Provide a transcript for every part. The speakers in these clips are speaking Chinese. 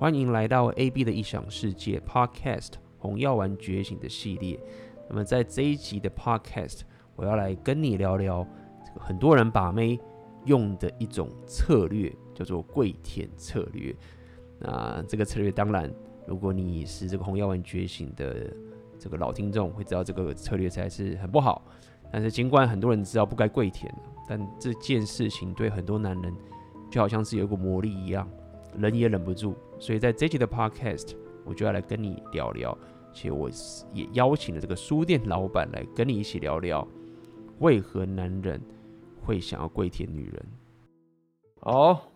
欢迎来到 AB 的异想世界 Podcast《红药丸觉醒》的系列。那么在这一集的 Podcast，我要来跟你聊聊很多人把妹用的一种策略，叫做跪舔策略。那这个策略，当然，如果你是这个红药丸觉醒的这个老听众，会知道这个策略才是很不好。但是尽管很多人知道不该跪舔，但这件事情对很多男人就好像是有一股魔力一样，忍也忍不住。所以在这集的 Podcast，我就要来跟你聊聊。且我也邀请了这个书店老板来跟你一起聊聊，为何男人会想要跪舔女人。好，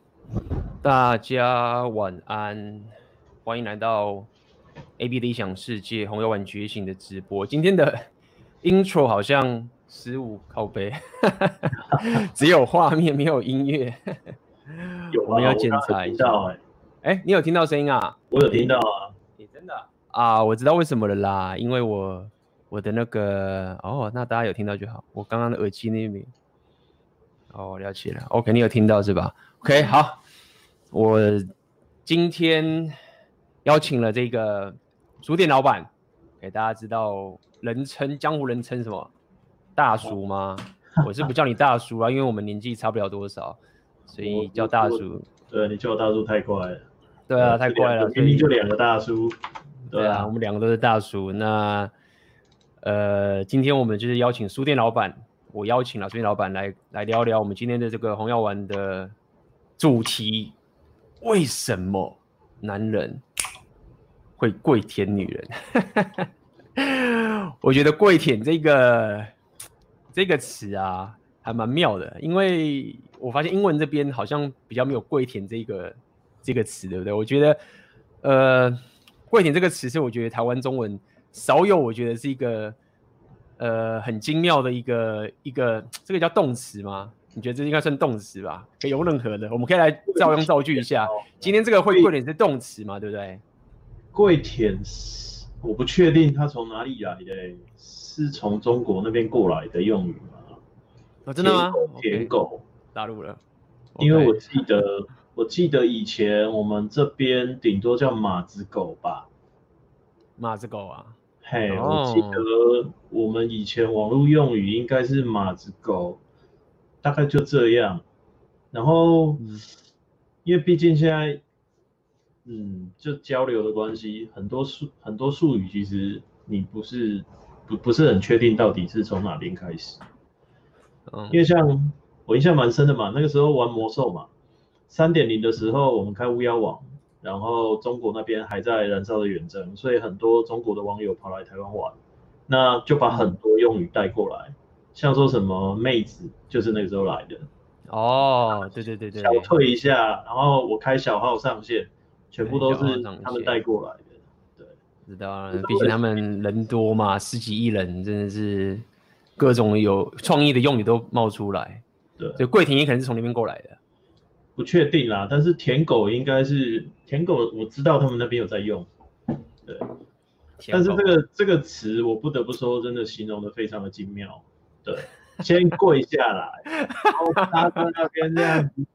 大家晚安，欢迎来到 AB 的异想世界红药丸觉醒的直播。今天的 Intro 好像。十五靠背，只有画面没有音乐。有我们要检查一下。哎、你有听到声音啊？我有听到啊。你真的啊？我知道为什么了啦，因为我我的那个哦，那大家有听到就好。我刚刚的耳机那边哦，了解了。OK，你有听到是吧？OK，好。我今天邀请了这个书店老板，给大家知道人称江湖人称什么？大叔吗？我是不叫你大叔啊，因为我们年纪差不了多少，所以叫大叔。对，你叫我大叔太快了。对啊，太怪了，明明就两个大叔。对啊，我们两个都是大叔。那呃，今天我们就是邀请书店老板，我邀请了书店老板来来聊聊我们今天的这个红药丸的主题：为什么男人会跪舔女人？我觉得跪舔这个。这个词啊，还蛮妙的，因为我发现英文这边好像比较没有“跪舔”这个这个词，对不对？我觉得，呃，“跪舔”这个词是我觉得台湾中文少有，我觉得是一个呃很精妙的一个一个，这个叫动词吗？你觉得这应该算动词吧？可以用任何的，我们可以来照样造句一下。今天这个会跪舔是动词嘛？对不对？跪舔，我不确定它从哪里来的。是从中国那边过来的用语吗？哦，真的吗？舔狗，大陆了。因为我记得.我记得以前我们这边顶多叫马子狗吧。马子狗啊？嘿，hey, oh. 我记得我们以前网络用语应该是马子狗，大概就这样。然后，嗯、因为毕竟现在，嗯，就交流的关系，很多术很多术语其实你不是。不不是很确定到底是从哪边开始，嗯，因为像我印象蛮深的嘛，那个时候玩魔兽嘛，三点零的时候我们开巫妖网，然后中国那边还在燃烧的远征，所以很多中国的网友跑来台湾玩，那就把很多用语带过来，像说什么妹子就是那个时候来的，哦，对对对对，小退一下，然后我开小号上线，全部都是他们带过来的。对。知道了，毕竟他们人多嘛，十几亿人，真的是各种有创意的用语都冒出来。对，所以跪舔也可能是从那边过来的，不确定啦。但是舔狗应该是舔狗，我知道他们那边有在用。对，但是这个这个词，我不得不说，真的形容的非常的精妙。对，先跪下来，然后趴在那边这样子。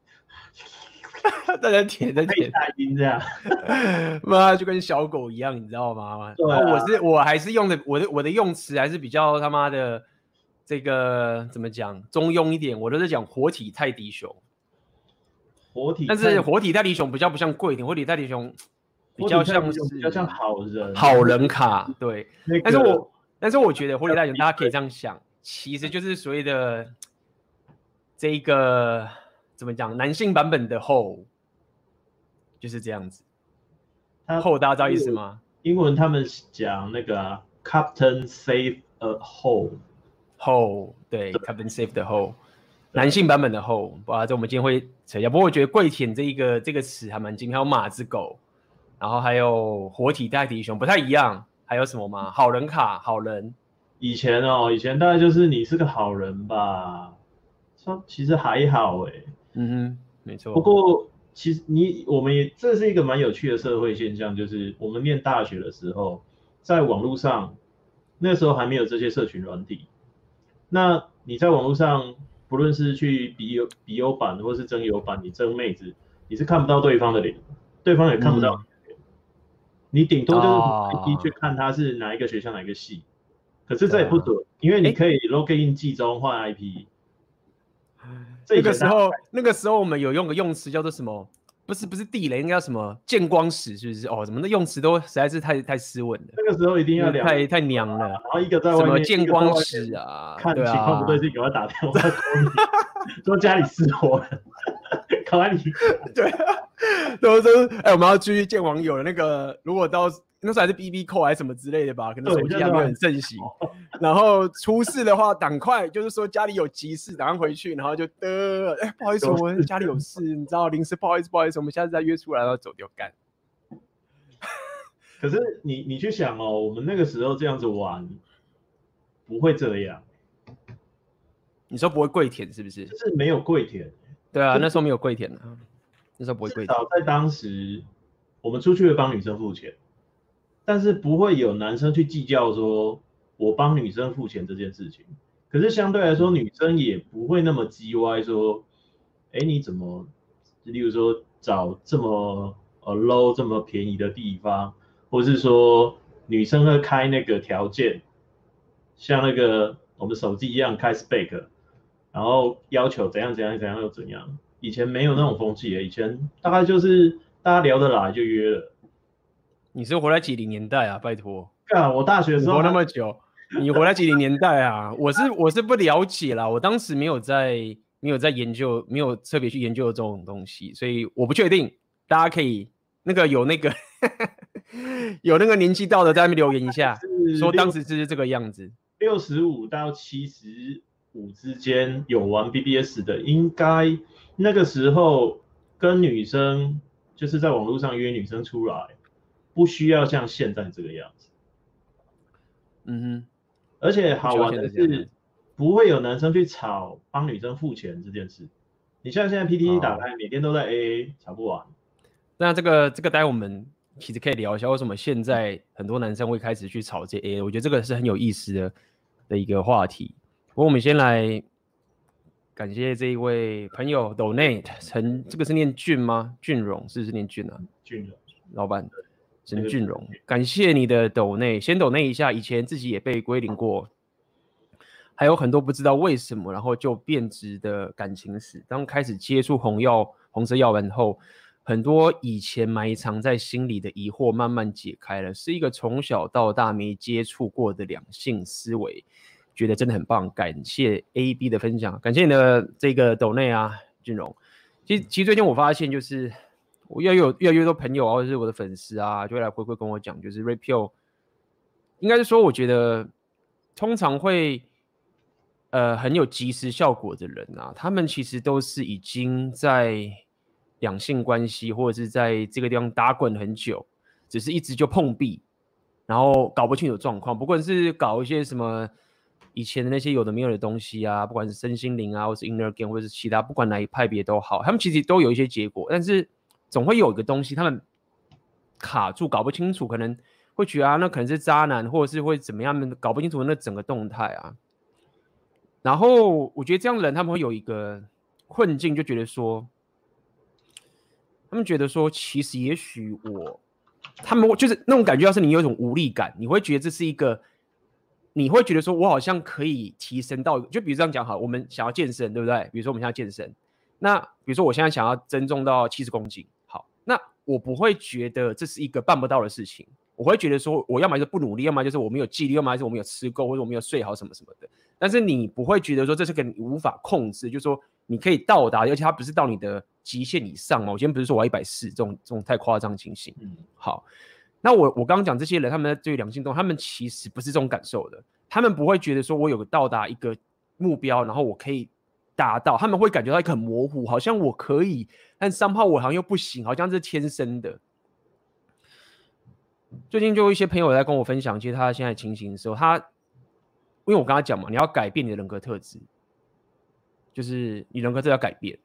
大家舔着舔大音这样，妈就跟小狗一样，你知道吗？对、啊，我是我还是用的我的我的用词还是比较他妈的这个怎么讲中庸一点，我都是讲活体泰迪熊。活体，但是活体泰迪熊比较不像跪舔，活体泰迪熊比较像是比较像好人好人卡，对。那个、但是我但是我觉得活体泰迪熊大家可以这样想，其实就是所谓的这一个。怎么讲？男性版本的 hoe 就是这样子。hoe 大家知道意思吗？英文他们讲那个、啊、Captain Save a Hole，hole 对，对，Captain Save the hoe。男性版本的 hoe，哇，这我们今天会扯一下。不过我觉得跪舔这一个这个词还蛮精，还有马子狗，然后还有活体泰迪熊不太一样。还有什么吗？好人卡，好人。以前哦，以前大概就是你是个好人吧。说其实还好哎。嗯哼，没错。不过其实你我们也这是一个蛮有趣的社会现象，就是我们念大学的时候，在网络上，那时候还没有这些社群软体。那你在网络上，不论是去笔友笔友版或是真友版，你征妹子，你是看不到对方的脸，对方也看不到你顶多就是从 IP 去看他是哪一个学校哪一个系，可是这也不准，因为你可以 log in 记中换 IP。那个时候，那个时候我们有用个用词叫做什么？不是不是地雷，应该叫什么见光死，是不是？哦，怎么那用词都实在是太太斯文了。那个时候一定要太太娘了。然后一个在外面，什么见光死啊？看情况不对劲，给他打电话 说家里失火了，考完你。对，都说哎，我们要继续见网友了。那个如果到。那时候还是 BB 扣还是什么之类的吧，可能手机还没有很盛行。然后出事的话，赶快就是说家里有急事，赶快回去，然后就得，哎、欸，不好意思，我们家里有事，你知道，临时不好意思，不好意思，我们下次再约出来，然后走掉干。可是你你去想哦，我们那个时候这样子玩，不会这样。你说不会跪舔是不是？就是没有跪舔。对啊，那时候没有跪舔的，那时候不会跪舔。早在当时，我们出去会帮女生付钱。但是不会有男生去计较说，我帮女生付钱这件事情。可是相对来说，女生也不会那么叽歪说，哎，你怎么，例如说找这么呃 low 这么便宜的地方，或是说女生会开那个条件，像那个我们手机一样开 spec，然后要求怎样怎样怎样又怎样。以前没有那种风气，以前大概就是大家聊得来就约了。你是活在几零年代啊？拜托，啊，我大学的时候活那么久，你活在几零年代啊？我是我是不了解啦，我当时没有在没有在研究，没有特别去研究这种东西，所以我不确定。大家可以那个有那个 有那个年纪到的在那边留言一下，说当时是这个样子。六十五到七十五之间有玩 BBS 的，应该那个时候跟女生就是在网络上约女生出来。不需要像现在这个样子，嗯哼，而且好玩的是，不会有男生去吵帮女生付钱这件事。你像现在 PTT 打开，每天都在 AA，吵不完。那这个这个，待会我们其实可以聊一下，为什么现在很多男生会开始去吵这 AA？我觉得这个是很有意思的的一个话题。不过我们先来感谢这一位朋友 Donate 陈，这个是念俊吗？俊荣是不是念俊啊？俊荣，老板。陈俊荣，感谢你的抖内，先抖内一下。以前自己也被归零过，还有很多不知道为什么，然后就变质的感情史。当开始接触红药、红色药丸后，很多以前埋藏在心里的疑惑慢慢解开了。是一个从小到大没接触过的两性思维，觉得真的很棒。感谢 AB 的分享，感谢你的这个抖内啊，俊荣。其实，其实最近我发现就是。我越有越来越多朋友啊，或者是我的粉丝啊，就会来回馈跟我讲，就是 Rapio，应该是说，我觉得通常会呃很有即时效果的人啊，他们其实都是已经在两性关系或者是在这个地方打滚很久，只是一直就碰壁，然后搞不清楚状况。不管是搞一些什么以前的那些有的没有的东西啊，不管是身心灵啊，或是 Inner Game，或者是其他，不管哪一派别都好，他们其实都有一些结果，但是。总会有一个东西，他们卡住，搞不清楚，可能会觉得啊，那可能是渣男，或者是会怎么样，搞不清楚那整个动态啊。然后我觉得这样的人，他们会有一个困境，就觉得说，他们觉得说，其实也许我，他们就是那种感觉，要是你有一种无力感，你会觉得这是一个，你会觉得说我好像可以提升到，就比如这样讲好，我们想要健身，对不对？比如说我们现在健身，那比如说我现在想要增重到七十公斤。那我不会觉得这是一个办不到的事情，我会觉得说，我要么就是不努力，要么就是我没有纪律，要么就是我没有吃够，或者我没有睡好什么什么的。但是你不会觉得说这是个你无法控制，就是说你可以到达，而且它不是到你的极限以上嘛。我今天不是说我要一百四这种这种太夸张的情形。嗯，好，那我我刚刚讲这些人，他们在对于两性动，他们其实不是这种感受的，他们不会觉得说我有个到达一个目标，然后我可以。达到，他们会感觉到一个很模糊，好像我可以，但 somehow 我好像又不行，好像是天生的。最近就有一些朋友在跟我分享，其实他现在情形的时候，他因为我跟他讲嘛，你要改变你的人格特质，就是你人格特要改变，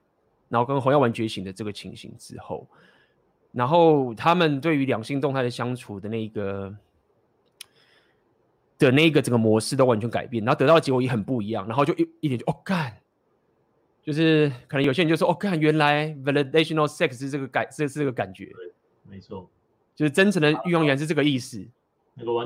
然后跟红药丸觉醒的这个情形之后，然后他们对于两性动态的相处的那个的那个整个模式都完全改变，然后得到的结果也很不一样，然后就一一点就哦干。就是可能有些人就说哦，看原来 validational sex 是这个感，这是这个感觉，对，没错，就是真诚的欲望原来是这个意思，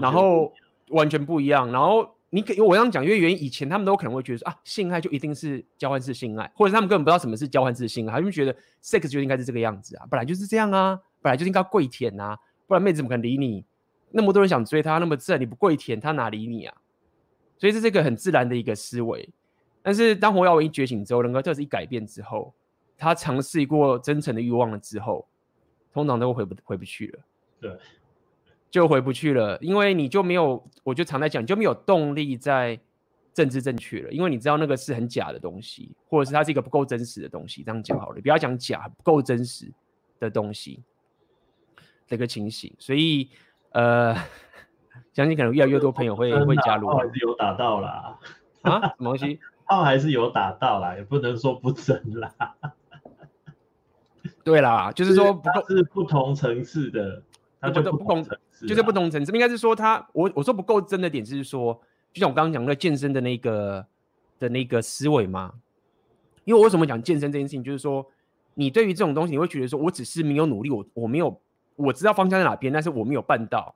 然后完全不一样。然后你可我这样讲，因为原因以前他们都可能会觉得说啊，性爱就一定是交换式性爱，或者他们根本不知道什么是交换式性爱，他们觉得 sex 就应该是这个样子啊，本来就是这样啊，本来就应该跪舔啊，不然妹子怎么可能理你？那么多人想追她，那么自然你不跪舔，她哪理你啊？所以这是一个很自然的一个思维。但是当洪耀文一觉醒之后，人格特质一改变之后，他尝试过真诚的欲望了之后，通常都回不回不去了。对，就回不去了，因为你就没有，我就常在讲，你就没有动力在政治正确了，因为你知道那个是很假的东西，或者是它是一个不够真实的东西。这样讲好了，不要讲假，不够真实的东西，这个情形。所以，呃，相信可能越来越多朋友会会加入。有打到啦，啊，什么东西？炮还是有打到啦，也不能说不真啦。对啦，就是说不够是不同层次的，它就不同层次，就是不同层次。应该是说他，我我说不够真的点是说，就像我刚刚讲那个健身的那个的那个思维嘛。因为我为什么讲健身这件事情，就是说你对于这种东西，你会觉得说我只是没有努力，我我没有我知道方向在哪边，但是我没有办到。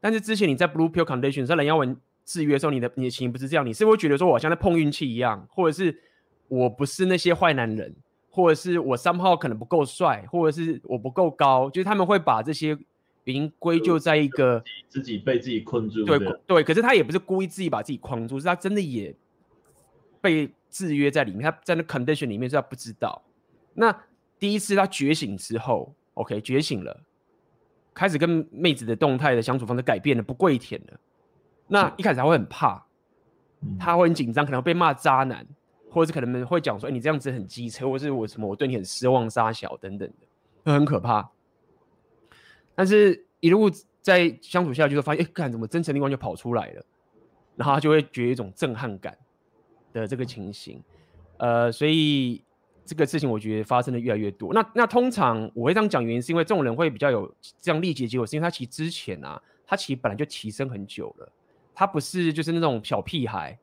但是之前你在 Blue Pill Condition 在蓝耀文制约的时候，你的你的情形不是这样，你是会觉得说我好像在碰运气一样，或者是我不是那些坏男人？或者是我 somehow 可能不够帅，或者是我不够高，就是他们会把这些原因归咎在一个自己被自己困住。对对，可是他也不是故意自己把自己框住，是他真的也被制约在里面。他在那 condition 里面是他不知道。那第一次他觉醒之后，OK 觉醒了，开始跟妹子的动态的相处方式改变了，不跪舔了。那一开始他会很怕，他会很紧张，可能会被骂渣男。或者是可能会讲说，哎，你这样子很机车，或是我什么，我对你很失望、杀小等等的，会很可怕。但是一路在相处下去，就发现，哎，看怎么真诚力量就跑出来了，然后他就会觉得一种震撼感的这个情形。呃，所以这个事情我觉得发生的越来越多。那那通常我会这样讲，原因是因为这种人会比较有这样立即结果，是因为他其实之前啊，他其实本来就提升很久了，他不是就是那种小屁孩。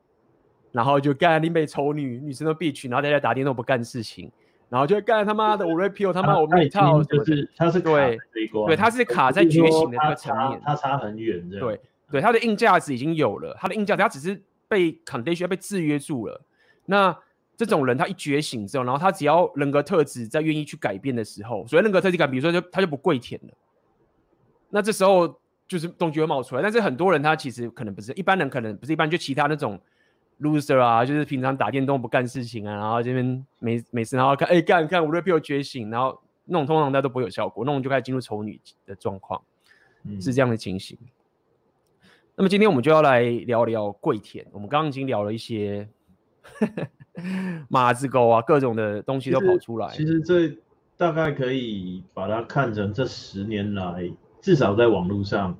然后就干林北丑女，女生都必娶，然后在家打电动不干事情，然后就干他妈的我 repeal 他妈我每套就是他是对对他是卡在觉醒的那个层面，他差很远对对他的硬价值已经有了，他的硬价值他只是被 condition 被制约住了。那这种人他一觉醒之后，然后他只要人格特质在愿意去改变的时候，所以人格特质感，比如说就他就不跪舔了，那这时候就是东西会冒出来。但是很多人他其实可能不是一般人，可能不是一般，就其他那种。loser 啊，就是平常打电动不干事情啊，然后这边没没事，然后看哎干看我 repeal 觉醒，然后那种通常他都不会有效果，那种就开始进入丑女的状况，嗯、是这样的情形。那么今天我们就要来聊聊跪舔，我们刚刚已经聊了一些 马子狗啊，各种的东西都跑出来。其实这大概可以把它看成这十年来，至少在网络上。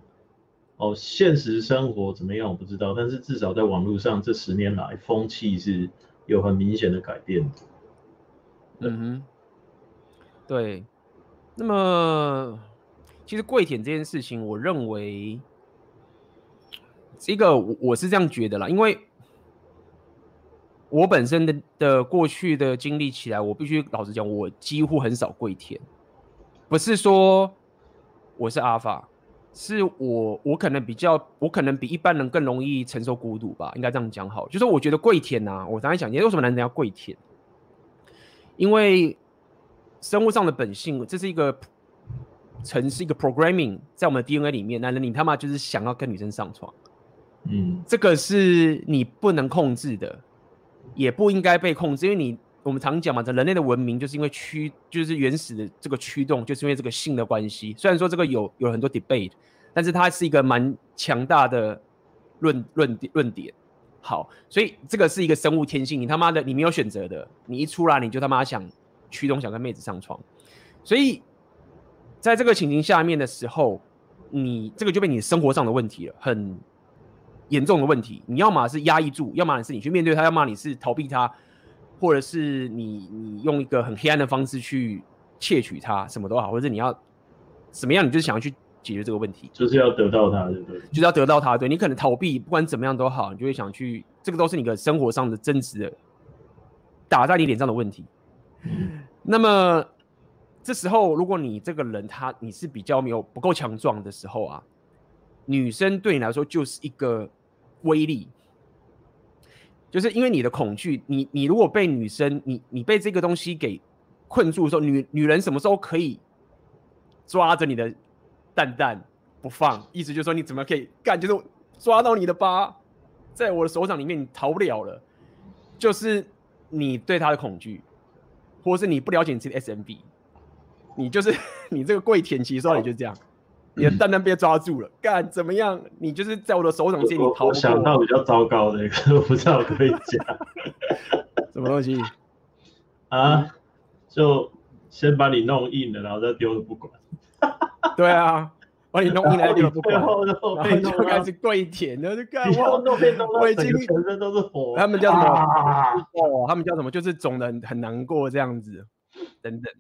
哦，现实生活怎么样我不知道，但是至少在网络上这十年来，风气是有很明显的改变。嗯哼，对。那么，其实跪舔这件事情，我认为这个我是这样觉得啦，因为我本身的的过去的经历起来，我必须老实讲，我几乎很少跪舔，不是说我是阿法。是我，我可能比较，我可能比一般人更容易承受孤独吧，应该这样讲好。就是我觉得跪舔呐，我刚才讲，你为什么男人要跪舔？因为生物上的本性，这是一个程式，一个 programming，在我们的 DNA 里面，男人你他妈就是想要跟女生上床，嗯，这个是你不能控制的，也不应该被控制，因为你。我们常讲嘛，这人类的文明就是因为驱，就是原始的这个驱动，就是因为这个性的关系。虽然说这个有有很多 debate，但是它是一个蛮强大的论论论点。好，所以这个是一个生物天性，你他妈的你没有选择的，你一出来你就他妈想驱动想跟妹子上床。所以在这个情形下面的时候，你这个就被你生活上的问题了，很严重的问题。你要么是压抑住，要么是你去面对它，要么你是逃避它。或者是你你用一个很黑暗的方式去窃取它，什么都好，或者你要怎么样，你就是想要去解决这个问题，就是要得到它，对不对？就是要得到它，对，你可能逃避，不管怎么样都好，你就会想去，这个都是你的生活上的真实的打在你脸上的问题。嗯、那么这时候如果你这个人他你是比较没有不够强壮的时候啊，女生对你来说就是一个威力，就是因为你的恐惧，你你如果被女生你你被这个东西给困住的时候，女女人什么时候可以抓着你的蛋蛋不放？意思就是说你怎么可以干？就是抓到你的疤，在我的手掌里面你逃不了了，就是你对她的恐惧。或是你不了解你自己的 SMB，你就是 你这个跪舔其实你就这样，你的蛋蛋被抓住了，干、嗯、怎么样？你就是在我的手掌间，你逃不过。我想到比较糟糕的一个，我不知道可以讲 什么东西啊？就先把你弄硬了，然后再丢了不管。对啊。把你弄进来就不管，然后就开始跪舔，然后就干哇，我已经全身都是火。他们叫什么？哦，他们叫什么？就是肿的很很难过这样子，等等，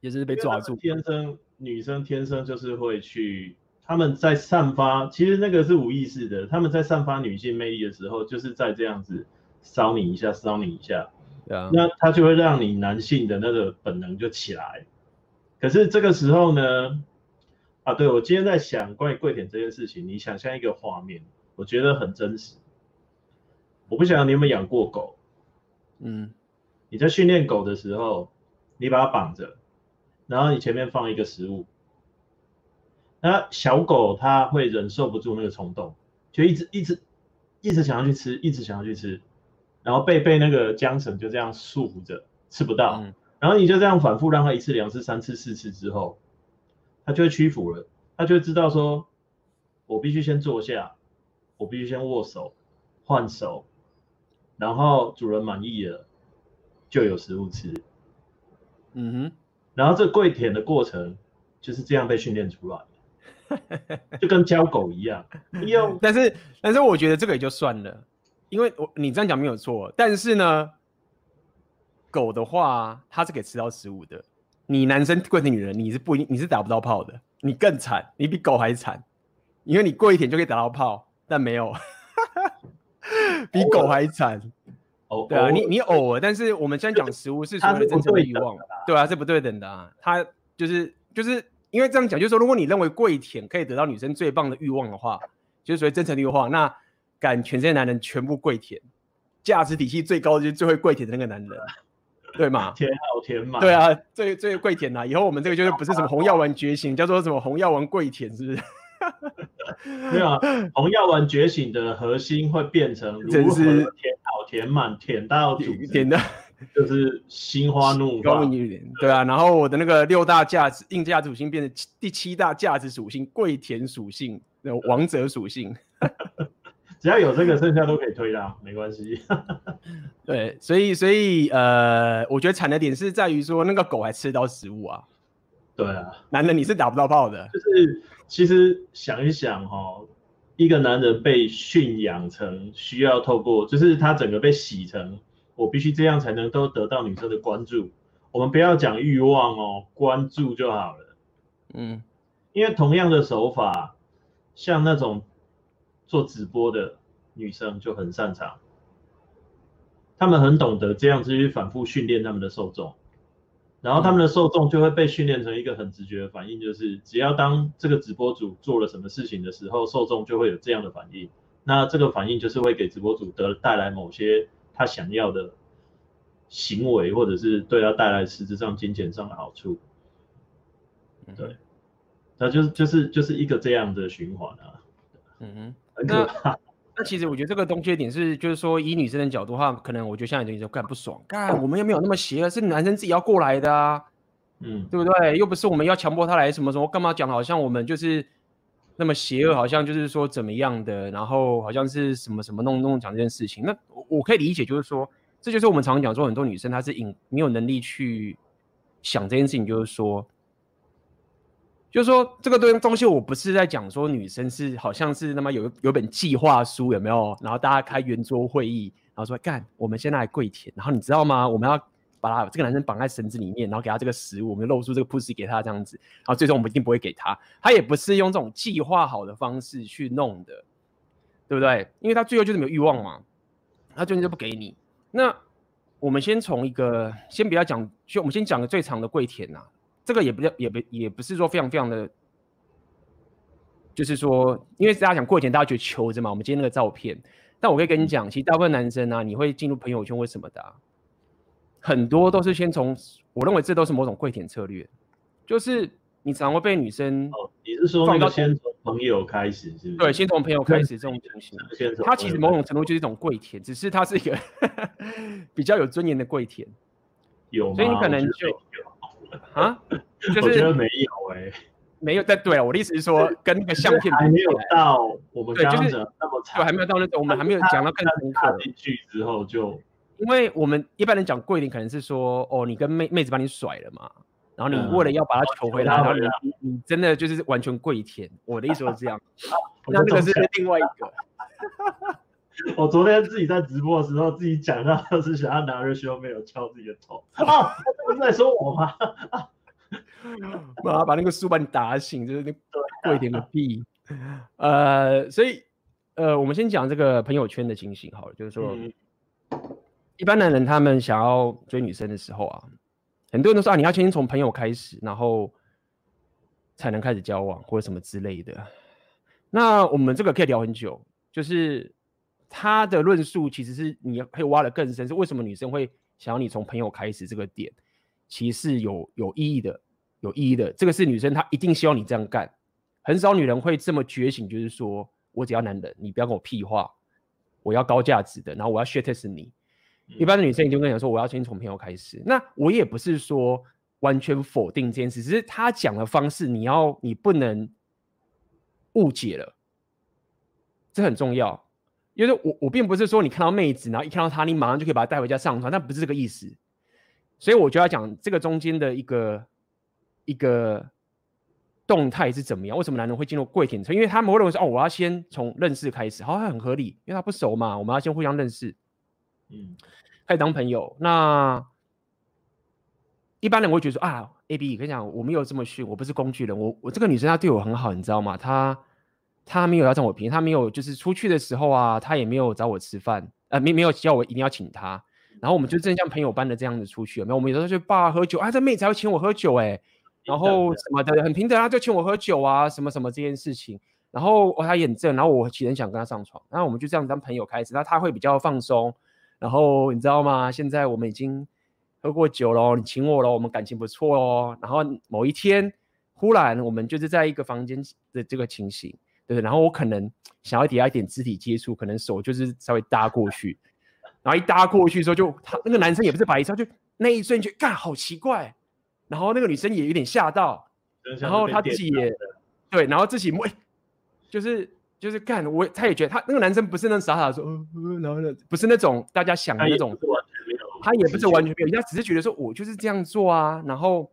也是被抓住。天生女生天生就是会去，他们在散发，其实那个是无意识的。他们在散发女性魅力的时候，就是在这样子骚你一下，骚你一下，啊，那他就会让你男性的那个本能就起来。可是这个时候呢？啊，对，我今天在想关于跪舔这件事情，你想象一个画面，我觉得很真实。我不晓得你有没有养过狗，嗯，你在训练狗的时候，你把它绑着，然后你前面放一个食物，那小狗它会忍受不住那个冲动，就一直一直一直想要去吃，一直想要去吃，然后被被那个缰绳就这样束缚着，吃不到，嗯，然后你就这样反复让它一次、两次、三次、四次之后。它就会屈服了，它就会知道说，我必须先坐下，我必须先握手，换手，然后主人满意了，就有食物吃。嗯哼，然后这跪舔的过程就是这样被训练出来的，就跟教狗一样。用，但是但是我觉得这个也就算了，因为我你这样讲没有错，但是呢，狗的话它是可以吃到食物的。你男生跪舔女人，你是不一定，你是打不到炮的，你更惨，你比狗还惨，因为你跪一舔就可以打到炮，但没有，比狗还惨。哦，对啊，你你偶尔，但是我们现在讲食物是所谓的真诚的欲望，对啊，是不对等的啊。他就是就是因为这样讲，就是说，如果你认为跪舔可以得到女生最棒的欲望的话，就是所谓真诚的欲望，那敢全世界男人全部跪舔，价值体系最高的就是最会跪舔的那个男人。对吗？舔好舔嘛。对啊，最最跪舔呐！以后我们这个就是不是什么红药丸觉醒，叫做什么红药丸跪舔，是不是？没有啊，红药丸觉醒的核心会变成如何舔好填满，舔到舔的，就是心花怒放。对啊，然后我的那个六大价值硬价值属性变成第七大价值属性跪舔属性，那王者属性。只要有这个，剩下都可以推啦，没关系。对，所以所以呃，我觉得惨的点是在于说，那个狗还吃到食物啊。对啊，男人你是打不到炮的。就是其实想一想哈、哦，一个男人被驯养成需要透过，就是他整个被洗成，我必须这样才能都得到女生的关注。我们不要讲欲望哦，关注就好了。嗯，因为同样的手法，像那种。做直播的女生就很擅长，他们很懂得这样子去反复训练他们的受众，然后他们的受众就会被训练成一个很直觉的反应，就是只要当这个直播主做了什么事情的时候，受众就会有这样的反应。那这个反应就是会给直播主得带来某些他想要的行为，或者是对他带来实质上金钱上的好处。对，那就是就是就是一个这样的循环啊。嗯哼。那那其实我觉得这个东西的点是，就是说以女生的角度的话，可能我觉得现在有点干不爽，干我们又没有那么邪恶，是男生自己要过来的啊，嗯，对不对？又不是我们要强迫他来什么什么，干嘛讲好像我们就是那么邪恶，好像就是说怎么样的，然后好像是什么什么弄弄讲这件事情。那我我可以理解，就是说这就是我们常常讲说很多女生她是隐没有能力去想这件事情，就是说。就是说，这个东东西，我不是在讲说女生是好像是那么有有本计划书有没有？然后大家开圆桌会议，然后说干，我们现在来跪舔，然后你知道吗？我们要把他这个男生绑在绳子里面，然后给他这个食物，我们露出这个 pussy 给他这样子，然后最终我们一定不会给他，他也不是用这种计划好的方式去弄的，对不对？因为他最后就是没有欲望嘛，他最后就不给你。那我们先从一个，先不要讲，就我们先讲个最长的跪舔呐、这个也不叫，也不也不是说非常非常的，就是说，因为大家想跪舔，大家觉得求着嘛。我们今天那个照片，但我可以跟你讲，其实大部分男生啊，你会进入朋友圈或什么的、啊，很多都是先从，我认为这都是某种跪舔策略，就是你常会被女生，哦，你是说那个先从朋友开始，是不是？对，先从朋友开始这种情形，它其实某种程度就是一种跪舔，只是它是一个 比较有尊严的跪舔，有吗？所以你可能就。啊，就是我觉得没有哎、欸，没有。但对啊，我的意思是说，跟那个相片还没有到我们刚刚讲的那么长，对，还没有到那种，我们还没有讲到更深刻。进去之后就，因为我们一般人讲跪舔，可能是说，哦，你跟妹妹子把你甩了嘛，然后你为了要把她求回来，嗯、然后你你真的就是完全跪舔。我的意思是这样，那那个是另外一个。我昨天自己在直播的时候，自己讲到是想要拿热胸没有敲自己的头 啊，不是在说我吗？啊，妈把那个书把你打醒，就是那跪点个屁。呃，所以呃，我们先讲这个朋友圈的情形好了，就是说，嗯、一般男人他们想要追女生的时候啊，很多人都说啊，你要先从朋友开始，然后才能开始交往或者什么之类的。那我们这个可以聊很久，就是。他的论述其实是你可以挖的更深，是为什么女生会想要你从朋友开始这个点，其实是有有意义的，有意义的。这个是女生她一定希望你这样干，很少女人会这么觉醒，就是说我只要男人，你不要跟我屁话，我要高价值的，然后我要 shit test 你。一般的女生一定会跟你说，我要先从朋友开始。那我也不是说完全否定这件事，只是他讲的方式，你要你不能误解了，这很重要。因为我我并不是说你看到妹子，然后一看到她，你马上就可以把她带回家上床，但不是这个意思。所以我就要讲这个中间的一个一个动态是怎么样？为什么男人会进入跪舔车？因为他们会认为说，哦，我要先从认识开始，好像，很合理，因为他不熟嘛，我们要先互相认识，嗯，开始当朋友。那一般人会觉得说啊，A B，跟你讲，我没有这么逊，我不是工具人，我我这个女生她对我很好，你知道吗？她。他没有要占我便宜，他没有就是出去的时候啊，他也没有找我吃饭，呃，没没有叫我一定要请他。然后我们就正像朋友般的这样子出去，没有，我们有时候去爸喝酒啊，这妹子还会请我喝酒哎、欸，然后什么的很平等啊，就请我喝酒啊，什么什么这件事情。然后哦，他也很正，然后我其实很想跟他上床，然后我们就这样当朋友开始，那他会比较放松。然后你知道吗？现在我们已经喝过酒了，你请我了，我们感情不错哦。然后某一天，忽然我们就是在一个房间的这个情形。对，然后我可能想要给他一点肢体接触，可能手就是稍微搭过去，然后一搭过去的时候就，就他那个男生也不是白痴，就那一瞬间，干好奇怪，然后那个女生也有点吓到，然后他自己也对，然后自己摸，就是就是干我，他也觉得他那个男生不是那傻傻的说，呃，然后呢，不是那种大家想的那种，他也不是完全没有，他只是觉得说我就是这样做啊，然后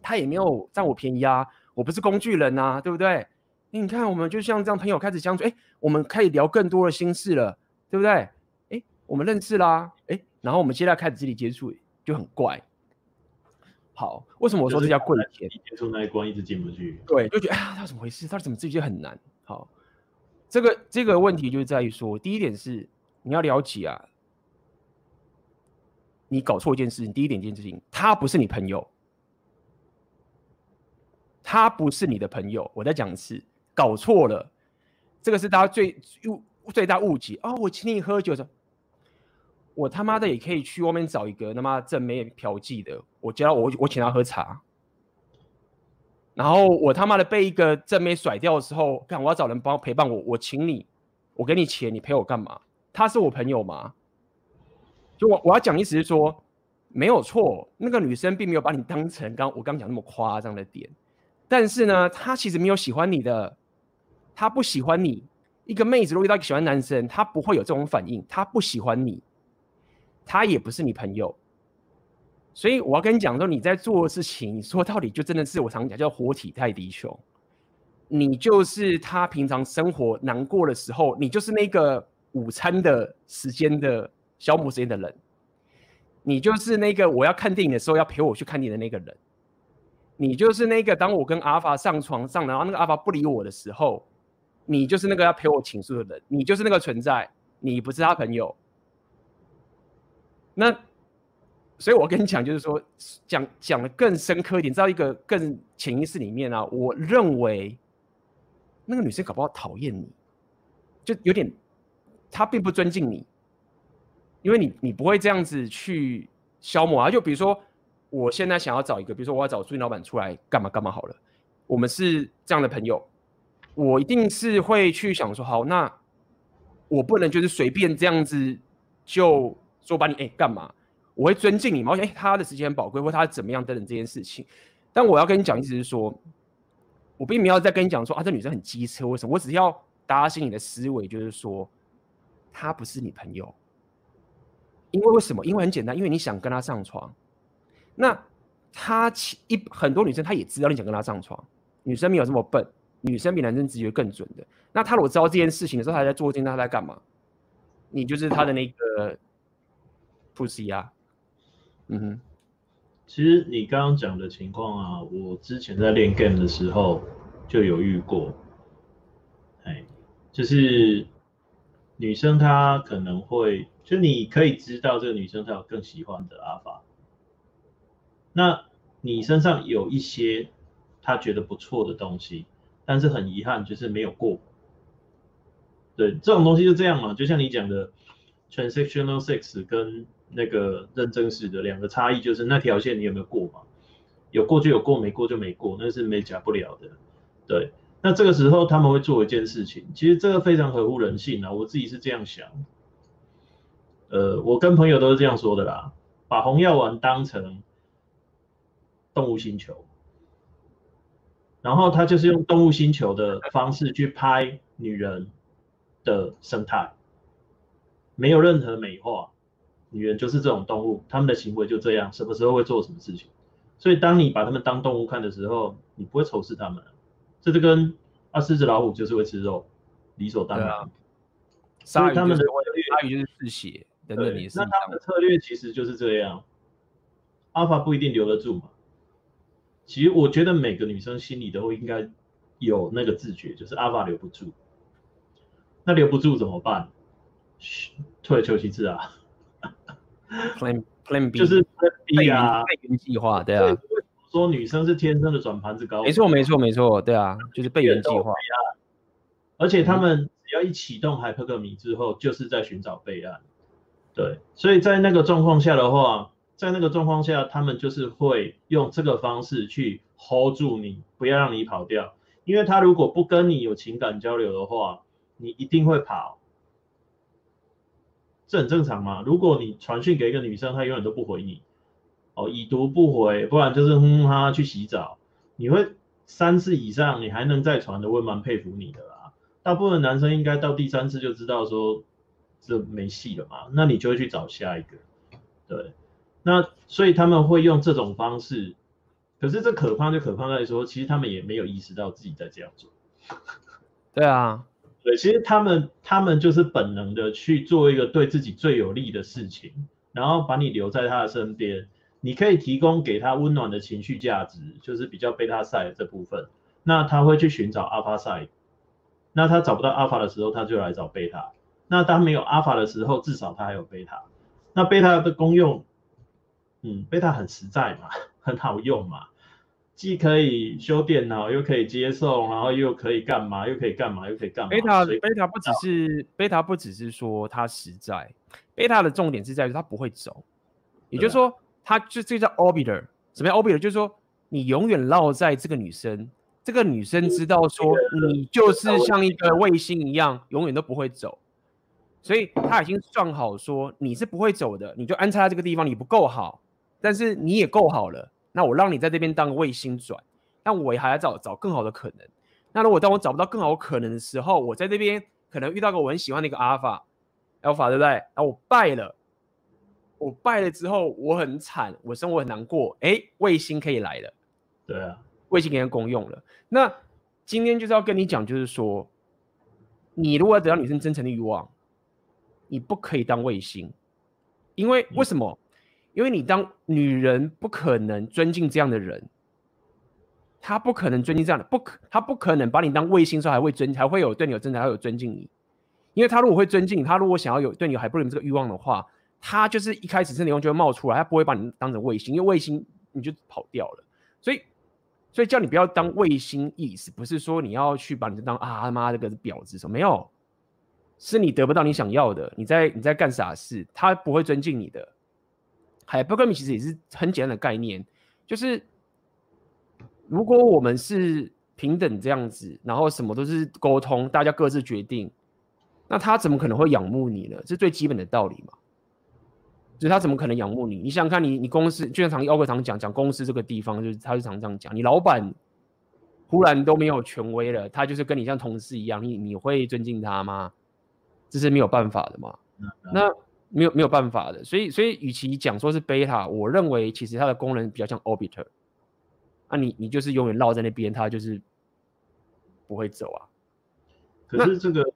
他也没有占我便宜啊，我不是工具人啊，对不对？你看，我们就像这样，朋友开始相处，哎，我们可以聊更多的心事了，对不对？哎，我们认识啦，哎，然后我们现在开始肢体接触，就很怪。好，为什么我说这叫跪舔？接触那一关一直进不去。对，就觉得哎呀，他怎么回事？他怎么自己就很难？好，这个这个问题就是在于说，第一点是你要了解啊，你搞错一件事情。第一点，一件事情，他不是你朋友，他不是你的朋友。我再讲一次。搞错了，这个是大家最误最大误解哦。我请你喝酒的时，我他妈的也可以去外面找一个他妈正妹嫖妓的，我叫我我请他喝茶。然后我他妈的被一个正妹甩掉的时候，看我要找人帮陪伴我，我请你，我给你钱，你陪我干嘛？他是我朋友吗？就我我要讲意思是说，没有错，那个女生并没有把你当成刚我刚讲那么夸张的点，但是呢，她其实没有喜欢你的。他不喜欢你，一个妹子如果遇到一个喜欢男生，他不会有这种反应。他不喜欢你，他也不是你朋友，所以我要跟你讲说，你在做的事情，说到底就真的是我常讲叫活体泰迪熊。你就是他平常生活难过的时候，你就是那个午餐的时间的消磨时间的人，你就是那个我要看电影的时候要陪我去看电影的那个人，你就是那个当我跟阿法上床上，然后那个阿法不理我的时候。你就是那个要陪我倾诉的人，你就是那个存在，你不是他朋友。那所以我跟你讲，就是说讲讲的更深刻一点，知道一个更潜意识里面啊，我认为那个女生搞不好讨厌你，就有点她并不尊敬你，因为你你不会这样子去消磨啊。就比如说，我现在想要找一个，比如说我要找租赁老板出来干嘛干嘛好了，我们是这样的朋友，我一定是会去想说，好，那我不能就是随便这样子就说把你哎干嘛。我会尊敬你嘛？而且他的时间宝贵，或他怎么样等等这件事情。但我要跟你讲，意思是说，我并没有在跟你讲说啊，这女生很机车，为什么？我只是要打醒你的思维，就是说，她不是你朋友。因为为什么？因为很简单，因为你想跟她上床。那她一很多女生她也知道你想跟她上床，女生没有这么笨，女生比男生直觉更准的。那他如果知道这件事情的时候，他在做这件事，她在干嘛？你就是他的那个 pussy 啊。嗯哼，其实你刚刚讲的情况啊，我之前在练 game 的时候就有遇过，哎，就是女生她可能会，就你可以知道这个女生她有更喜欢的阿法，那你身上有一些她觉得不错的东西，但是很遗憾就是没有过，对，这种东西就这样嘛，就像你讲的 transactional sex 跟。那个认证式的两个差异就是那条线你有没有过嘛？有过就有过，没过就没过，那是没假不了的。对，那这个时候他们会做一件事情，其实这个非常合乎人性啊，我自己是这样想。呃，我跟朋友都是这样说的啦，把红药丸当成动物星球，然后他就是用动物星球的方式去拍女人的生态，没有任何美化。女人就是这种动物，他们的行为就这样，什么时候会做什么事情。所以当你把他们当动物看的时候，你不会仇视他们。这就跟啊，狮子老虎就是会吃肉，理所当然。啊、所以他们的鲨鱼就是嗜血等等，你那他们的策略其实就是这样。阿法不一定留得住嘛。其实我觉得每个女生心里都应该有那个自觉，就是阿爸留不住。那留不住怎么办？退而求其次啊。Plan Plan B 就是 Plan B 啊，备援计划，对啊。说女生是天生的转盘子高手，没错没错没错，对啊，就是备援计划。而且他们只要一启动海克格米之后，就是在寻找备案。对，所以在那个状况下的话，在那个状况下，他们就是会用这个方式去 hold 住你，不要让你跑掉。因为他如果不跟你有情感交流的话，你一定会跑。这很正常嘛。如果你传讯给一个女生，她永远都不回你，哦，已读不回，不然就是哼哼哈哈去洗澡。你会三次以上，你还能再传的，我也蛮佩服你的啦。大部分男生应该到第三次就知道说这没戏了嘛，那你就会去找下一个。对，那所以他们会用这种方式，可是这可怕就可怕在说，其实他们也没有意识到自己在这样做。对啊。对，其实他们他们就是本能的去做一个对自己最有利的事情，然后把你留在他的身边，你可以提供给他温暖的情绪价值，就是比较贝塔 side 这部分，那他会去寻找 alpha side，那他找不到 alpha 的时候，他就来找贝塔，那当没有 alpha 的时候，至少他还有贝塔，那贝塔的功用，嗯，贝塔很实在嘛，很好用嘛。既可以修电脑，又可以接送，然后又可以干嘛？又可以干嘛？又可以干嘛？贝塔贝塔不只是贝塔，不只是说它实在，贝塔的重点是在于它不会走，也就是说，它就这叫 orbiter。什么叫 orbiter？就是说你永远绕在这个女生，这个女生知道说你就是像一个卫星一样，永远都不会走，所以他已经算好说你是不会走的，你就安插在这个地方，你不够好，但是你也够好了。那我让你在这边当个卫星转，但我也还要找找更好的可能。那如果当我找不到更好可能的时候，我在这边可能遇到个我很喜欢的一个阿尔法，alpha 对不对？然后我败了，我败了之后我很惨，我生活很难过。哎，卫星可以来了，对啊，卫星给人公用了。那今天就是要跟你讲，就是说，你如果要得到女生真诚的欲望，你不可以当卫星，因为为什么？嗯因为你当女人不可能尊敬这样的人，她不可能尊敬这样的，不可，她不可能把你当卫星说还会尊，还会有对你有真的，还有尊敬你。因为她如果会尊敬你，她如果想要有对你还不能这个欲望的话，他就是一开始是内容就会冒出来，他不会把你当成卫星，因为卫星你就跑掉了。所以，所以叫你不要当卫星意思不是说你要去把你当啊他妈这个婊子什么没有，是你得不到你想要的，你在你在干傻事，他不会尊敬你的。Hypergamy 其实也是很简单的概念，就是如果我们是平等这样子，然后什么都是沟通，大家各自决定，那他怎么可能会仰慕你呢？这是最基本的道理嘛。就是他怎么可能仰慕你？你想想看你，你公司就像常奥哥常讲讲公司这个地方，就是他就常这样讲，你老板忽然都没有权威了，他就是跟你像同事一样，你你会尊敬他吗？这是没有办法的嘛。那没有没有办法的，所以所以与其讲说是贝塔，我认为其实它的功能比较像 orbiter。那你你就是永远绕在那边，它就是不会走啊。可是这个，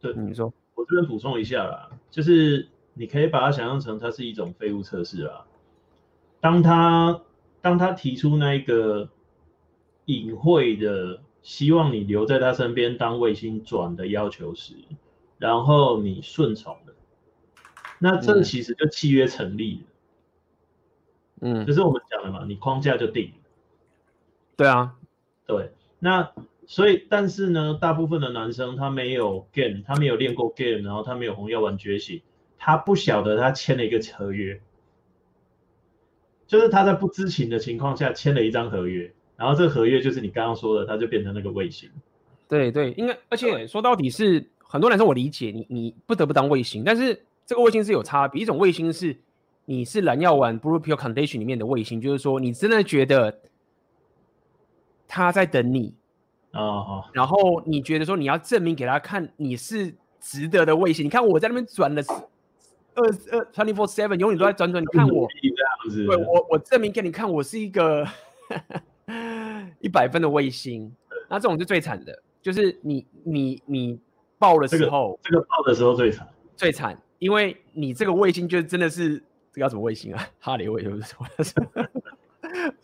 对，你说，我这边补充一下啦，就是。你可以把它想象成它是一种废物测试啊。当他当他提出那一个隐晦的希望你留在他身边当卫星转的要求时，然后你顺从了，那这其实就契约成立了。嗯，就是我们讲的嘛，你框架就定了。对啊，对。那所以，但是呢，大部分的男生他没有 game，他没有练过 game，然后他没有红药丸觉醒。他不晓得他签了一个合约，就是他在不知情的情况下签了一张合约，然后这个合约就是你刚刚说的，他就变成那个卫星。对对，应该，而且说到底是很多男生我理解你，你不得不当卫星，但是这个卫星是有差别，一种卫星是你是蓝药丸 Blue Pill Condition 里面的卫星，就是说你真的觉得他在等你啊，哦、然后你觉得说你要证明给他看你是值得的卫星，你看我在那边转了。二二 twenty four seven 永远都在转转，你看我，对我我证明给你看，我是一个 一百分的卫星。那这种是最惨的，就是你你你爆的时候，这个、这个爆的时候最惨，最惨，因为你这个卫星就真的是这个叫什么卫星啊？哈雷卫是不是？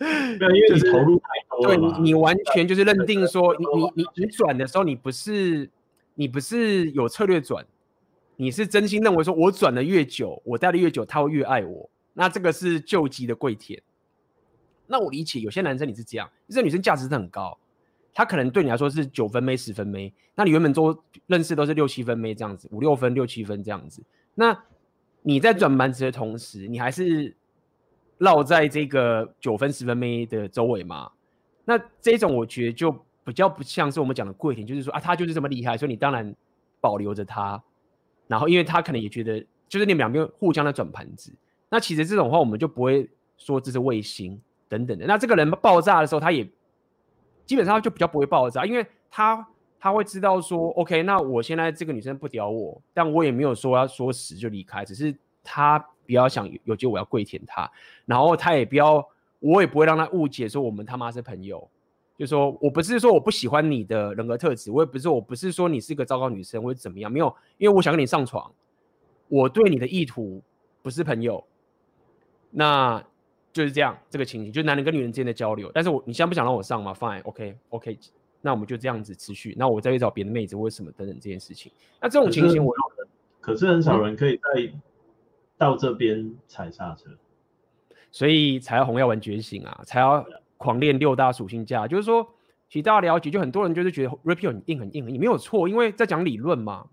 没有，因为你投入太多了。对你，你完全就是认定说，你你你你转的时候，你不是你不是有策略转。你是真心认为说，我转的越久，我待的越久，他会越爱我，那这个是救急的跪舔。那我理解，有些男生你是这样，这女生价值是很高，她可能对你来说是九分妹、十分妹，那你原本都认识都是六七分妹这样子，五六分、六七分这样子。那你在转盘子的同时，你还是绕在这个九分、十分妹的周围吗？那这种我觉得就比较不像是我们讲的跪舔，就是说啊，他就是这么厉害，所以你当然保留着他。然后，因为他可能也觉得，就是你们两边互相的转盘子。那其实这种话，我们就不会说这是卫星等等的。那这个人爆炸的时候，他也基本上就比较不会爆炸，因为他他会知道说，OK，那我现在这个女生不屌我，但我也没有说要说死就离开，只是他不要想有机会我要跪舔他，然后他也不要，我也不会让他误解说我们他妈是朋友。就说我不是说我不喜欢你的人格特质，我也不是我不是说你是个糟糕女生或者怎么样，没有，因为我想跟你上床，我对你的意图不是朋友，那就是这样这个情形，就男人跟女人之间的交流。但是我你现在不想让我上吗？Fine，OK，OK，、那我们就这样子持续，那我再去找别的妹子或者什么等等这件事情。那这种情形我可是很少人可以在到这边踩刹车，所以才要红药丸觉醒啊，才要。狂练六大属性架，就是说，其实大家了解，就很多人就是觉得 Pill 很硬很硬很硬，没有错，因为在讲理论嘛。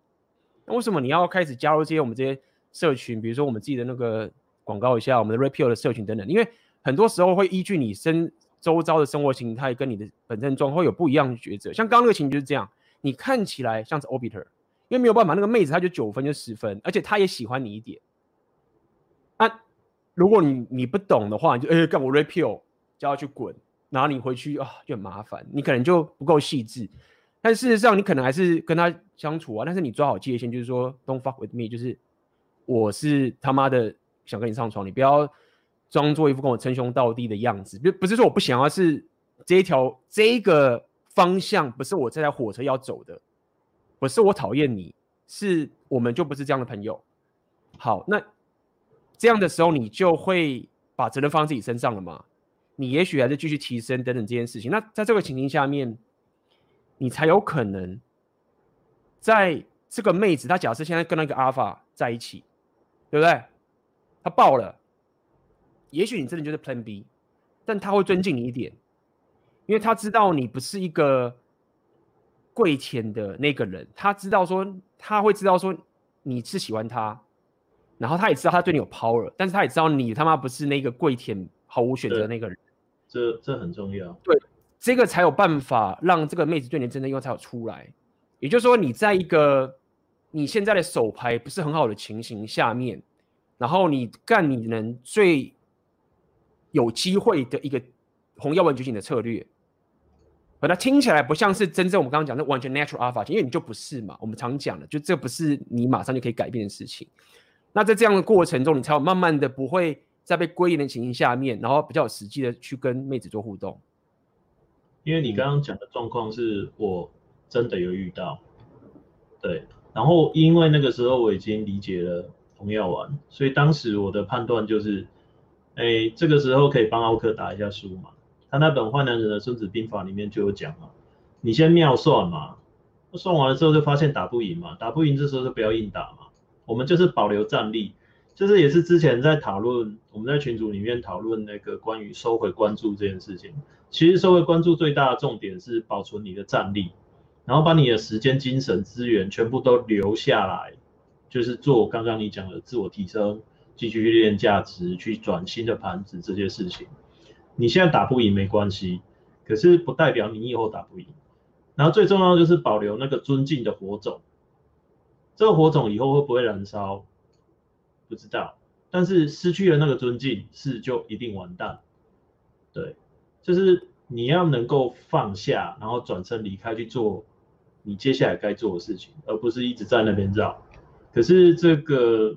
那为什么你要开始加入这些我们这些社群？比如说我们自己的那个广告一下，我们的 Pill 的社群等等，因为很多时候会依据你生周遭的生活形态跟你的本身状况有不一样的抉择。像刚刚那个情就是这样，你看起来像是 Orbiter，因为没有办法，那个妹子她就九分就十分，而且她也喜欢你一点。啊，如果你你不懂的话，你就哎干我 repeal，。叫他去滚，然后你回去啊就很麻烦，你可能就不够细致。但事实上，你可能还是跟他相处啊，但是你抓好界限，就是说 don't fuck with me，就是我是他妈的想跟你上床，你不要装作一副跟我称兄道弟的样子。不不是说我不想要，是这一条这一个方向不是我这台火车要走的，不是我讨厌你，是我们就不是这样的朋友。好，那这样的时候你就会把责任放在自己身上了吗？你也许还是继续提升等等这件事情，那在这个情形下面，你才有可能在这个妹子她假设现在跟那个阿法在一起，对不对？她爆了，也许你真的就是 Plan B，但他会尊敬你一点，因为他知道你不是一个跪舔的那个人，他知道说他会知道说你是喜欢他，然后他也知道他对你有 power，但是他也知道你他妈不是那个跪舔毫无选择的那个人，这这很重要，对，这个才有办法让这个妹子对你真的用才有出来，也就是说你在一个你现在的手牌不是很好的情形下面。然后你干你能最有机会的一个红药丸觉醒的策略，把它听起来不像是真正我们刚刚讲的完全 natural alpha，因为你就不是嘛。我们常讲的，就这不是你马上就可以改变的事情。那在这样的过程中，你才有慢慢的不会在被归零的情形下面，然后比较有实际的去跟妹子做互动。因为你刚刚讲的状况是我真的有遇到，对，然后因为那个时候我已经理解了。红药丸，所以当时我的判断就是，哎，这个时候可以帮奥克打一下书嘛。他那本《坏男人的孙子兵法》里面就有讲嘛，你先妙算嘛，算完了之后就发现打不赢嘛，打不赢这时候就不要硬打嘛。我们就是保留战力，就是也是之前在讨论，我们在群组里面讨论那个关于收回关注这件事情。其实收回关注最大的重点是保存你的战力，然后把你的时间、精神、资源全部都留下来。就是做刚刚你讲的自我提升，继续去练价值，去转新的盘子这些事情。你现在打不赢没关系，可是不代表你以后打不赢。然后最重要的就是保留那个尊敬的火种，这个火种以后会不会燃烧，不知道。但是失去了那个尊敬，是就一定完蛋。对，就是你要能够放下，然后转身离开去做你接下来该做的事情，而不是一直在那边绕。可是这个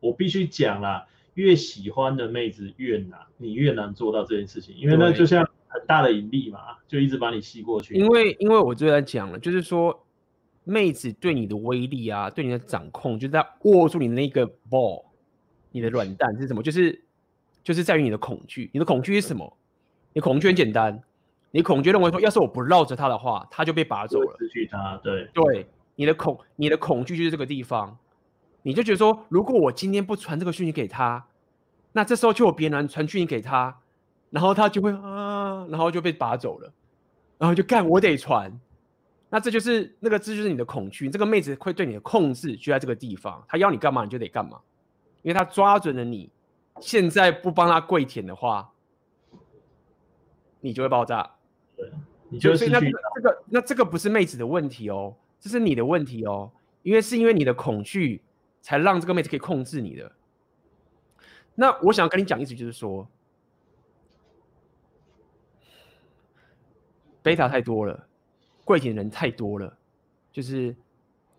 我必须讲啦，越喜欢的妹子越难，你越难做到这件事情，因为那就像很大的引力嘛，就一直把你吸过去。因为因为我就在讲了，就是说妹子对你的威力啊，对你的掌控，就是在握住你的那个 ball，你的软蛋是什么？就是就是在于你的恐惧。你的恐惧是什么？你恐惧很简单，你恐惧认为说，要是我不绕着他的话，他就被拔走了，失去他。对对。你的恐，你的恐惧就是这个地方，你就觉得说，如果我今天不传这个讯息给他，那这时候就有别人传讯息给他，然后他就会啊，然后就被拔走了，然后就干，我得传，那这就是那个字，就是你的恐惧，这个妹子会对你的控制就在这个地方，她要你干嘛你就得干嘛，因为她抓准了你，现在不帮她跪舔的话，你就会爆炸，对，你就所以那这个那这个不是妹子的问题哦。这是你的问题哦，因为是因为你的恐惧，才让这个妹子可以控制你的。那我想要跟你讲意思就是说，贝塔太多了，跪舔人太多了，就是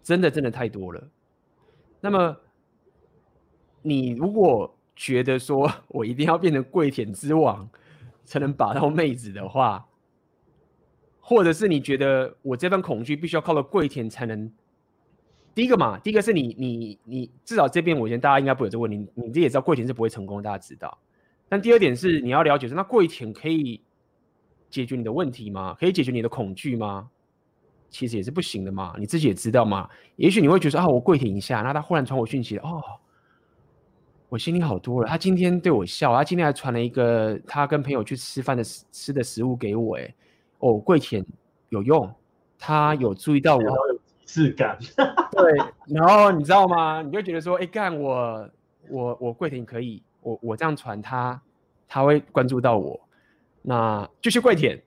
真的真的太多了。那么你如果觉得说我一定要变成跪舔之王，才能把到妹子的话，或者是你觉得我这份恐惧必须要靠到跪舔才能？第一个嘛，第一个是你你你至少这边我觉得大家应该不会有这个问题，你自己也知道跪舔是不会成功的，大家知道。但第二点是你要了解说，那跪舔可以解决你的问题吗？可以解决你的恐惧吗？其实也是不行的嘛，你自己也知道嘛。也许你会觉得啊，我跪舔一下，那他忽然传我讯息了，哦，我心里好多了。他今天对我笑，他今天还传了一个他跟朋友去吃饭的吃的食物给我，哎。哦，跪舔有用，他有注意到我，有仪式感。对，然后你知道吗？你就觉得说，哎，干我，我，我跪舔可以，我我这样传他，他会关注到我，那就去跪舔。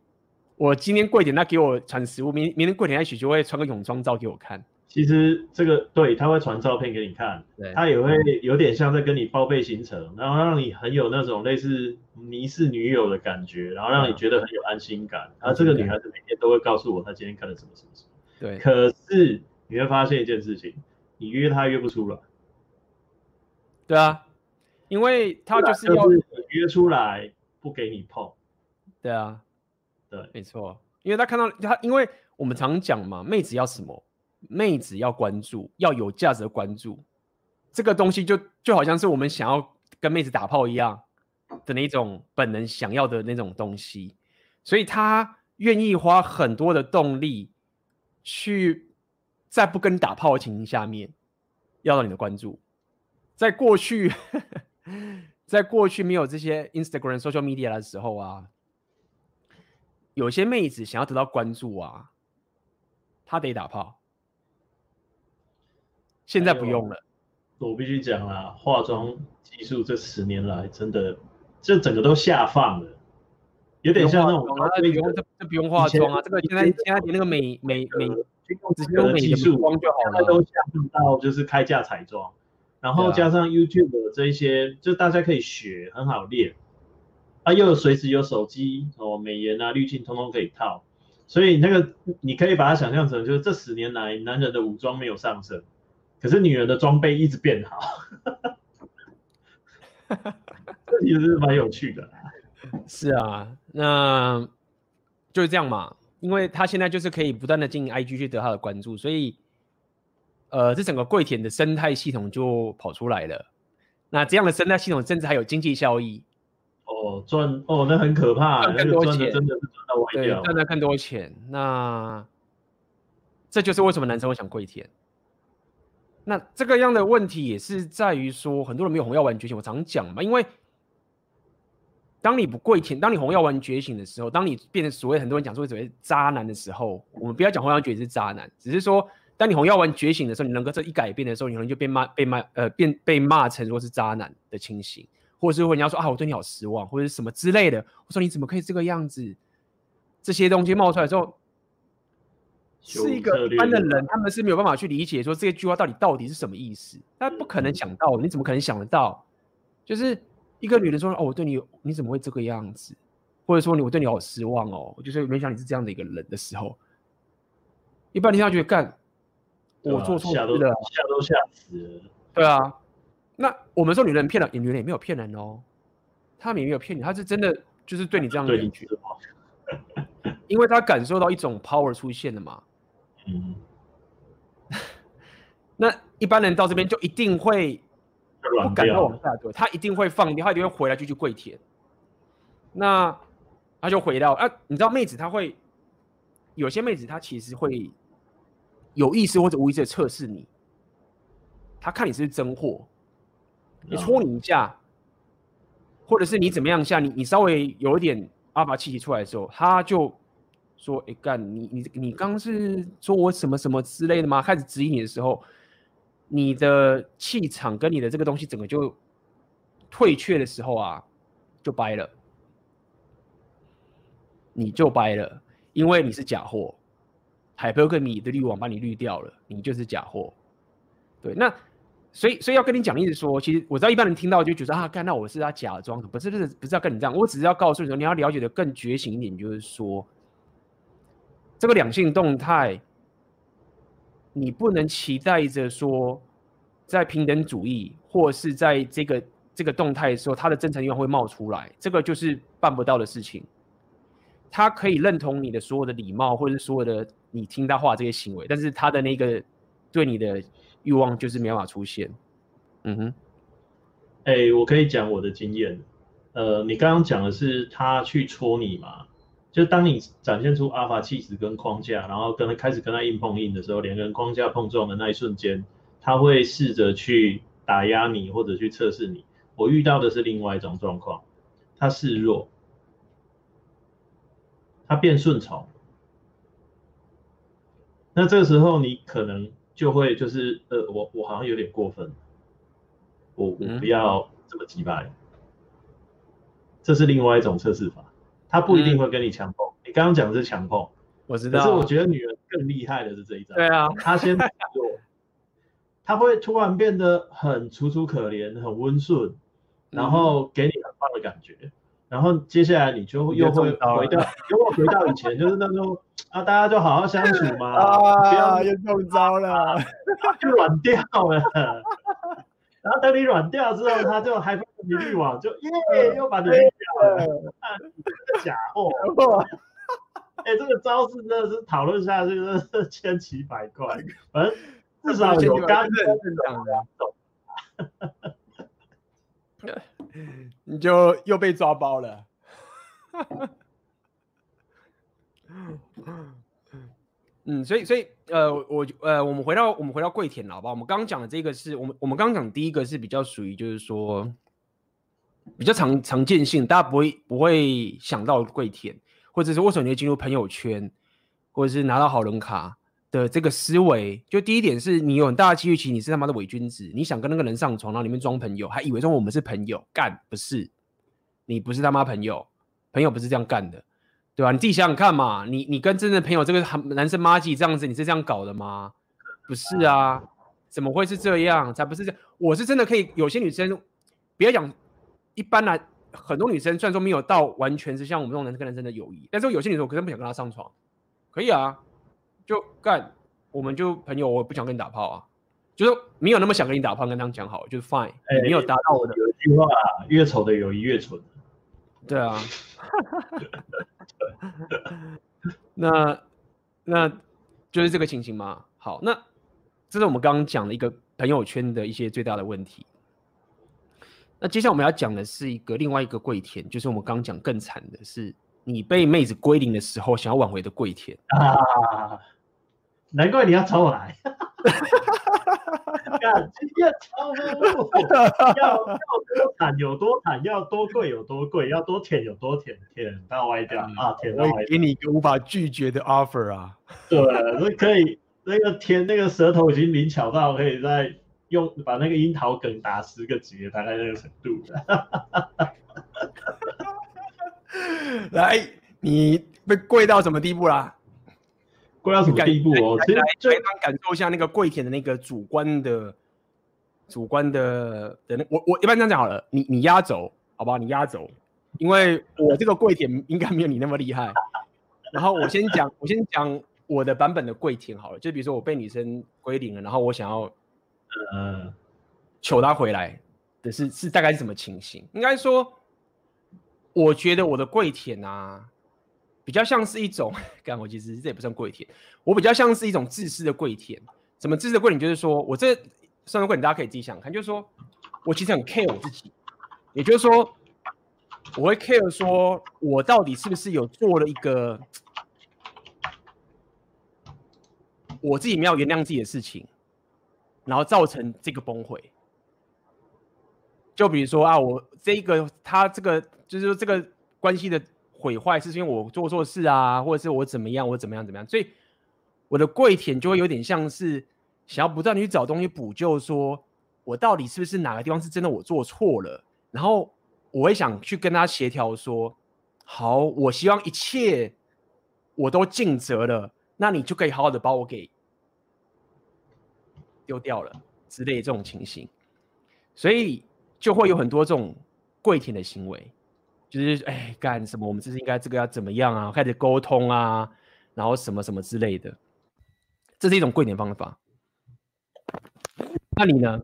我今天跪舔，他给我传食物，明明天跪舔，他许就会穿个泳装照给我看。其实这个对，他会传照片给你看，对他也会有点像在跟你报备行程，然后让你很有那种类似迷失女友的感觉，然后让你觉得很有安心感。然后这个女孩子每天都会告诉我她今天看了什么什么什么。对。可是你会发现一件事情，你约他约不出来。对啊，因为他就是要就是约出来不给你碰。对啊，对，没错，因为他看到他，因为我们常讲嘛，妹子要什么？妹子要关注，要有价值的关注，这个东西就就好像是我们想要跟妹子打炮一样的那种本能想要的那种东西，所以他愿意花很多的动力去在不跟你打炮的情形下面要到你的关注。在过去，在过去没有这些 Instagram、social media 的时候啊，有些妹子想要得到关注啊，她得打炮。现在不用了。我必须讲啊，化妆技术这十年来真的，这整个都下放了，有点像那种。不用这这不用化妆啊，这个现在现在连那个美美美，只是用技术光就好了，都下放到就是开价彩妆，然后加上 YouTube 的这一些，就大家可以学，很好练。啊，又有随时有手机哦，美颜啊、滤镜通通可以套，所以那个你可以把它想象成，就是这十年来男人的武装没有上升。可是女人的装备一直变好，这其实是蛮有趣的。是啊，那就是这样嘛，因为他现在就是可以不断的经营 IG 去得他的关注，所以呃，这整个跪舔的生态系统就跑出来了。那这样的生态系统甚至还有经济效益。哦，赚哦，那很可怕，赚更多钱，真的是赚到歪掉，赚到更多钱。那这就是为什么男生会想跪舔。那这个样的问题也是在于说，很多人没有红药丸觉醒。我常讲嘛，因为当你不跪舔，当你红药丸觉醒的时候，当你变成所谓很多人讲说所谓渣男的时候，我们不要讲红药丸觉醒是渣男，只是说当你红药丸觉醒的时候，你能够这一改变的时候，你可能就被骂被骂呃变被骂成说是渣男的情形，或者是说你要说啊我对你好失望，或者是什么之类的，我说你怎么可以这个样子？这些东西冒出来之后。是一个一般的人，他们是没有办法去理解说这句话到底到底是什么意思。他不可能想到，你怎么可能想得到？就是一个女人说：“哦，我对你，你怎么会这个样子？”或者说：“你我对你好失望哦。”就是没想你是这样的一个人的时候，一般听上去干，我做错事了，吓都吓死了。对啊，那我们说女人骗了，女人也没有骗人哦，他们也没有骗你，他是真的就是对你这样的感觉，因为他感受到一种 power 出现了嘛。嗯，那一般人到这边就一定会不敢再往下，蹲，他一定会放掉，他一定会回来就去跪舔。那他就回到啊，你知道妹子她会有些妹子她其实会有意识或者无意识的测试你，她看你是不是真货，你戳你一下，或者是你怎么样下，你你稍微有一点阿爸气息出来的时候，他就。说，哎干，你你你刚是说我什么什么之类的吗？开始质疑你的时候，你的气场跟你的这个东西整个就退却的时候啊，就掰了，你就掰了，因为你是假货，海波跟你的滤网把你滤掉了，你就是假货。对，那所以所以要跟你讲，一直说，其实我知道一般人听到就觉得啊，干，那我是他假装的，不是不是不是要跟你这样，我只是要告诉你说，你要了解的更觉醒一点，就是说。这个两性动态，你不能期待着说，在平等主义或是在这个这个动态的时候，他的真诚欲望会冒出来，这个就是办不到的事情。他可以认同你的所有的礼貌，或者是所有的你听他话这些行为，但是他的那个对你的欲望就是没办法出现。嗯哼，哎、我可以讲我的经验。呃，你刚刚讲的是他去戳你嘛？就当你展现出阿法气质跟框架，然后跟他开始跟他硬碰硬的时候，两个人框架碰撞的那一瞬间，他会试着去打压你或者去测试你。我遇到的是另外一种状况，他示弱，他变顺从。那这个时候你可能就会就是呃，我我好像有点过分，我我不要这么击败，这是另外一种测试法。他不一定会跟你强碰，嗯、你刚刚讲的是强碰，我知道。可是我觉得女人更厉害的是这一招。对啊，她先做，她会突然变得很楚楚可怜，很温顺，然后给你很棒的感觉，嗯、然后接下来你就又会回到，又会回到以前，就是那种啊，大家就好好相处嘛，啊，不要又中招了，就软掉了。然后等你软掉之后，他就还把你滤网，就耶，又把你滤掉了。啊，你这个假货！哎，这个招式真的是讨论下去真的是千奇百怪。反正至少有干净的，你就又被抓包了。嗯，所以所以呃，我呃，我们回到我们回到跪舔了，好不好？我们刚刚讲的这个是我们我们刚刚讲第一个是比较属于就是说比较常常见性，大家不会不会想到跪舔，或者是为什么你会进入朋友圈，或者是拿到好人卡的这个思维。就第一点是你有很大的机遇，其实你是他妈的伪君子，你想跟那个人上床，然后里面装朋友，还以为说我们是朋友，干不是，你不是他妈朋友，朋友不是这样干的，对吧？你自己想想看嘛，你你跟真正的朋友这个男生妈吉这样子，你是这样搞的吗？不是啊，怎么会是这样？才不是这样，我是真的可以，有些女生，不要讲。一般来，很多女生虽然说没有到完全是像我们这种男生跟男生的友谊，但是有些女生我根本不想跟她上床，可以啊，就干，我们就朋友，我不想跟你打炮啊，就是没有那么想跟你打炮，跟他们讲好，就是 fine，欸，你没有达到我的。有一句话，越丑的友谊越蠢。对啊，那那就是这个情形嘛。好，那这是我们刚刚讲的一个朋友圈的一些最大的问题。那接下来我们要讲的是一个另外一个跪舔，就是我们刚刚讲更惨的是你被妹子归零的时候想要挽回的跪舔啊！难怪你要找我来，要要多惨有多惨，要多贵有多贵，要多舔有多舔，舔到歪掉、嗯、啊！舔到歪掉，给你一个无法拒绝的 offer 啊！对，那可以，那个舔那个舌头已经灵巧到可以在。用把那个樱桃梗打十个结，大概那个程度。来，你被跪到什么地步啦？跪到什么地步哦？来，来感受一下那个跪舔的那个主观的、主观的的那我我一般这样讲好了，你你压轴好不好？你压轴，因为我这个跪舔应该没有你那么厉害。然后我先讲，我先讲我的版本的跪舔好了，就比如说我被女生归零了，然后我想要。呃，求她回来的是是大概是什么情形？应该说，我觉得我的跪舔啊，比较像是一种，干我其实这也不算跪舔，我比较像是一种自私的跪舔。什么自私的跪舔？就是说我这算是跪舔，大家可以自己想看，就是说我其实很 care 我自己，也就是说，我会 care 说我到底是不是有做了一个我自己没有原谅自己的事情。然后造成这个崩溃，就比如说啊，我这个他这个就是说这个关系的毁坏，是因为我做错事啊，或者是我怎么样，我怎么样怎么样，所以我的跪舔就会有点像是想要不断的去找东西补救，说我到底是不是哪个地方是真的我做错了，然后我会想去跟他协调说，好，我希望一切我都尽责了，那你就可以好好的把我给。丢掉了之类的这种情形，所以就会有很多这种跪舔的行为，就是哎干什么？我们这是应该这个要怎么样啊？开始沟通啊，然后什么什么之类的，这是一种跪舔方法。那你呢？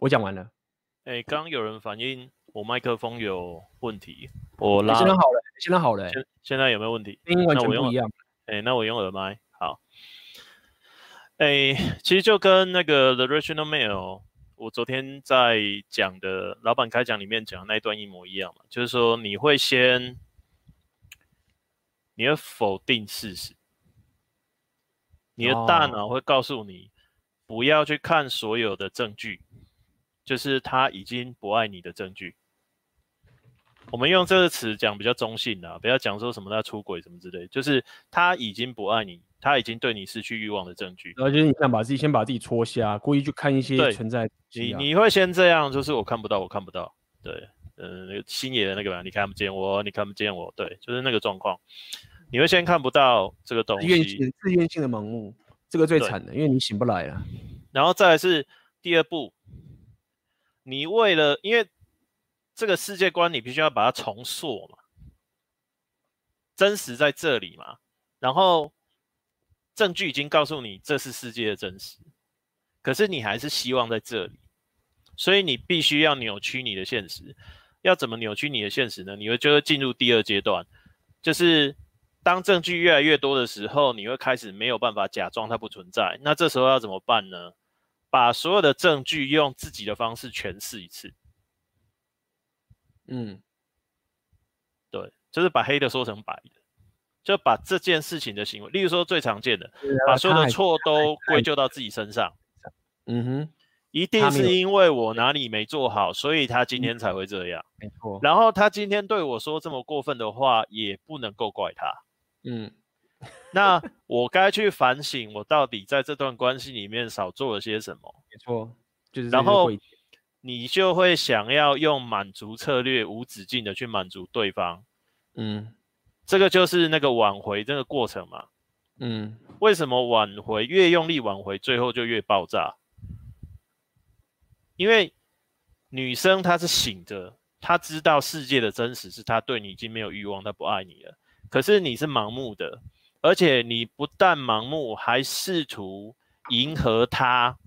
我讲完了。哎、欸，刚有人反映我麦克风有问题，我拉。现在好了，现在好了。现现在有没有问题？声音完全不一样。哎、欸，那我用耳麦。好哎，其实就跟那个 The Rational Male，我昨天在讲的老板开讲里面讲的那一段一模一样嘛，就是说你会先，你会否定事实，你的大脑会告诉你不要去看所有的证据，就是他已经不爱你的证据。我们用这个词讲比较中性的，不要讲说什么他出轨什么之类，就是他已经不爱你。他已经对你失去欲望的证据，然后就是你想把自己先把自己戳瞎，故意去看一些存在、啊。你你会先这样，就是我看不到，我看不到。对，嗯，那个星爷的那个吧，你看不见我，你看不见我，对，就是那个状况。你会先看不到这个东西，自愿性自愿性的盲目，这个最惨的，因为你醒不来了。然后再来是第二步，你为了因为这个世界观，你必须要把它重塑嘛，真实在这里嘛，然后。证据已经告诉你这是世界的真实，可是你还是希望在这里，所以你必须要扭曲你的现实。要怎么扭曲你的现实呢？你会就会进入第二阶段，就是当证据越来越多的时候，你会开始没有办法假装它不存在。那这时候要怎么办呢？把所有的证据用自己的方式诠释一次。嗯，对，就是把黑的说成白的。就把这件事情的行为，例如说最常见的，把所有的错都归咎到自己身上。嗯哼，一定是因为我哪里没做好，所以他今天才会这样。没错。然后他今天对我说这么过分的话，也不能够怪他。嗯。那我该去反省，我到底在这段关系里面少做了些什么？没错，就是。然后你就会想要用满足策略，无止境的去满足对方。嗯，这个就是那个挽回这个过程嘛。嗯，为什么挽回越用力挽回，最后就越爆炸？因为女生她是醒着，她知道世界的真实是她对你已经没有欲望，她不爱你了。可是你是盲目的，而且你不但盲目，还试图迎合她，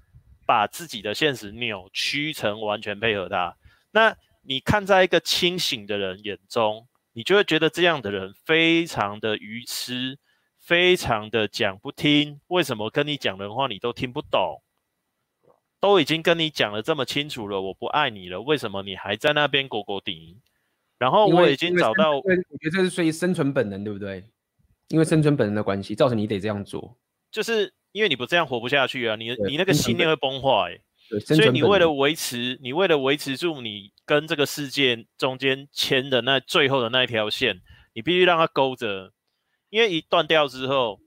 把自己的现实扭曲成完全配合她。那你看在一个清醒的人眼中，你就会觉得这样的人非常的愚痴，非常的讲不听。为什么跟你讲的话你都听不懂？都已经跟你讲了这么清楚了，我不爱你了，为什么你还在那边勾勾顶？然后我已经找到，我觉得这是属于生存本能，对不对？因为生存本能的关系，造成你得这样做，就是因为你不这样活不下去啊，你你那个信念会崩坏，对，所以你为了维持，你为了维持住你跟这个世界中间牵的那最后的那一条线，你必须让它勾着，因为一断掉之后，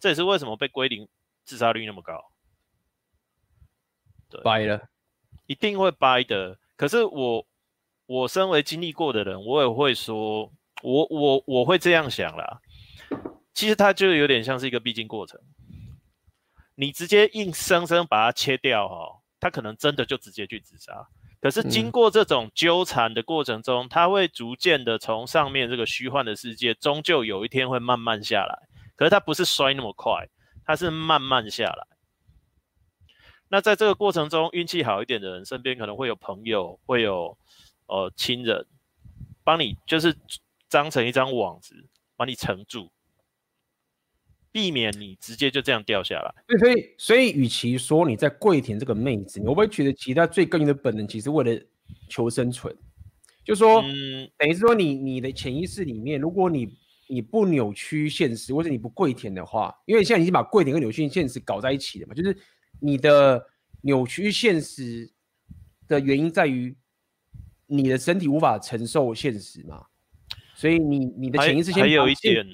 这也是为什么被归零自杀率那么高。掰了，一定会掰的。可是我，我身为经历过的人，我也会说，我我我会这样想啦。其实它就有点像是一个必经过程。你直接硬生生把它切掉哈，他可能真的就直接去自杀。可是经过这种纠缠的过程中，他会逐渐的从上面这个虚幻的世界，终究有一天会慢慢下来。可是他不是摔那么快，他是慢慢下来。那在这个过程中，运气好一点的人，身边可能会有朋友，会有呃亲人，帮你就是张成一张网子，把你撑住，避免你直接就这样掉下来。所以，所以，与其说你在跪舔这个妹子，你会不会觉得其他最根源的本能，其实为了求生存？就说，嗯，等于是说你你的潜意识里面，如果你你不扭曲现实，或者你不跪舔的话，因为现在已经把跪舔跟扭曲现实搞在一起了嘛，就是。你的扭曲现实的原因在于你的身体无法承受现实嘛，所以你你的潜意识先还有一点，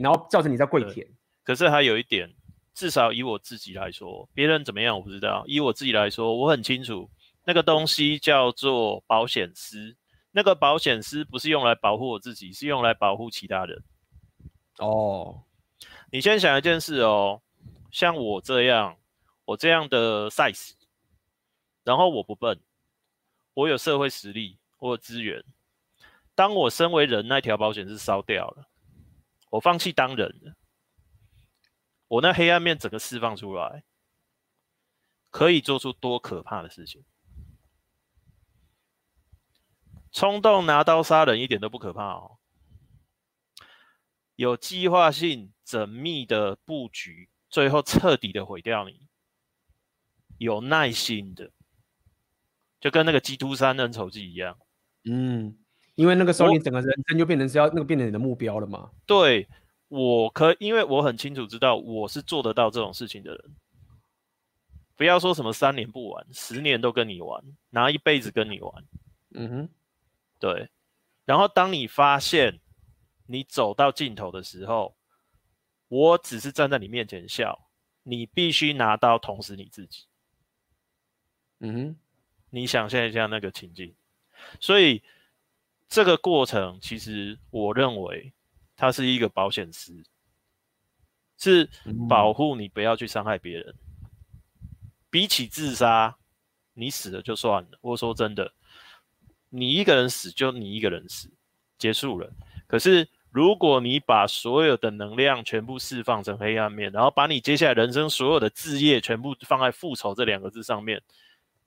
然后造成你在跪舔。可是还有一点，至少以我自己来说，别人怎么样我不知道。以我自己来说，我很清楚那个东西叫做保险丝，那个保险丝不是用来保护我自己，是用来保护其他人。哦，你先想一件事哦，像我这样。我这样的 size，然后我不笨，我有社会实力，我有资源。当我身为人那条保险丝烧掉了，我放弃当人了，我那黑暗面整个释放出来，可以做出多可怕的事情？冲动拿刀杀人一点都不可怕哦，有计划性、缜密的布局，最后彻底的毁掉你。有耐心的，就跟那个基督山恩仇记一样。嗯，因为那个时候你整个人生就变成是要那个变成你的目标了嘛。对，我可因为我很清楚知道我是做得到这种事情的人。不要说什么三年不玩，十年都跟你玩，拿一辈子跟你玩。嗯哼，对。然后当你发现你走到尽头的时候，我只是站在你面前笑，你必须拿刀捅死你自己。嗯哼，你想象一下那个情境，所以这个过程其实我认为它是一个保险丝，是保护你不要去伤害别人。比起自杀，你死了就算了。我说真的，你一个人死就你一个人死，结束了。可是如果你把所有的能量全部释放成黑暗面，然后把你接下来人生所有的志业全部放在复仇这两个字上面。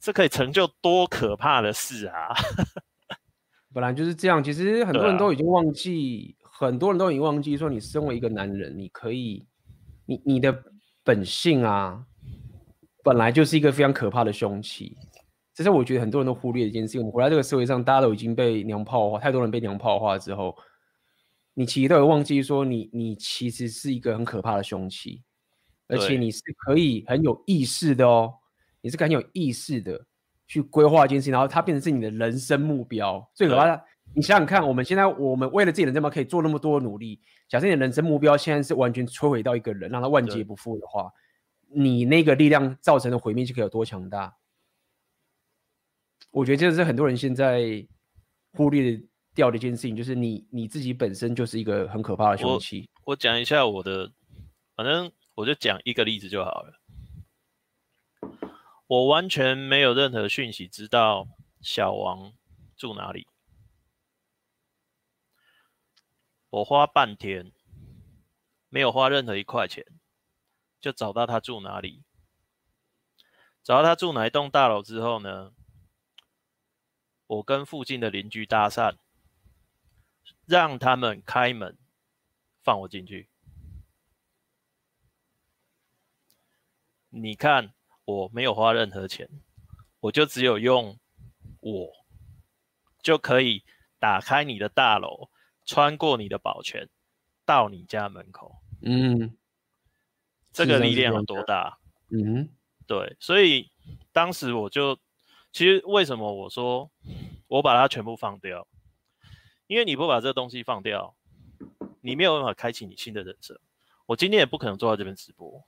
这可以成就多可怕的事啊！本来就是这样。其实很多人都已经忘记，啊、很多人都已经忘记说，你身为一个男人，你可以，你你的本性啊，本来就是一个非常可怕的凶器。这是我觉得很多人都忽略的一件事。我们活在这个社会上，大家都已经被娘炮化，太多人被娘炮化之后，你其实都有忘记说你，你你其实是一个很可怕的凶器，而且你是可以很有意识的哦。你是很有意识的去规划一件事情，然后它变成是你的人生目标。最可怕的，你想想看，我们现在我们为了自己的人生可以做那么多努力。假设你的人生目标现在是完全摧毁到一个人，让他万劫不复的话，你那个力量造成的毁灭就可以有多强大？我觉得这是很多人现在忽略掉的一件事情，就是你你自己本身就是一个很可怕的凶器。我我讲一下我的，反正我就讲一个例子就好了。我完全没有任何讯息知道小王住哪里，我花半天没有花任何一块钱，就找到他住哪里。找到他住哪一栋大楼之后呢，我跟附近的邻居搭讪，让他们开门放我进去。你看，我没有花任何钱，我就只有用我就可以打开你的大楼，穿过你的保全，到你家门口。嗯，这个力量有多大？嗯，对，所以当时我就。其实为什么我说我把它全部放掉？因为你不把这个东西放掉，你没有办法开启你新的人生。我今天也不可能坐在这边直播，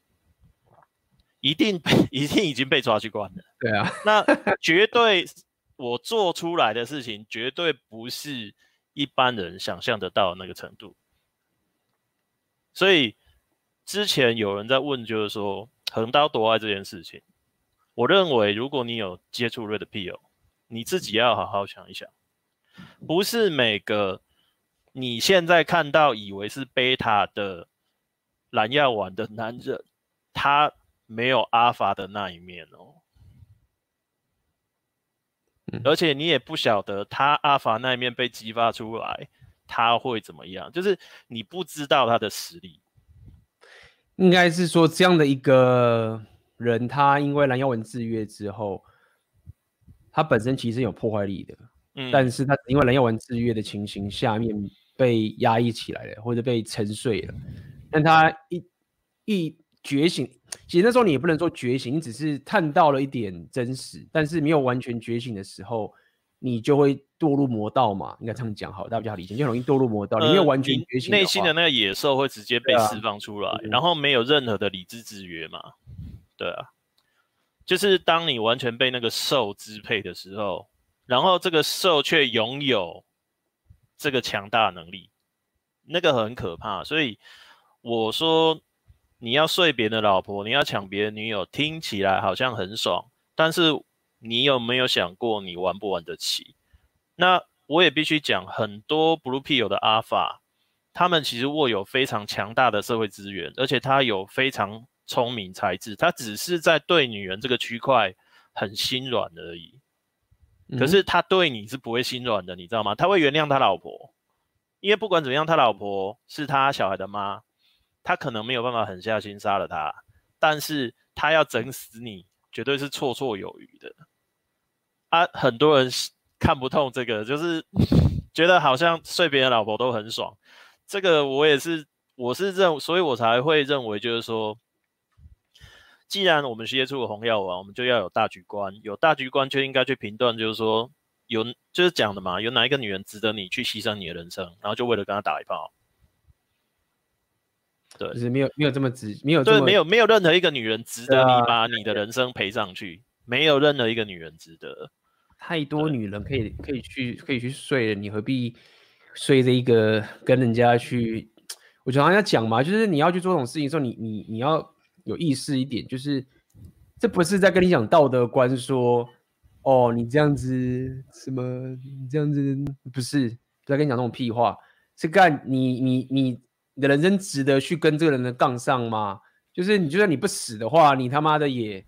一定被 一定已经被抓去关了。对啊，那绝对我做出来的事情绝对不是一般人想象得到那个程度。所以之前有人在问，就是说横刀夺爱这件事情。我认为，如果你有接触 Red Pill，你自己要好好想一想，不是每个你现在看到以为是贝塔的蓝药丸的男人，他没有阿法的那一面哦。而且你也不晓得他阿法那一面被激发出来，他会怎么样？就是你不知道他的实力。应该是说这样的一个。人他因为蓝药丸制约之后，他本身其实有破坏力的，嗯，但是他因为蓝药丸制约的情形下面被压抑起来了，或者被沉睡了。但他一一觉醒，其实那时候你也不能说觉醒，你只是探到了一点真实，但是没有完全觉醒的时候，你就会堕入魔道嘛，应该这样讲好，大家比较好理解，就容易堕入魔道。你没有完全觉醒，内心的那个野兽会直接被释放出来，啊，然后没有任何的理智制约嘛。对啊，就是当你完全被那个兽支配的时候，然后这个兽却拥有这个强大能力，那个很可怕。所以我说，你要睡别人的老婆，你要抢别人女友，听起来好像很爽，但是你有没有想过你玩不玩得起？那我也必须讲，很多 Blue Pill 的 Alpha，他们其实握有非常强大的社会资源，而且他有非常。聪明才智，他只是在对女人这个区块很心软而已。可是他对你是不会心软的，你知道吗？他会原谅他老婆，因为不管怎么样，他老婆是他小孩的妈，他可能没有办法狠下心杀了他，但是他要整死你，绝对是绰绰有余的。啊，很多人看不透这个，就是 觉得好像睡别人老婆都很爽。这个我也是，我是认，所以我才会认为，就是说。既然我们接触了红药丸，我们就要有大局观，有大局观就应该去评断，就是说有就是讲的嘛，有哪一个女人值得你去牺牲你的人生，然后就为了跟她打一炮？对，就是没有没有这么值，没有对，没有没有任何一个女人值得你把你的人生赔上去，没有任何一个女人值得。太多女人可以可以去可以去睡了，你何必睡这一个跟人家去？我常常要讲嘛，就是你要去做这种事情的时候，你你你要。有意识一点，就是这不是在跟你讲道德观，说哦，你这样子什么，你这样子不是在跟你讲那种屁话，是干你你你你的人生值得去跟这个人的杠上吗？就是你就算你不死的话，你他妈的也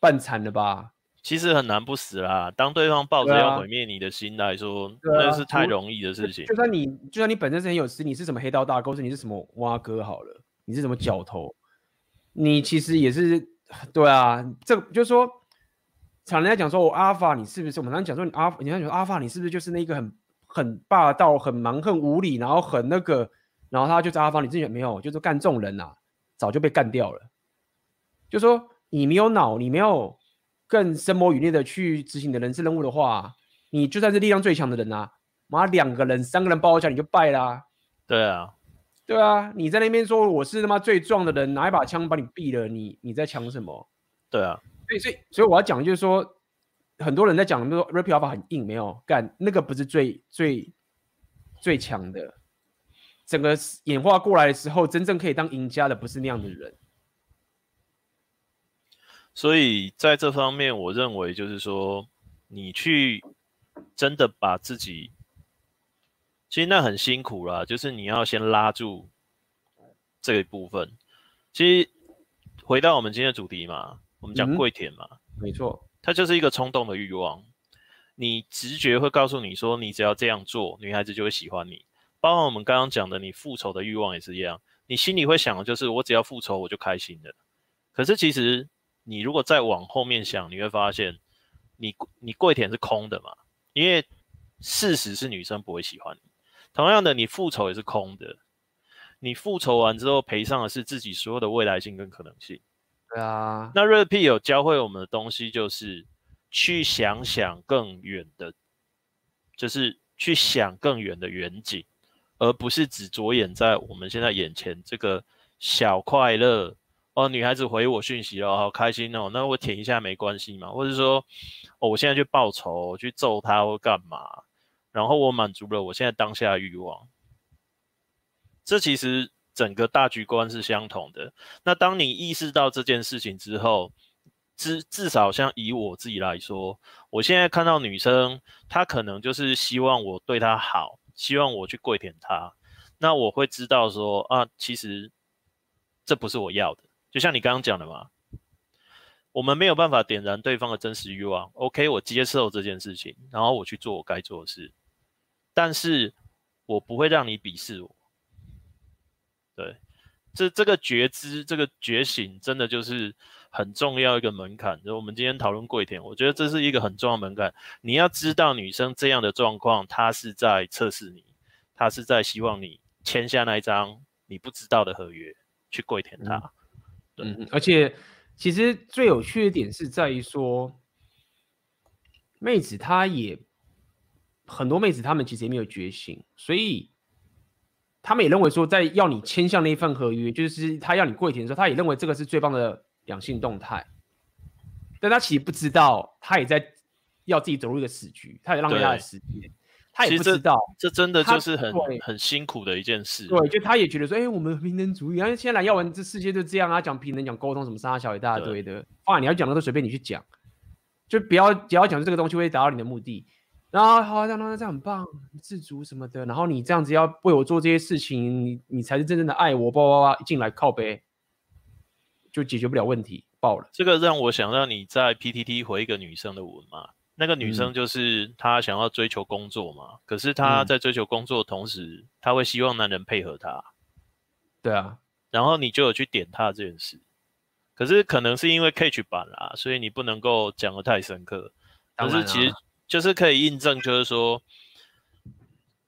半残了吧？其实很难不死啦。当对方抱着要毁灭你的心来说，啊、那是太容易的事情。就算你就算你本身是很有实力，你是什么黑道大哥，是你是什么蛙哥好了，你是什么角头。你其实也是，对啊，这就是说，常人家讲说，我阿法，你是不是？我们常讲说，你阿，你常讲说阿法，你是不是就是那个很很霸道、很蛮横无理，然后很那个，然后他就在阿方，你自己没有，就是干这种人呐、啊，早就被干掉了。就说你没有脑，你没有更深谋远虑的去执行你的人事任务的话，你就算是力量最强的人啊，妈两个人、三个人包一下你就败啦、啊。对啊，对啊，你在那边说我是他妈最壮的人，拿一把枪把你毙了，你你在抢什么？对啊，所以所以所以我要讲的就是说，很多人在讲说 Red Pill Alpha 很硬，没有干那个不是最最最强的。整个演化过来的时候，真正可以当赢家的不是那样的人。所以在这方面，我认为就是说，你去真的把自己，其实那很辛苦啦，就是你要先拉住这一部分。其实回到我们今天的主题嘛，我们讲跪舔嘛，嗯、没错，它就是一个冲动的欲望。你直觉会告诉你说，你只要这样做，女孩子就会喜欢你。包括我们刚刚讲的，你复仇的欲望也是一样，你心里会想的就是，我只要复仇，我就开心了。可是其实。你如果再往后面想，你会发现你，你你跪舔是空的嘛？因为事实是女生不会喜欢你。同样的，你复仇也是空的。你复仇完之后，赔上的是自己所有的未来性跟可能性。对啊。那 Red Pill 有教会我们的东西，就是去想想更远的，就是去想更远的远景，而不是只着眼在我们现在眼前这个小快乐。哦，女孩子回我讯息了，好开心哦。那我舔一下没关系嘛？或者说，哦，我现在去报仇，去揍他或干嘛？然后我满足了我现在当下欲望。这其实整个大局观是相同的。那当你意识到这件事情之后，至至少像以我自己来说，我现在看到女生，她可能就是希望我对她好，希望我去跪舔他。那我会知道说啊，其实这不是我要的。就像你刚刚讲的嘛，我们没有办法点燃对方的真实欲望。OK，我接受这件事情，然后我去做我该做的事，但是我不会让你鄙视我。对，这这个觉知、这个觉醒，真的就是很重要一个门槛。就我们今天讨论跪舔，我觉得这是一个很重要门槛。你要知道，女生这样的状况，她是在测试你，她是在希望你签下那一张你不知道的合约，去跪舔她。嗯嗯，而且其实最有趣的点是在于说，妹子她也很多妹子，她们其实也没有觉醒，所以她们也认为说，在要你签下那一份合约，就是她要你跪舔的时候，她也认为这个是最棒的两性动态，但他其实不知道，他也在要自己走入一个死局，他也浪费他的时间。他也不知道，这真的就是很很辛苦的一件事。对，就他也觉得说，哎、欸，我们平等主义，然后现在要玩这世界就这样啊，讲平等，讲沟通，什么三小一大堆的，哇，你要讲的都随便你去讲，就不要只要讲这个东西会达到你的目的。然后好，这样这样很棒，自足什么的。然后你这样子要为我做这些事情，你你才是真正的爱我，叭叭叭，一进来靠北，就解决不了问题，爆了。这个让我想让你在 PTT 回一个女生的文嘛。那个女生就是她想要追求工作嘛，嗯、可是她在追求工作的同时，她会希望男人配合她。对啊，然后你就有去点她这件事，可是可能是因为 Catch 版啦，所以你不能够讲的太深刻。可是其实就是可以印证，就是说，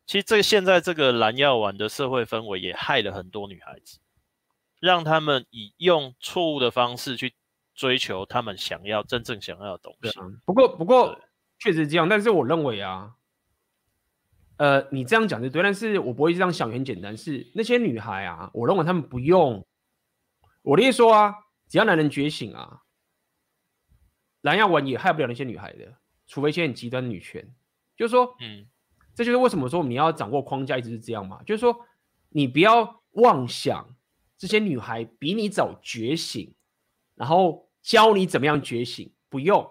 其实这现在这个蓝药丸的社会氛围也害了很多女孩子，让他们以用错误的方式去。追求他们想要真正想要的东西。不过，不过确实这样。但是我认为啊，呃，你这样讲就对，但是我不会这样想。很简单，是那些女孩啊，我认为他们不用。我的意思说啊，只要男人觉醒啊，蓝药丸也害不了那些女孩的，除非一些很极端的女权。就是说，嗯，这就是为什么说你要掌握框架，一直是这样嘛。就是说，你不要妄想这些女孩比你早觉醒。然后教你怎么样觉醒，不用。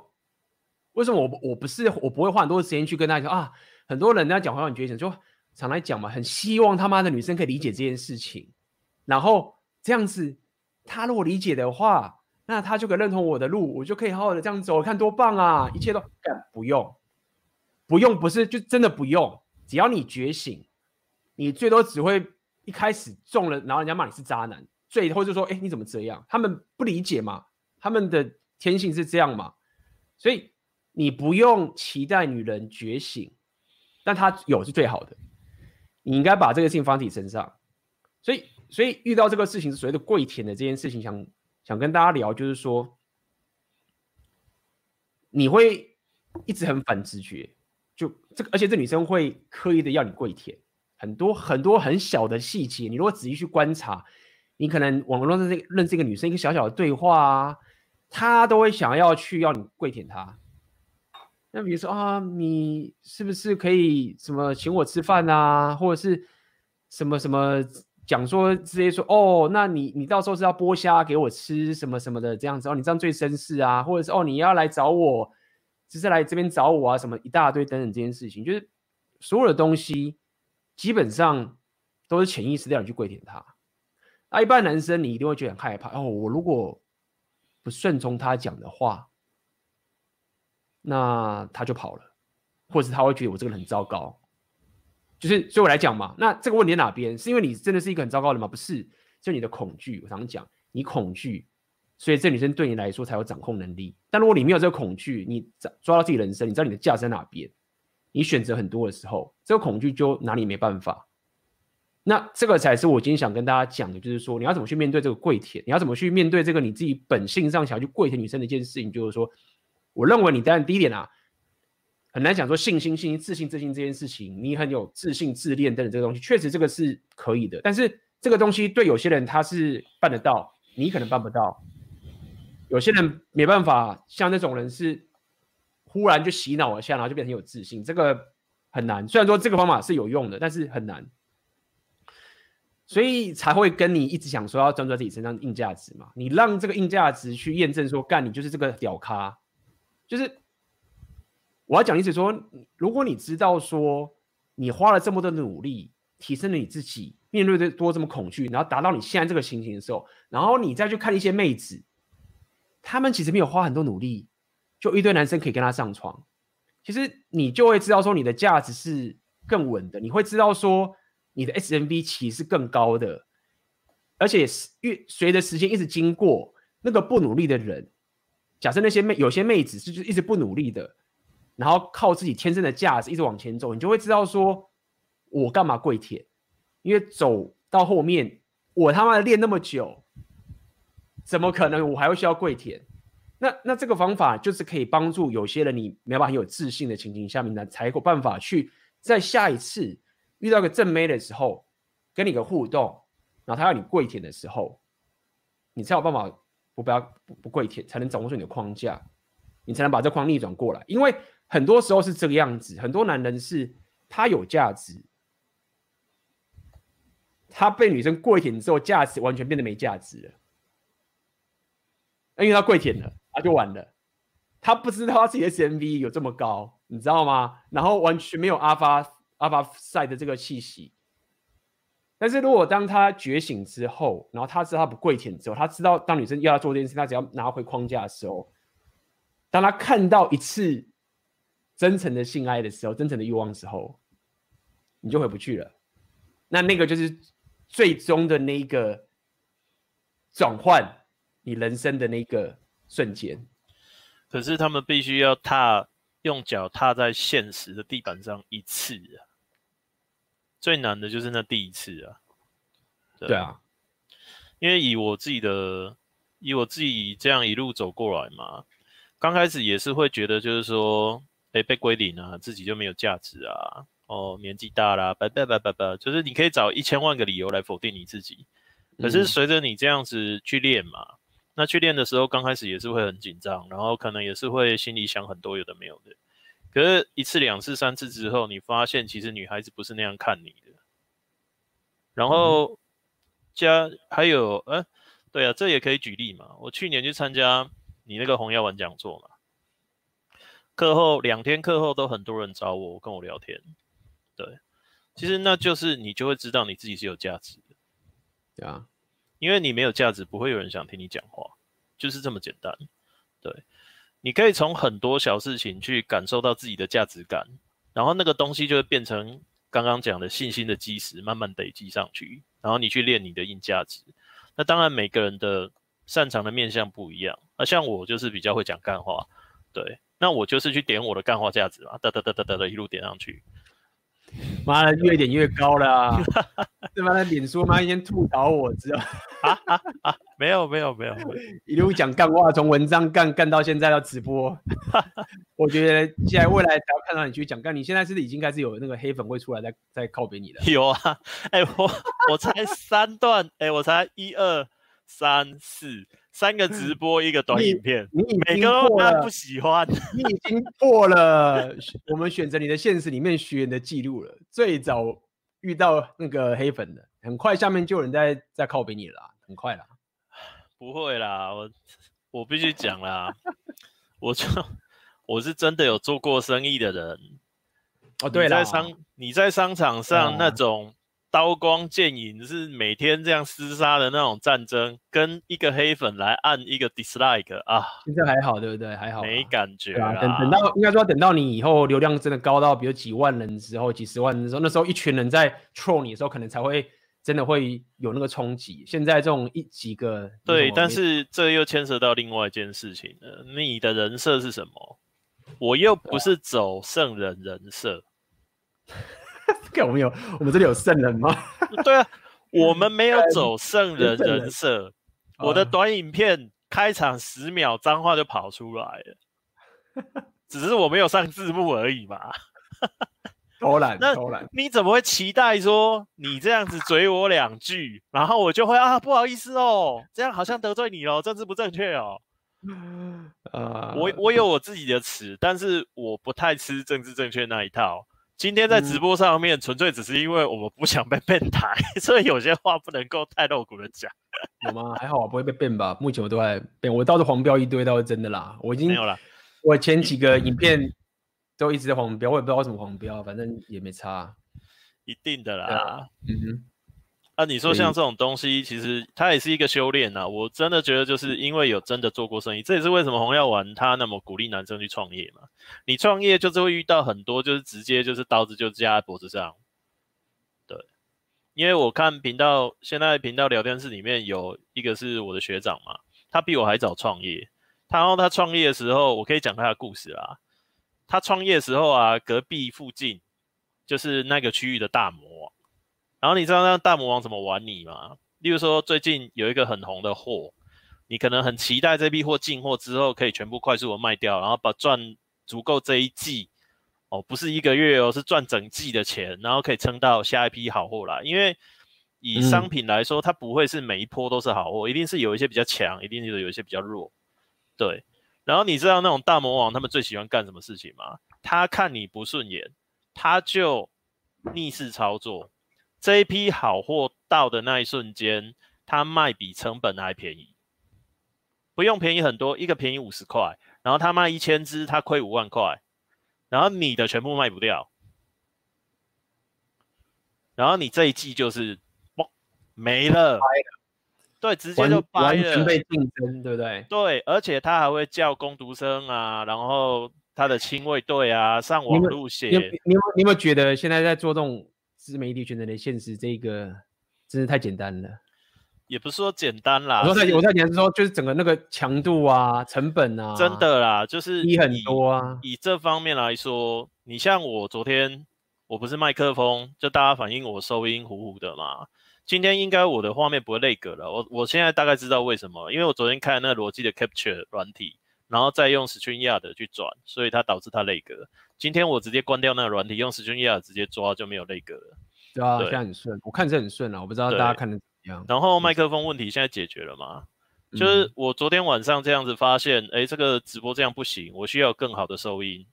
为什么我我不是我不会花很多时间去跟大家说啊？很多人在讲话很觉醒，就常来讲嘛，很希望他妈的女生可以理解这件事情。然后这样子，他如果理解的话，那他就可以认同我的路，我就可以好好的这样走，看多棒啊！一切都不用，不用不是就真的不用。只要你觉醒，你最多只会一开始中了，然后人家骂你是渣男。最后就说：“哎，你怎么这样？”他们不理解嘛，他们的天性是这样嘛，所以你不用期待女人觉醒，但她有是最好的。你应该把这个事情放在自己身上。所以，所以遇到这个事情是所谓的跪舔的这件事情，想想跟大家聊，就是说，你会一直很反直觉，就这个，而且这女生会刻意的要你跪舔，很多很多很小的细节，你如果仔细去观察，你可能网络上认识认识一个女生，一个小小的对话啊，她都会想要去要你跪舔她。那比如说啊，你是不是可以什么请我吃饭啊，或者是什么什么？讲说直接说哦，那你你到时候是要剥虾给我吃什么什么的这样子哦，你这样最绅士啊，或者是哦你要来找我，只是来这边找我啊，什么一大堆等等这件事情，就是所有的东西基本上都是潜意识的要你去跪舔他。那一般男生你一定会觉得很害怕哦，我如果不顺从他讲的话，那他就跑了，或者他会觉得我这个人很糟糕。就是所以我来讲嘛，那这个问题在哪边？是因为你真的是一个很糟糕的人吗？不是，就你的恐惧。我常常讲，你恐惧，所以这女生对你来说才有掌控能力。但如果你没有这个恐惧，你抓抓到自己人生，你知道你的价值在哪边，你选择很多的时候，这个恐惧就拿你没办法。那这个才是我今天想跟大家讲的，就是说你要怎么去面对这个跪舔，你要怎么去面对这个你自己本性上想要去跪舔女生的一件事情，就是说，我认为你当然第一点啊。很难讲说信心、信心、自信、自信这件事情，你很有自信、自恋等等这个东西，确实这个是可以的。但是这个东西对有些人他是办得到，你可能办不到。有些人没办法，像那种人是忽然就洗脑了下，然后就变成有自信，这个很难。虽然说这个方法是有用的，但是很难。所以才会跟你一直想说要专注在自己身上硬价值嘛。你让这个硬价值去验证说，干你就是这个屌咖，就是。我要讲的意思说，如果你知道说你花了这么多努力，提升了你自己，面对的多这么恐惧，然后达到你现在这个情形的时候，然后你再去看一些妹子，他们其实没有花很多努力，就一堆男生可以跟他上床，其实你就会知道说你的价值是更稳的，你会知道说你的 SMV 其实是更高的，而且越随着时间一直经过，那个不努力的人，假设那些妹有些妹子是就一直不努力的。然后靠自己天生的价值一直往前走，你就会知道说，我干嘛跪舔？因为走到后面，我他妈的练那么久，怎么可能我还会需要跪舔？那那这个方法就是可以帮助有些人，你没有办法很有自信的情景下面呢，才有办法去在下一次遇到个正妹的时候，跟你个互动，然后他要你跪舔的时候，你才有办法不不要不不跪舔，才能掌握住你的框架，你才能把这框逆转过来，因为。很多时候是这个样子，很多男人是他有价值，他被女生跪舔之后，价值完全变得没价值了，因为他跪舔了，他就完了，他不知道他自己的 SMV 有这么高，你知道吗？然后完全没有阿发阿发赛的这个气息。但是如果当他觉醒之后，然后他知道他不跪舔之后，他知道当女生要他做这件事，他只要拿回框架的时候，当他看到一次。真诚的性爱的时候，真诚的欲望的时候，你就回不去了。那那个就是最终的那一个转换你人生的那个瞬间。可是他们必须要踏，用脚踏在现实的地板上一次啊。最难的就是那第一次啊。对，对啊，因为以我自己的，以我自己这样一路走过来嘛，刚开始也是会觉得，就是说。哎被归零啊，自己就没有价值啊！哦，年纪大啦，拜拜拜拜拜，就是你可以找一千万个理由来否定你自己。可是随着你这样子去练嘛，嗯、那去练的时候，刚开始也是会很紧张，然后可能也是会心里想很多有的没有的。可是一次、两次、三次之后，你发现其实女孩子不是那样看你的。然后加还有，呃，对啊，这也可以举例嘛。我去年去参加你那个红药丸讲座嘛。课后两天课后都很多人找我跟我聊天，对，其实那就是你就会知道你自己是有价值的，对啊，因为你没有价值，不会有人想听你讲话，就是这么简单。对，你可以从很多小事情去感受到自己的价值感，然后那个东西就会变成刚刚讲的信心的基石，慢慢累积上去，然后你去练你的硬价值。那当然每个人的擅长的面向不一样，那像我就是比较会讲干话，对。那我就是去点我的干话价值嘛，哒哒哒哒哒的一路点上去。妈的，越点越高了、啊，对吧？那脸书妈一天吐槽我，知道吗？啊啊啊！没有没有没有，一路讲干话，从文章干干到现在要直播。我觉得现在未来只要看到你去讲干，你现在是不是已经开始有那个黑粉会出来在在靠北你了？有啊，哎、欸，我我才三段，哎、欸，我才一二三四三个直播，一个短影片，你，你每个都不喜欢，你已经破了我们选择你的现实里面学员的记录了。最早遇到那个黑粉的，很快下面就有人在在靠北你了。很快啦，不会啦，我我必须讲啦，我就我是真的有做过生意的人哦。对了，在商你在商场上那种刀光剑影，是每天这样厮杀的那种战争，跟一个黑粉来按一个 dislike 啊，现在还好对不对？还好，没感觉啊。等等到应该说等到你以后流量真的高到比如几万人之后，几十万人的时候，那时候一群人在 troll 你的时候，可能才会。真的会有那个冲击。现在这种一几个，对，但是这又牵涉到另外一件事情了。你的人设是什么？我又不是走圣人人设。看我们有，我们这里有圣人吗？对啊，我们没有 走圣人人设。我的短影片开场十秒，脏话就跑出来了，只是我没有上字幕而已嘛。偷懒，偷懒，你怎么会期待说你这样子嘴我两句，然后我就会啊不好意思哦，这样好像得罪你了，政治不正确哦。呃，我我有我自己的词，但是我不太吃政治正确那一套。今天在直播上面，纯粹只是因为我们不想被 ban 台，所以有些话不能够太露骨的讲。有吗？还好我，不会被 ban 吧？目前我都还 ban，我倒是黄标一堆，倒是真的啦。我已经没有了。我前几个影片。都一直在黄标，我也不知道为什么黄标，反正也没差，一定的啦。嗯哼，啊，你说像这种东西，其实它也是一个修炼呐。我真的觉得，就是因为有真的做过生意，这也是为什么红药丸他那么鼓励男生去创业嘛。你创业就是会遇到很多，就是直接就是刀子就架在脖子上。对，因为我看频道，现在频道聊天室里面有一个是我的学长嘛，他比我还早创业。他然后他创业的时候，我可以讲他的故事啦。他创业的时候啊，隔壁附近就是那个区域的大魔王。然后你知道那大魔王怎么玩你吗？例如说，最近有一个很红的货，你可能很期待这批货进货之后可以全部快速的卖掉，然后把赚足够这一季哦，不是一个月哦，是赚整季的钱，然后可以撑到下一批好货来。因为以商品来说，它不会是每一波都是好货，一定是有一些比较强，一定是有一些比较弱，对。然后你知道那种大魔王他们最喜欢干什么事情吗？他看你不顺眼，他就逆势操作。这一批好货到的那一瞬间，它卖比成本还便宜，不用便宜很多，一个便宜五十块，然后他卖一千只，他亏五万块，然后你的全部卖不掉，然后你这一季就是，没了。对，直接就完全被竞争，对不对？对，而且他还会叫工读生啊，然后他的亲卫队啊上网路线。你有你有你有没有觉得现在在做这种自媒体选择的现实，这个真是太简单了？也不是说简单啦，我说太我太简单是说，就是整个那个强度啊、成本啊，真的啦，就是低很多啊。以这方面来说，你像我昨天，我不是麦克风，就大家反映我收音糊糊的嘛。今天应该我的画面不会 lag 了，我我现在大概知道为什么，因为我昨天开了那个逻辑的 Capture 软体，然后再用 StreamYard 去转，所以它导致它 lag。今天我直接关掉那个软体，用 StreamYard 直接抓就没有 lag 了。对啊，现在很顺，我看是很顺啊，我不知道大家看的怎么样。然后麦克风问题现在解决了吗？嗯、就是我昨天晚上这样子发现，哎，这个直播这样不行，我需要更好的收音，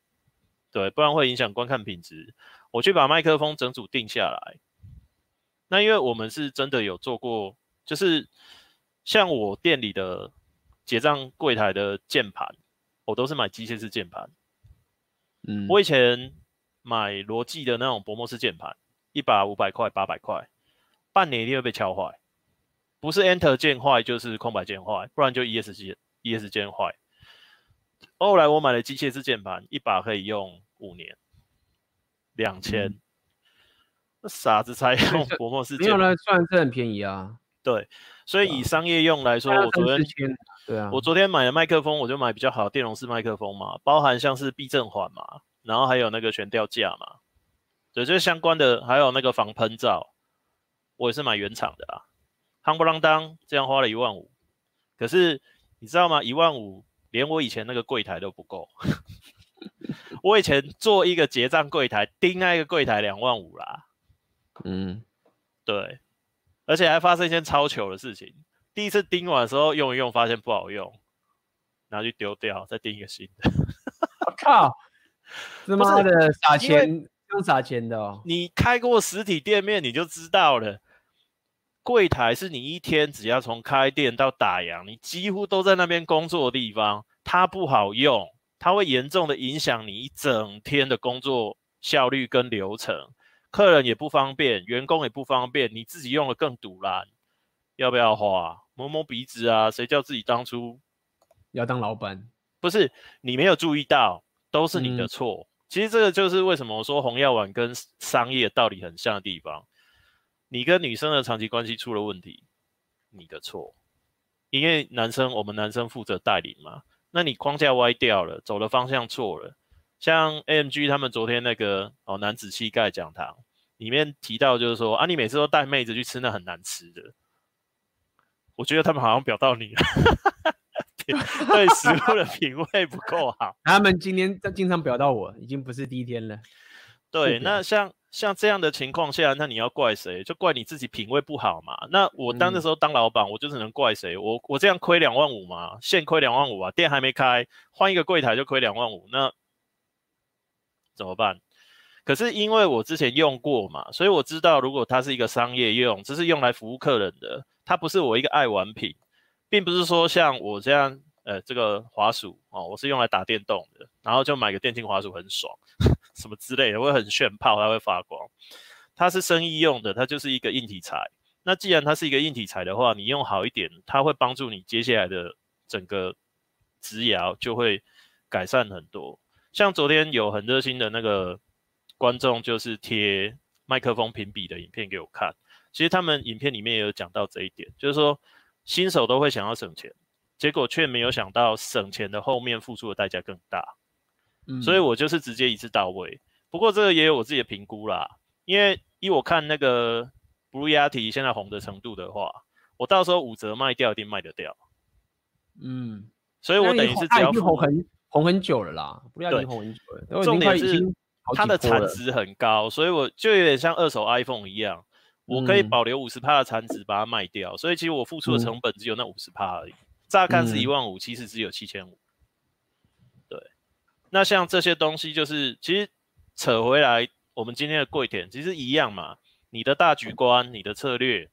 对，不然会影响观看品质。我去把麦克风整组定下来。那因为我们是真的有做过，就是像我店里的结账柜台的键盘，我都是买机械式键盘。嗯，我以前买罗技的那种薄膜式键盘，一把五百块、八百块，半年一定会被敲坏，不是 Enter 键坏就是空白键坏，不然就 ES 键 ES 键坏。后来我买了机械式键盘，一把可以用五年，两千。嗯那傻子才用薄膜式键盘，没有呢，算是很便宜啊。对，所以以商业用来说，我昨天，对啊，我昨天买的麦克风，我就买比较好的电容式麦克风嘛，包含像是避震环嘛，然后还有那个悬吊架嘛。对，就是相关的，还有那个防喷罩，我也是买原厂的啊，夯不啷当，这样花了一万五。可是你知道吗？一万五连我以前那个柜台都不够。我以前做一个结账柜台，钉那一个柜台两万五啦。嗯，对，而且还发生一件超糗的事情。第一次钉完的时候用一用，发现不好用，拿去丢掉，再钉一个新的。我靠！他妈的撒钱，用撒钱的哦。你开过实体店面，你就知道了。柜台是你一天只要从开店到打烊，你几乎都在那边工作的地方，它不好用，它会严重的影响你一整天的工作效率跟流程。客人也不方便，员工也不方便，你自己用的更堵烂。要不要花？摸摸鼻子啊！谁叫自己当初要当老板？不是你没有注意到，都是你的错。嗯、其实这个就是为什么我说红药丸跟商业道理很像的地方。你跟女生的长期关系出了问题，你的错。因为男生，我们男生负责带领嘛。那你框架歪掉了，走的方向错了。像 AMG 他们昨天那个哦男子气概讲堂里面提到，就是说啊，你每次都带妹子去吃那很难吃的。我觉得他们好像表到你了，对食物的品味不够好。他们今天在经常表到我，已经不是第一天了。对，那像像这样的情况下，那你要怪谁？就怪你自己品味不好嘛。那我当的时候当老板，嗯、我就只能怪谁？我我这样亏两万五嘛，现亏两万五啊，店还没开，换一个柜台就亏两万五，那怎么办？可是因为我之前用过嘛，所以我知道如果它是一个商业用，这是用来服务客人的。它不是我一个爱玩品，并不是说像我这样，呃，这个滑鼠哦，我是用来打电动的，然后就买个电竞滑鼠很爽，什么之类的，会很炫炮，它会发光。它是生意用的，它就是一个硬体材。那既然它是一个硬体材的话，你用好一点，它会帮助你接下来的整个直摇就会改善很多。像昨天有很热心的那个观众，就是贴麦克风评比的影片给我看。其实他们影片里面也有讲到这一点，就是说新手都会想要省钱，结果却没有想到省钱的后面付出的代价更大。嗯，所以我就是直接一次到位。不过这个也有我自己的评估啦，因为依我看那个 Blue Yeti 现在红的程度的话，我到时候五折卖掉一定卖得掉。嗯，所以我等于是只要红很红很久了啦 Yeti 红很久了，重点是它的产值很高，所以我就有点像二手 iPhone 一样。我可以保留五十趴的残值，把它卖掉，所以其实我付出的成本只有那五十趴而已。乍看是一万五，其实只有七千五。对，那像这些东西，就是其实扯回来，我们今天的贵点其实一样嘛。你的大局观，你的策略，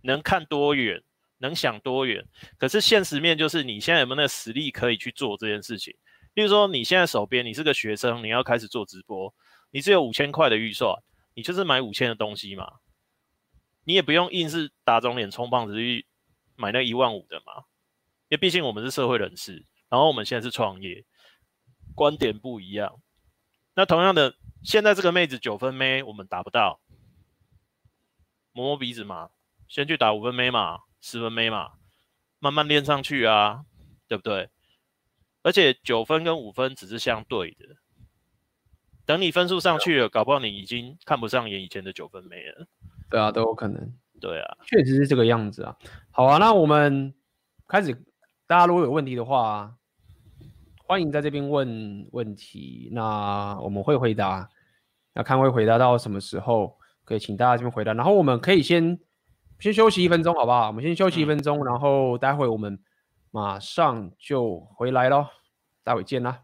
能看多远，能想多远。可是现实面就是，你现在有没有那个实力可以去做这件事情？例如说，你现在手边你是个学生，你要开始做直播，你只有五千块的预算，你就是买五千的东西嘛。你也不用硬是打肿脸充胖子去买那一万五的嘛，因为毕竟我们是社会人士，然后我们现在是创业，观点不一样。那同样的，现在这个妹子九分妹我们达不到，摸摸鼻子嘛，先去打五分妹嘛，十分妹嘛，慢慢练上去啊，对不对？而且九分跟五分只是相对的，等你分数上去了，搞不好你已经看不上眼以前的九分妹了。对啊，都有可能。对啊，确实是这个样子啊。好啊，那我们开始，大家如果有问题的话，欢迎在这边问问题，那我们会回答。那看会回答到什么时候，可以请大家这边回答。然后我们可以先先休息一分钟，好不好？我们先休息一分钟，嗯、然后待会我们马上就回来咯。待会见啦。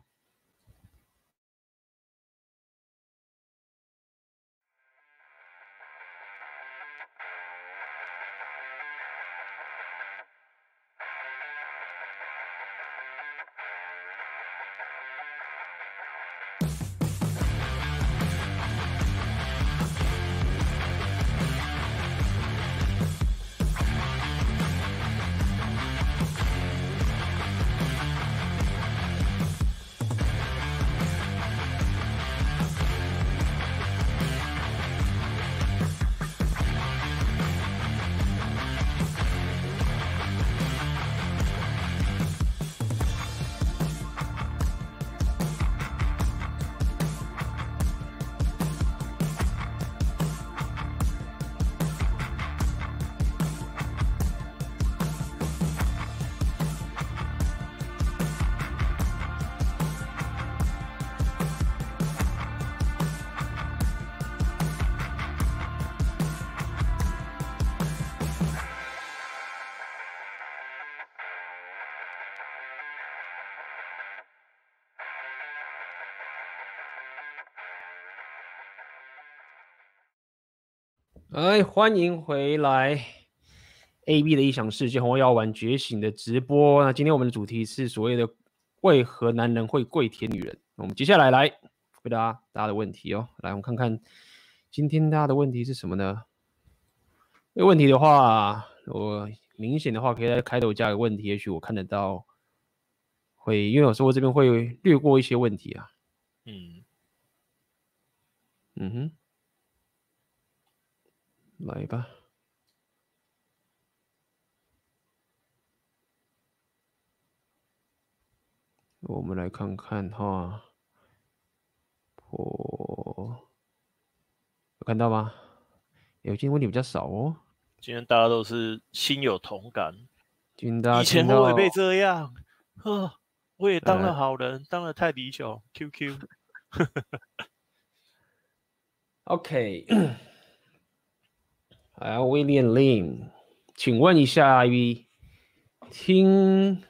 欢迎回来！AB 的异想世界，红药丸觉醒的直播。那今天我们的主题是所谓的为何男人会跪舔女人？我们接下来来回答大家的问题哦。来，我们看看今天大家的问题是什么呢？有问题的话，我明显的话可以在开头加个问题，也许我看得到会，因为有时候我这边会略过一些问题啊。嗯嗯哼。来吧，我们来看看哈，我有看到吗？有今天问题比较少哦。今天大家都是心有同感。今天大家以前我也被这样，呵，我也当了好人，当了泰迪熊，QQ。OK。来，William Lin，请问一下，IV，听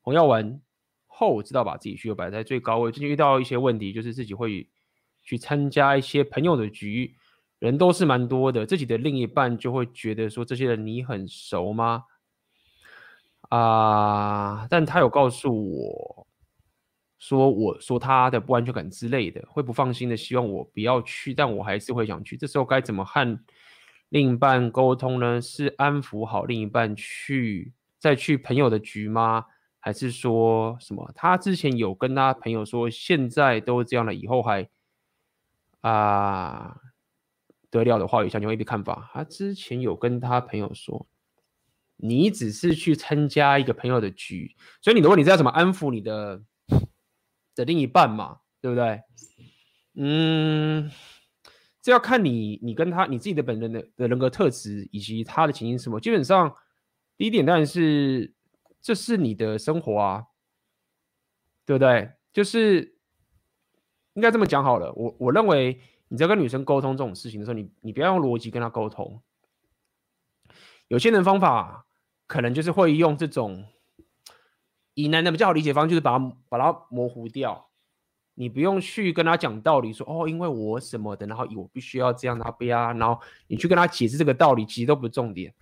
洪耀文后，知道把自己需求摆在最高位。最近遇到一些问题，就是自己会去参加一些朋友的局，人都是蛮多的，自己的另一半就会觉得说，这些人你很熟吗？啊，但他有告诉我说，我说他的不安全感之类的，会不放心的，希望我不要去，但我还是会想去。这时候该怎么和另一半沟通呢？是安抚好另一半去再去朋友的局吗？还是说什么？他之前有跟他朋友说，现在都这样了，以后还啊得了的话，有想有一个看法。他之前有跟他朋友说，你只是去参加一个朋友的局，所以你的问题是要怎么安抚你的的另一半嘛？对不对？嗯。这要看你，你跟他，你自己的本人的的人格特质以及他的情形是什么。基本上，第一点当然是这是你的生活啊，对不对？就是应该这么讲好了。我我认为你在跟女生沟通这种事情的时候，你你不要用逻辑跟她沟通。有些人方法可能就是会用这种以男的比较好理解方式，就是把它把它模糊掉。你不用去跟他讲道理说，哦，因为我什么的，然后我必须要这样，他不要，然后你去跟他解释这个道理，其实都不是重点。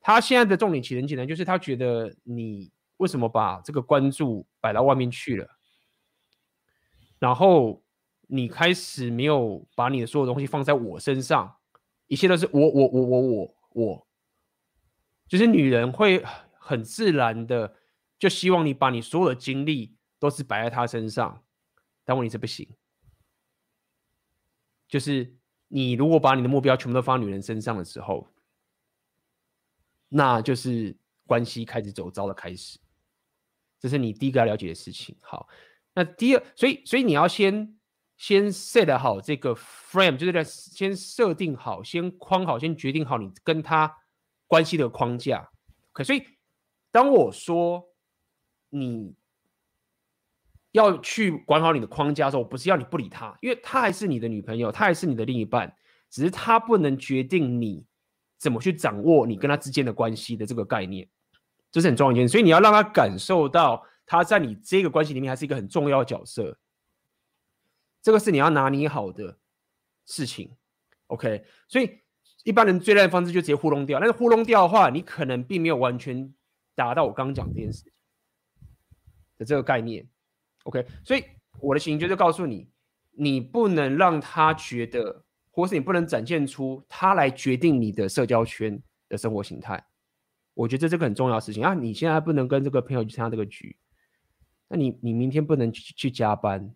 他现在的重点其实很简单，就是他觉得你为什么把这个关注摆到外面去了，然后你开始没有把你的所有东西放在我身上，一切都是我我我我我我，就是女人会很自然的就希望你把你所有的精力都是摆在她身上。但问题是不行，就是你如果把你的目标全部都放在女人身上的时候，那就是关系开始走糟的开始。这是你第一个要了解的事情。好，那第二，所以所以你要先先 set 好这个 frame，就是在先设定好，先框好，先决定好你跟他关系的框架。OK，所以当我说你。要去管好你的框架的时候，我不是要你不理他，因为他还是你的女朋友，他还是你的另一半，只是他不能决定你怎么去掌握你跟他之间的关系的这个概念，这是很重要一件事。所以你要让他感受到他在你这个关系里面还是一个很重要的角色，这个是你要拿捏好的事情。OK，所以一般人最烂的方式就直接糊弄掉，但是糊弄掉的话，你可能并没有完全达到我刚刚讲这件事的这个概念。OK，所以我的行就告诉你，你不能让他觉得，或是你不能展现出他来决定你的社交圈的生活形态。我觉得这个很重要的事情啊！你现在不能跟这个朋友去参加这个局，那你你明天不能去去加班，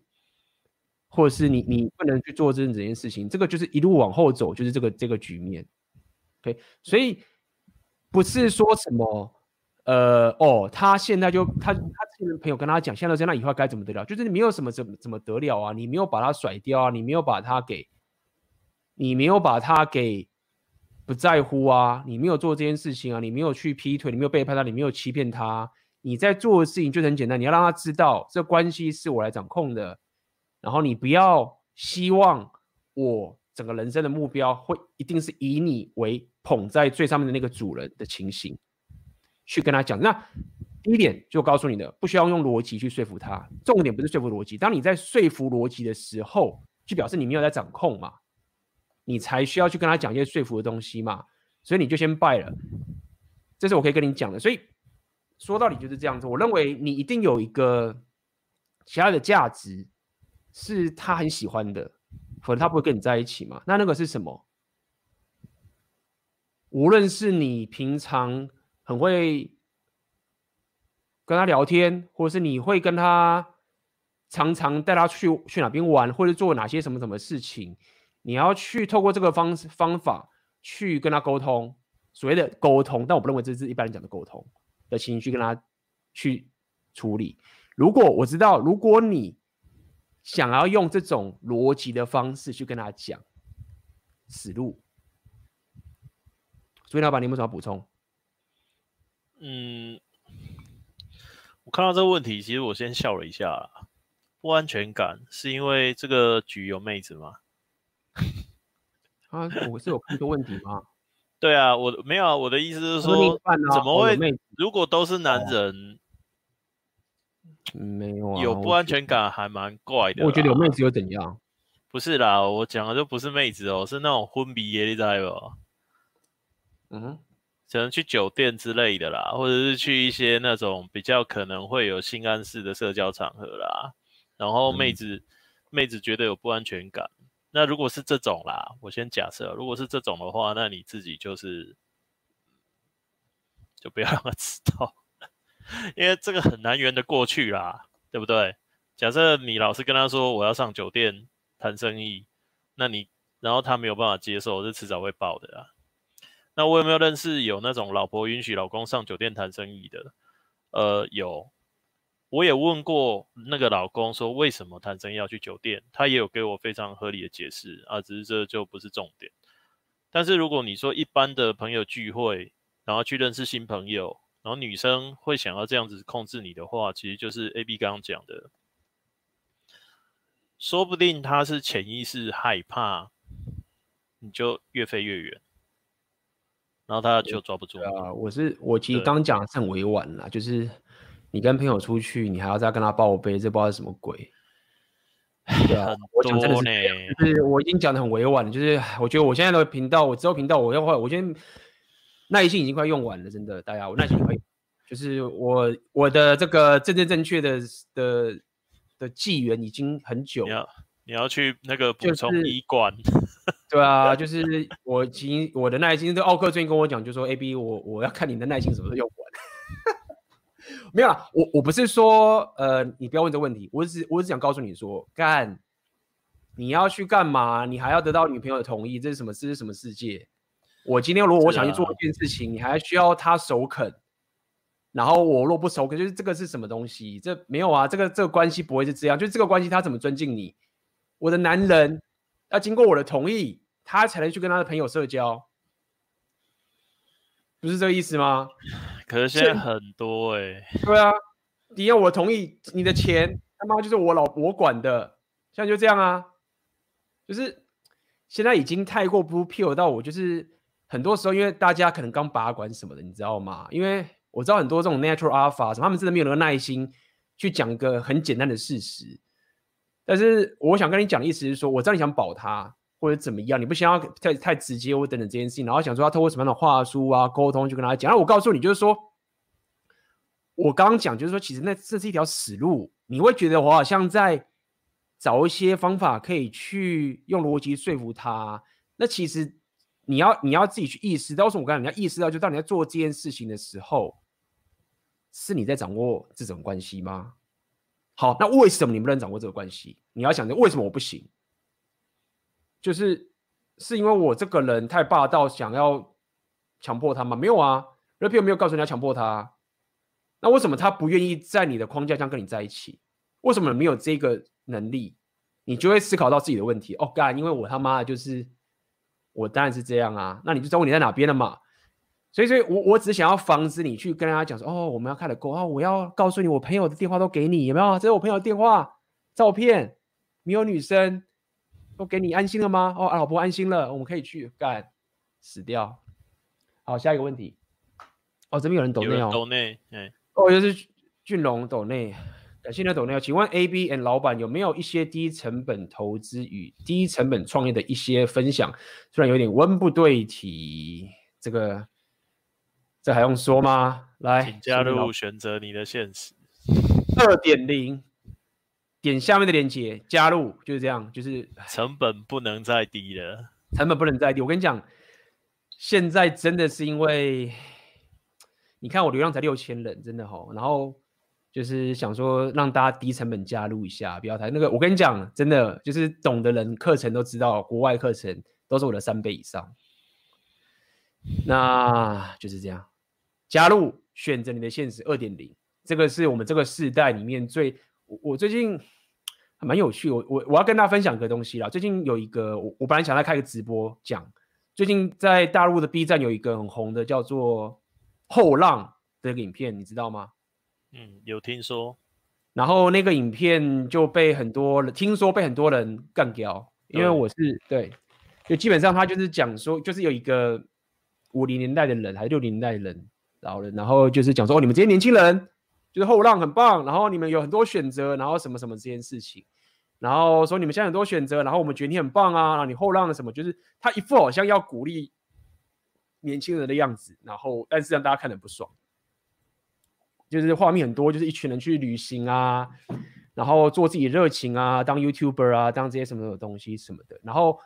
或者是你你不能去做这这件事情，这个就是一路往后走，就是这个这个局面。OK，所以不是说什么。呃哦，他现在就他他之前的朋友跟他讲，现在这样，那以后该怎么得了？就是你没有什么怎么怎么得了啊？你没有把他甩掉啊？你没有把他给，你没有把他给不在乎啊？你没有做这件事情啊？你没有去劈腿，你没有背叛他，你没有欺骗他，你在做的事情就很简单，你要让他知道这关系是我来掌控的，然后你不要希望我整个人生的目标会一定是以你为捧在最上面的那个主人的情形。去跟他讲，那第一点就告诉你的，不需要用逻辑去说服他。重点不是说服逻辑，当你在说服逻辑的时候，就表示你没有在掌控嘛。你才需要去跟他讲一些说服的东西嘛。所以你就先拜了，这是我可以跟你讲的。所以说到底就是这样子。我认为你一定有一个其他的价值是他很喜欢的，否则他不会跟你在一起嘛。那那个是什么？无论是你平常很会跟他聊天，或者是你会跟他常常带他去去哪边玩，或者做哪些什么什么事情，你要去透过这个方式方法去跟他沟通，所谓的沟通，但我不认为这是一般人讲的沟通的情绪，跟他去处理。如果我知道，如果你想要用这种逻辑的方式去跟他讲，死路。所以老板，你有没有什么补充？嗯，我看到这个问题，其实我先笑了一下。不安全感是因为这个局有妹子吗？啊，我是有看错问题吗？对啊，我没有啊。我的意思是说，啊、怎么会、哦？如果都是男人，哦、没有啊，有不安全感还蛮怪的。我觉得有妹子又怎样？不是啦，我讲的就不是妹子哦，是那种昏迷耶，你知道不？嗯哼，可能去酒店之类的啦，或者是去一些那种比较可能会有性暗示的社交场合啦。然后妹子、嗯、妹子觉得有不安全感。那如果是这种啦，我先假设，如果是这种的话，那你自己就是就不要让他知道，因为这个很难圆得过去啦，对不对？假设你老是跟他说我要上酒店谈生意，那你然后他没有办法接受，这迟早会爆的啊。那我有没有认识有那种老婆允许老公上酒店谈生意的？呃，有，我也问过那个老公说为什么谈生意要去酒店，他也有给我非常合理的解释啊，只是这就不是重点。但是如果你说一般的朋友聚会，然后去认识新朋友，然后女生会想要这样子控制你的话，其实就是 AB 刚刚讲的，说不定他是潜意识害怕，你就越飞越远。然后他就抓不住啊！我是我其实刚讲的是很委婉啦，就是你跟朋友出去，你还要再跟他报备，这不知道是什么鬼。对啊，我讲真的是，就是我已经讲的很委婉了，就是我觉得我现在的频道，我之后频道我要换，我现在耐心已经快用完了，真的，大家我耐心快，就是我我的这个正正正确的的的纪元已经很久了。你要去那个补充医馆，对啊，就是我其实我的耐心，这奥克最近跟我讲，就说 A B，我我要看你的耐心什么时候用完。没有啦，我我不是说呃，你不要问这问题，我只我只想告诉你说，干你要去干嘛？你还要得到女朋友的同意，这是什么？这是什么世界？我今天如果我想去做一件事情，啊、你还需要他首肯，然后我若不首肯，就是这个是什么东西？这没有啊，这个这个关系不会是这样，就是这个关系他怎么尊敬你？我的男人要经过我的同意，他才能去跟他的朋友社交，不是这个意思吗？可是现在很多哎、欸，对啊，你要我同意，你的钱他妈就是我老婆管的，现在就这样啊，就是现在已经太过不 pure 到我，就是很多时候因为大家可能刚拔管什么的，你知道吗？因为我知道很多这种 natural alpha 什么，他们真的没有那个耐心去讲一个很简单的事实。但是我想跟你讲的意思是说，我知道你想保他或者怎么样，你不想要太太直接或等等这件事情，然后想说要透过什么样的话术啊沟通去跟他讲。然后我告诉你，就是说，我刚刚讲就是说，其实那这是一条死路，你会觉得我好像在找一些方法可以去用逻辑说服他。那其实你要你要自己去意识到，为什么我刚才你要意识到，就当你在做这件事情的时候，是你在掌握这种关系吗？好，那为什么你不能掌握这个关系？你要想着为什么我不行？就是是因为我这个人太霸道，想要强迫他吗？没有啊，Rapio 没有告诉你要强迫他。那为什么他不愿意在你的框架上跟你在一起？为什么没有这个能力？你就会思考到自己的问题。哦，干，因为我他妈的就是我当然是这样啊。那你就知道你在哪边了嘛？所以，所以我我只想要防止你去跟他讲说，哦，我们要开了沟哦，我要告诉你，我朋友的电话都给你，有没有？这是我朋友的电话、照片，没有女生都给你，安心了吗？哦，老婆安心了，我们可以去干，死掉。好，下一个问题。哦，这边有人抖内哦，抖内，哎，哦，就是俊龙抖内，感谢你的抖内，请问 A B N 老板有没有一些低成本投资与低成本创业的一些分享？虽然有点文不对题，这个这还用说吗？来，请加入选择你的现实二点零，点下面的链接加入，就是这样，就是成本不能再低了，成本不能再低。我跟你讲，现在真的是因为。你看我流量才六千人，真的吼，然后就是想说让大家低成本加入一下，不要太那个。我跟你讲，真的就是懂的人，课程都知道，国外课程都是我的三倍以上。那就是这样，加入选择你的现实二点零，这个是我们这个世代里面最我，我最近还蛮有趣，我我我要跟大家分享一个东西啦。最近有一个我我本来想来开个直播讲，最近在大陆的 B 站有一个很红的叫做。后浪的影片你知道吗？嗯，有听说。然后那个影片就被很多人听说被很多人干掉，因为我是对，就基本上他就是讲说，就是有一个五零年代的人还是六零年代的人老人，然后就是讲说，哦，你们这些年轻人就是后浪很棒，然后你们有很多选择，然后什么什么这件事情，然后说你们现在很多选择，然后我们觉得你很棒啊，然后你后浪的什么，就是他一副好像要鼓励。年轻人的样子，然后但是让大家看得不爽，就是画面很多，就是一群人去旅行啊，然后做自己热情啊，当 YouTuber 啊，当这些什么什么东西什么的。然后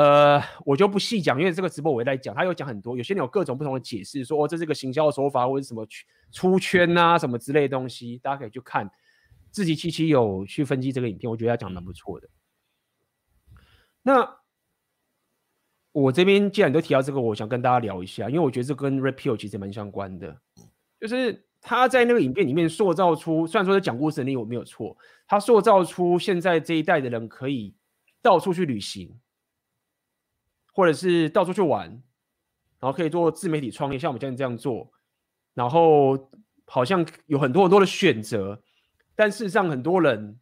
呃，我就不细讲，因为这个直播我也在讲，他有讲很多，有些人有各种不同的解释，说哦，这是个行销手法或者什么出圈啊什么之类的东西，大家可以去看。自己七七有去分析这个影片，我觉得他讲的蛮不错的。那。我这边既然都提到这个，我想跟大家聊一下，因为我觉得这跟 repeal 其实蛮相关的，就是他在那个影片里面塑造出，虽然说是讲故事能力我没有错，他塑造出现在这一代的人可以到处去旅行，或者是到处去玩，然后可以做自媒体创业，像我们现在这样做，然后好像有很多很多的选择，但事实上很多人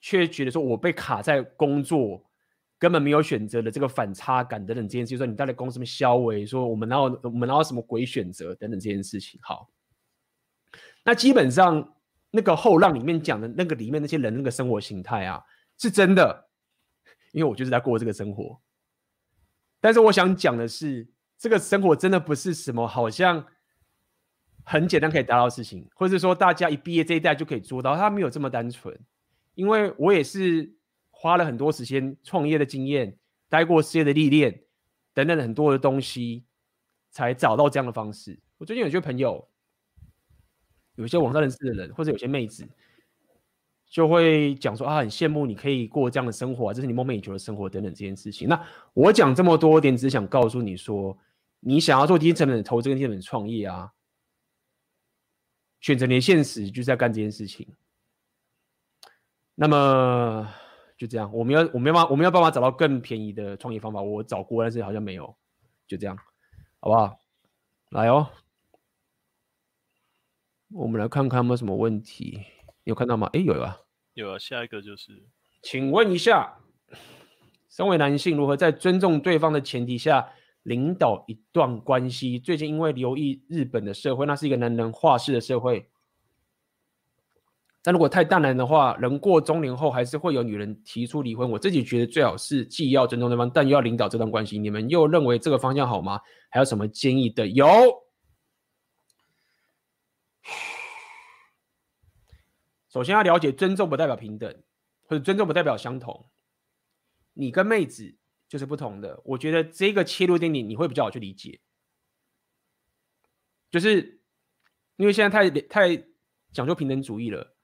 却觉得说我被卡在工作。根本没有选择的这个反差感等等这件事，就说你到底公司么消委，说我们然后我们然后什么鬼选择等等这件事情。好，那基本上那个后浪里面讲的那个里面那些人那个生活形态啊，是真的，因为我就是在过这个生活。但是我想讲的是，这个生活真的不是什么好像很简单可以达到的事情，或者说大家一毕业这一代就可以做到，它没有这么单纯。因为我也是。花了很多时间创业的经验，待过事业的历练等等很多的东西，才找到这样的方式。我最近有些朋友，有些网上认识的人，或者有些妹子，就会讲说啊，很羡慕你可以过这样的生活啊，这是你梦寐以求的生活等等这件事情。那我讲这么多点，只是想告诉你说，你想要做低成本的投资跟低成本创业啊，选择你的现实就是在干这件事情。那么。就这样，我们要，我没有办法，我没有办法找到更便宜的创业方法。我找过，但是好像没有。就这样，好不好？来哦，我们来看看有没有什么问题。有看到吗？哎，有啊，有啊。下一个就是，请问一下，身为男性，如何在尊重对方的前提下领导一段关系？最近因为留意日本的社会，那是一个男人话事的社会。但如果太淡然的话，人过中年后还是会有女人提出离婚。我自己觉得最好是既要尊重对方，但又要领导这段关系。你们又认为这个方向好吗？还有什么建议的？有，首先要了解，尊重不代表平等，或者尊重不代表相同。你跟妹子就是不同的。我觉得这个切入点你你会比较好去理解，就是因为现在太太讲究平等主义了。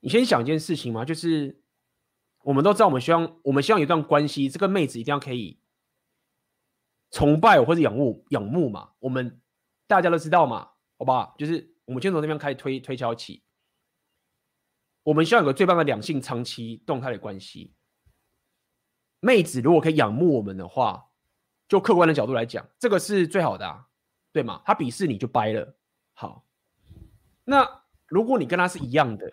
你先想一件事情嘛，就是我们都知道，我们希望我们希望有一段关系，这个妹子一定要可以崇拜或者仰慕仰慕嘛。我们大家都知道嘛，好不好？就是我们先从那边开始推推敲起。我们希望有个最棒的两性长期动态的关系。妹子如果可以仰慕我们的话，就客观的角度来讲，这个是最好的啊，对吗？他鄙视你就掰了。好，那如果你跟他是一样的。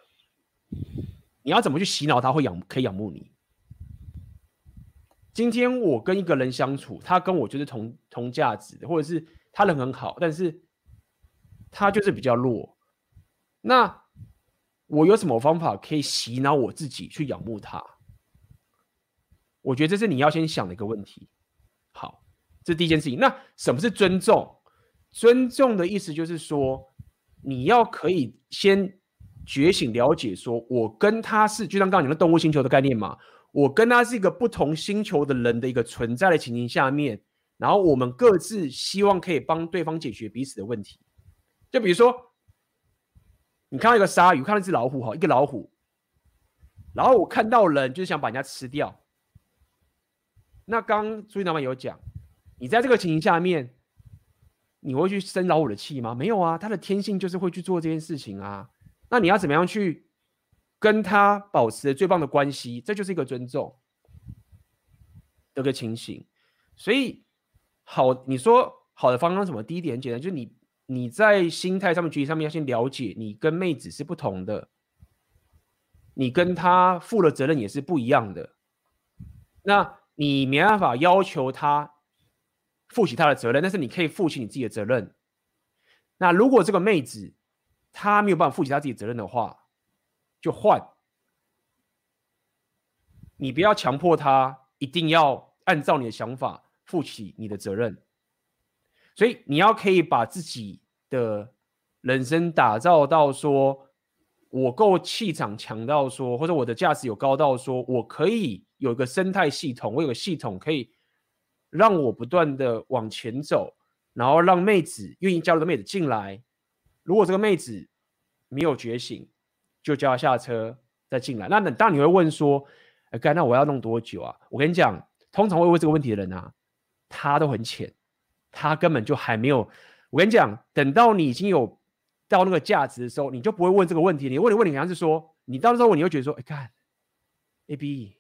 你要怎么去洗脑他会仰可以仰慕你？今天我跟一个人相处，他跟我就是同同价值的，或者是他人很好，但是他就是比较弱。那我有什么方法可以洗脑我自己去仰慕他？我觉得这是你要先想的一个问题。好，这第一件事情。那什么是尊重？尊重的意思就是说，你要可以先觉醒、了解，说我跟他是，就像刚刚你的动物星球的概念嘛，我跟他是一个不同星球的人的一个存在的情形下面，然后我们各自希望可以帮对方解决彼此的问题。就比如说，你看到一个鲨鱼，看到一只老虎，哈，一个老虎，然后我看到人就是想把人家吃掉。那刚刚朱老板有讲，你在这个情形下面，你会去生老虎的气吗？没有啊，他的天性就是会去做这件事情啊。那你要怎么样去跟他保持最棒的关系？这就是一个尊重这个情形。所以好，你说好的方向什么？第一点很简单，就是你你在心态上面、决定上面要先了解，你跟妹子是不同的，你跟他负的责任也是不一样的。那你没办法要求他负起他的责任，但是你可以负起你自己的责任。那如果这个妹子她没有办法负起她自己责任的话，就换。你不要强迫她一定要按照你的想法负起你的责任。所以你要可以把自己的人生打造到说，我够气场强到说，或者我的价值有高到说，我可以。有一个生态系统，我有个系统可以让我不断的往前走，然后让妹子愿意加入的妹子进来。如果这个妹子没有觉醒，就叫她下车再进来。那等当你会问说，哎，干，那我要弄多久啊？我跟你讲，通常会问这个问题的人啊，他都很浅，他根本就还没有。我跟你讲，等到你已经有到那个价值的时候，你就不会问这个问题。你问的问题好像是说，你到时候你会觉得说，哎，看，A B。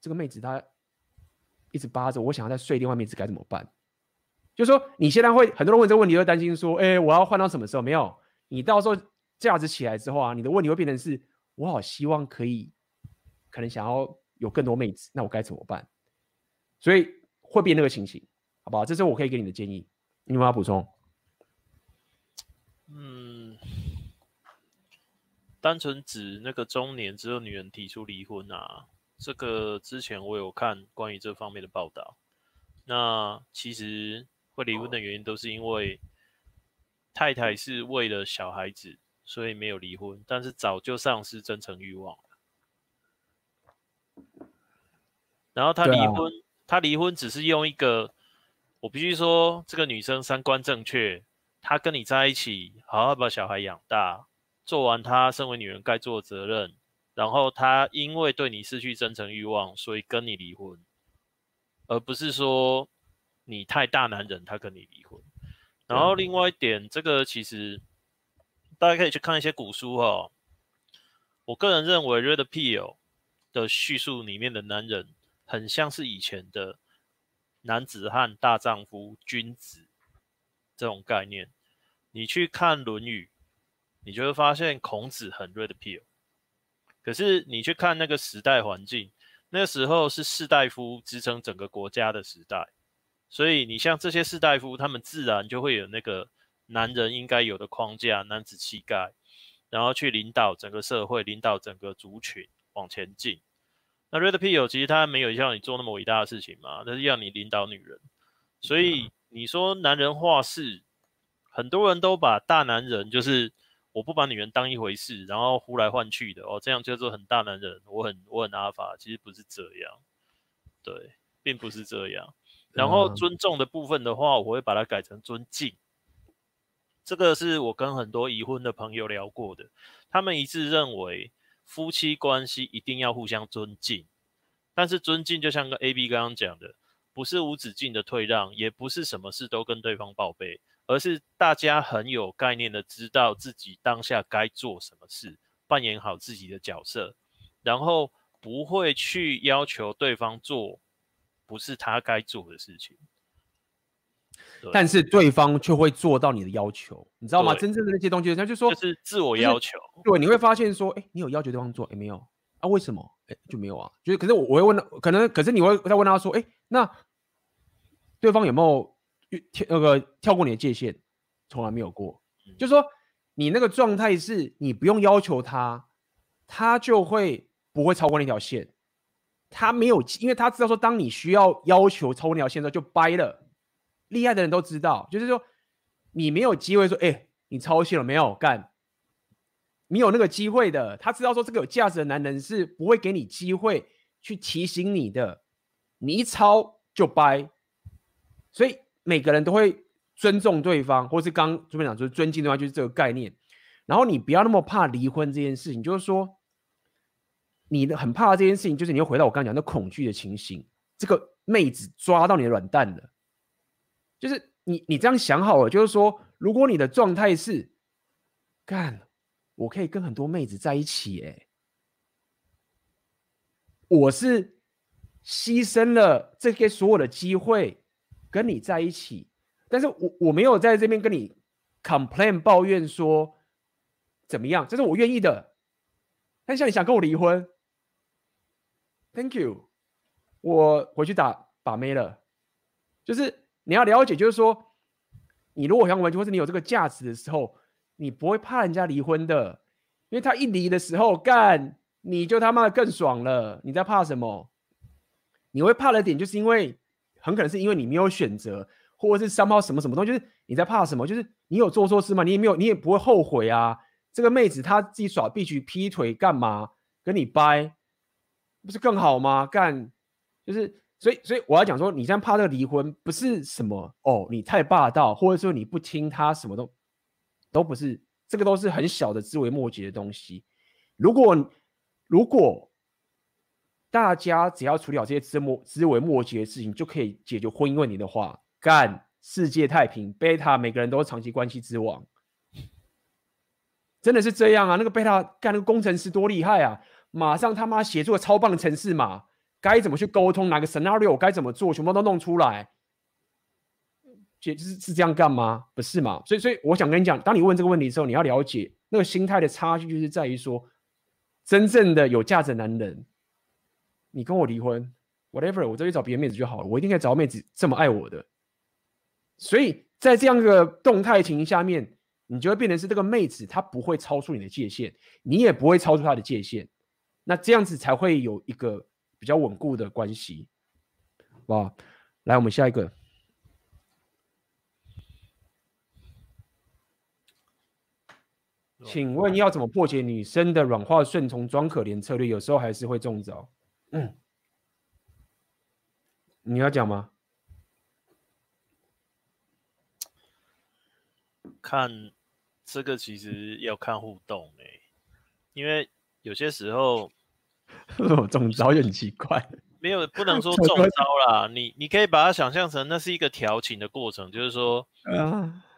这个妹子她一直扒着我，想要再睡另外妹子该怎么办？就是说你现在会很多人问这个问题，会担心说：“哎，我要换到什么时候？”没有，你到时候价值起来之后啊，你的问题会变成是：我好希望可以，可能想要有更多妹子，那我该怎么办？所以会变那个情形，好不好？这是我可以给你的建议，你有没有要补充？嗯，单纯指那个中年之后女人提出离婚啊。这个之前我有看关于这方面的报道，那其实会离婚的原因都是因为太太是为了小孩子，所以没有离婚，但是早就丧失真诚欲望了。然后他离婚，他离婚只是用一个，我必须说，这个女生三观正确，她跟你在一起，好好把小孩养大，做完她身为女人该做的责任。然后她因为对你失去真诚欲望，所以跟你离婚，而不是说你太大男人，她跟你离婚。然后另外一点，这个其实大家可以去看一些古书哈、哦。我个人认为《Red Pill》的叙述里面的男人，很像是以前的男子汉、大丈夫、君子这种概念。你去看《论语》，你就会发现孔子很 Red p i l。可是你去看那个时代环境，那时候是士大夫支撑整个国家的时代，所以你像这些士大夫，他们自然就会有那个男人应该有的框架、男子气概，然后去领导整个社会、领导整个族群往前进。那 Red Pill 其实他没有像你做那么伟大的事情嘛，他是要你领导女人，所以你说男人话事，很多人都把大男人就是。我不把女人当一回事，然后呼来唤去的哦，这样叫做很大男人。我很我很阿法，其实不是这样，对，并不是这样。然后尊重的部分的话，我会把它改成尊敬。这个是我跟很多已婚的朋友聊过的，他们一致认为夫妻关系一定要互相尊敬。但是尊敬就像个 AB 刚刚讲的，不是无止境的退让，也不是什么事都跟对方报备。而是大家很有概念的知道自己当下该做什么事，扮演好自己的角色，然后不会去要求对方做不是他该做的事情，但是对方却会做到你的要求，你知道吗？真正的那些东西，他就说就是自我要求。对，你会发现说，哎，你有要求对方做，哎，没有啊？为什么？哎，就没有啊？就是，可是我我会问他，可能可是你会再问他说，哎，那对方有没有？跳那个跳过你的界限，从来没有过。就是说，你那个状态是你不用要求他，他就会不会超过那条线。他没有，因为他知道说，当你需要要求超过那条线的时候，就掰了。厉害的人都知道，就是说你没有机会说，哎，你抄袭了没有？干，你有那个机会的。他知道说，这个有价值的男人是不会给你机会去提醒你的，你一抄就掰。所以每个人都会尊重对方，或是刚这边讲就是尊敬对方，就是这个概念。然后你不要那么怕离婚这件事情，就是说你的很怕这件事情，就是你又回到我刚刚讲的恐惧的情形，这个妹子抓到你的软蛋了。就是你，你这样想好了，就是说，如果你的状态是干，我可以跟很多妹子在一起，哎，我是牺牲了这些所有的机会跟你在一起，但是我我没有在这边跟你 complain 抱怨说怎么样，这是我愿意的。但像你想跟我离婚，Thank you，我回去打把妹了，就是。你要了解，就是说，你如果想完全是你有这个价值的时候，你不会怕人家离婚的，因为他一离的时候，干你就他妈的更爽了。你在怕什么？你会怕的点，就是因为很可能是因为你没有选择，或者是三炮什么什么东西，就是你在怕什么？就是你有做错事吗？你也没有，你也不会后悔啊。这个妹子她自己耍必须劈腿干嘛？跟你掰，不是更好吗？干就是。所以，所以我要讲说，你这样怕这个离婚，不是什么哦，你太霸道，或者说你不听他，什么都都不是，这个都是很小的枝微末节的东西。如果如果大家只要处理好这些枝末枝微末节的事情，就可以解决婚姻问题的话，干世界太平，贝塔每个人都是长期关系之王，真的是这样啊？那个贝塔干那个工程师多厉害啊，马上他妈写出个超棒的程式码。该怎么去沟通？哪个 scenario 该怎么做？全部都弄出来，姐是是这样干吗？不是嘛？所以，所以我想跟你讲，当你问这个问题的时候，你要了解那个心态的差距，就是在于说，真正的有价值的男人，你跟我离婚，whatever，我再去找别的妹子就好了。我一定可以找到妹子这么爱我的。所以在这样一个动态情形下面，你就会变成是这个妹子，她不会超出你的界限，你也不会超出她的界限。那这样子才会有一个。比较稳固的关系，哇！来，我们下一个，请问要怎么破解女生的软化顺从装可怜策略？有时候还是会中招。嗯，你要讲吗？看这个其实要看互动哎、欸，因为有些时候。中招也很奇怪，没有不能说 中招啦。你你可以把它想象成那是一个调情的过程，就是说，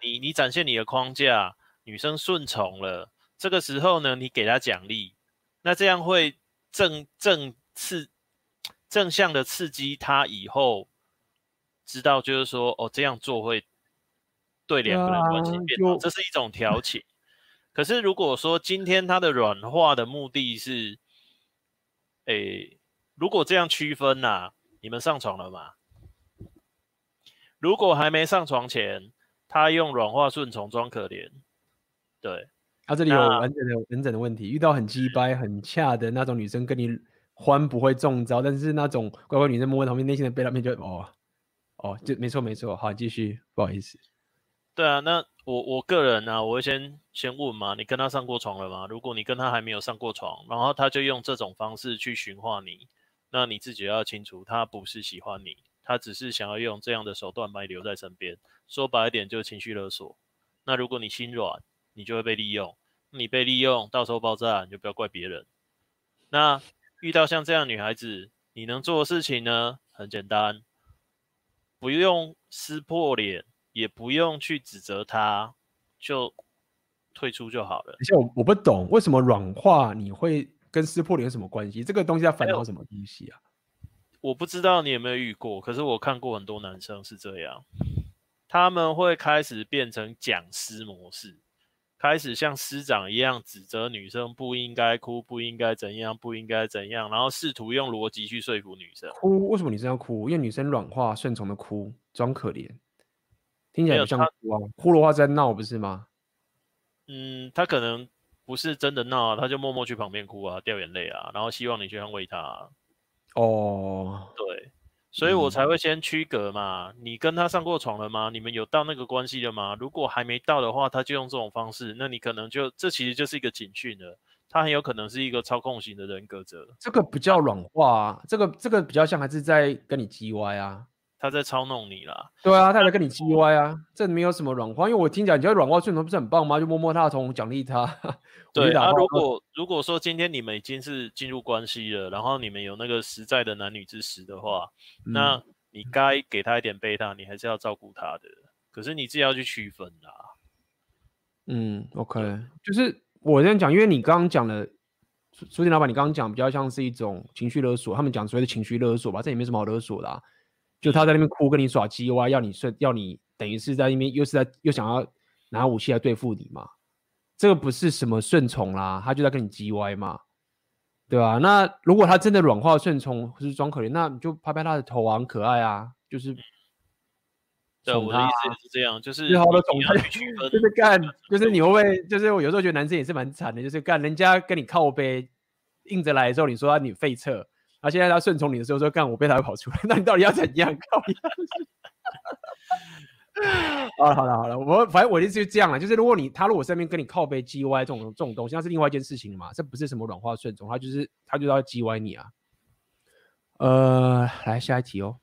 你你展现你的框架，女生顺从了，这个时候呢，你给她奖励，那这样会正正刺正向的刺激她以后知道，就是说，哦，这样做会对两个人关系变好，这是一种调情。可是如果说今天她的软化的目的是。诶，如果这样区分呐、啊，你们上床了吗？如果还没上床前，他用软化顺从装可怜，对，他、啊、这里有完整的完整的问题，遇到很鸡掰、很恰的那种女生跟你欢不会中招，但是那种乖乖女生摸摸旁边内心的被他面就哦哦，就没错没错，好继续，不好意思。对啊，那我我个人呢、啊，我会先先问嘛，你跟他上过床了吗？如果你跟他还没有上过床，然后他就用这种方式去驯化你，那你自己要清楚，他不是喜欢你，他只是想要用这样的手段把你留在身边。说白一点，就是情绪勒索。那如果你心软，你就会被利用。你被利用，到时候爆炸，你就不要怪别人。那遇到像这样女孩子，你能做的事情呢？很简单，不用撕破脸。也不用去指责他，就退出就好了。而且我我不懂为什么软化你会跟撕破脸有什么关系？这个东西要烦恼什么东西啊？我不知道你有没有遇过，可是我看过很多男生是这样，他们会开始变成讲师模式，开始像师长一样指责女生不应该哭，不应该怎样，不应该怎样，然后试图用逻辑去说服女生。哭？为什么女生要哭？因为女生软化顺从的哭，装可怜。听起来不像哭啊，哭的话在闹不是吗？嗯，他可能不是真的闹，他就默默去旁边哭啊，掉眼泪啊，然后希望你去安慰他啊。哦，对，所以我才会先区隔嘛。嗯。你跟他上过床了吗？你们有到那个关系了吗？如果还没到的话，他就用这种方式，那你可能就这其实就是一个警讯了。他很有可能是一个操控型的人格者。这个不叫软化啊，这个这个比较像还是在跟你叽歪啊。他在操弄你啦。对啊，他在跟你叽歪啊，这没有什么软化，因为我听讲，你觉得软化顺从不是很棒吗？就摸摸他的头，奖励他。对啊，如果如果说今天你们已经是进入关系了，然后你们有那个实在的男女之实的话，嗯、那你该给他一点贝塔，你还是要照顾他的。可是你自己要去区分啦。嗯，OK，就是。我这样讲，因为你刚刚讲的书店老板，你刚刚讲比较像是一种情绪勒索，他们讲所谓的情绪勒索吧，这也没什么好勒索的啊。就他在那边哭，跟你耍鸡歪，要你顺，要你等于是在那边又是在又想要拿武器来对付你嘛。这个不是什么顺从啦，他就在跟你鸡歪嘛，对吧？那如果他真的软化顺从或是装可怜，那你就拍拍他的头啊，很可爱啊，就是。对，我的意思是这样，就是就是干，就是你会不会，就是我有时候觉得男生也是蛮惨的，就是干人家跟你靠背硬着来的时候，你说他你废撤，然后现在他顺从你的时候说干我被他跑出来，那你到底要怎样？靠好了好了好了，我反正我的意思是这样了，就是如果你他如果身边跟你靠背叽歪这种这种东西，那是另外一件事情嘛，这不是什么软化顺从，他就是他就要叽歪你啊。呃，来下一题哦，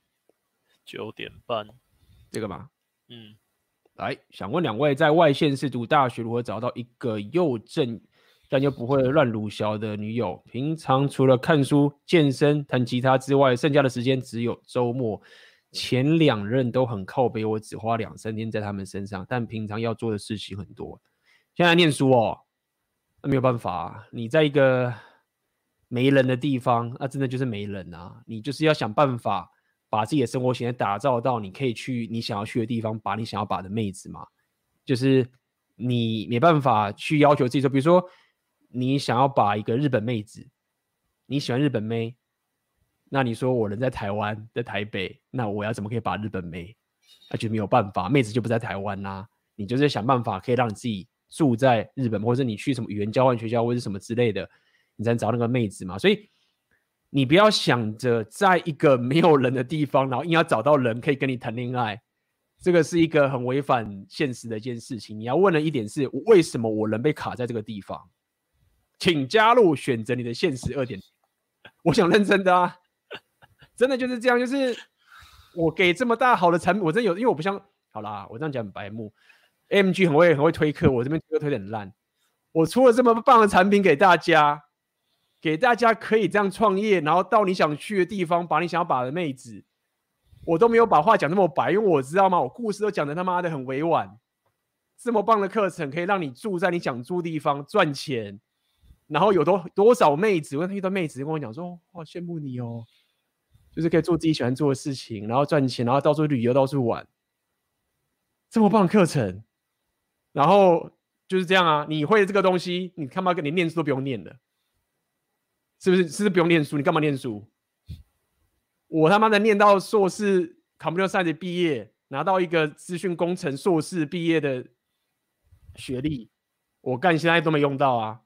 九点半。这个吗？嗯，来，想问两位，在外县市读大学，如何找到一个又正但又不会乱鲁小的女友？平常除了看书、健身、弹吉他之外，剩下的时间只有周末。前两任都很靠北，我只花两三天在他们身上，但平常要做的事情很多。现在念书哦，那没有办法，你在一个没人的地方，那真的就是没人啊，你就是要想办法。把自己的生活形态打造到你可以去你想要去的地方，把你想要把的妹子嘛，就是你没办法去要求自己说，比如说你想要把一个日本妹子，你喜欢日本妹，那你说我人在台湾，在台北，那我要怎么可以把日本妹？那就没有办法，妹子就不在台湾啦。你就是想办法可以让你自己住在日本，或者你去什么语言交换学校或者什么之类的，你才能找那个妹子嘛。所以。你不要想着在一个没有人的地方，然后硬要找到人可以跟你谈恋爱，这个是一个很违反现实的一件事情。你要问的一点是，为什么我人被卡在这个地方？请加入选择你的现实二点。我想认真的啊，真的就是这样，就是我给这么大好的产品，我真有，因为我不像，好啦，我这样讲很白目 MG 很会很会推客，我这边推推得很烂，我出了这么棒的产品给大家。给大家可以这样创业，然后到你想去的地方，把你想要把的妹子，我都没有把话讲那么白，因为我知道吗？我故事都讲的他妈的很委婉。这么棒的课程可以让你住在你想住的地方赚钱，然后有多多少妹子？我遇到妹子跟我讲说：“好羡慕你哦，就是可以做自己喜欢做的事情，然后赚钱，然后到处旅游，到处玩。这么棒的课程，然后就是这样啊！你会这个东西，你他妈跟你念书都不用念了。”是不是？是不是不用念书？你干嘛念书？我他妈的念到硕士，Computer Science 毕业，拿到一个资讯工程硕士毕业的学历，我干现在都没用到啊。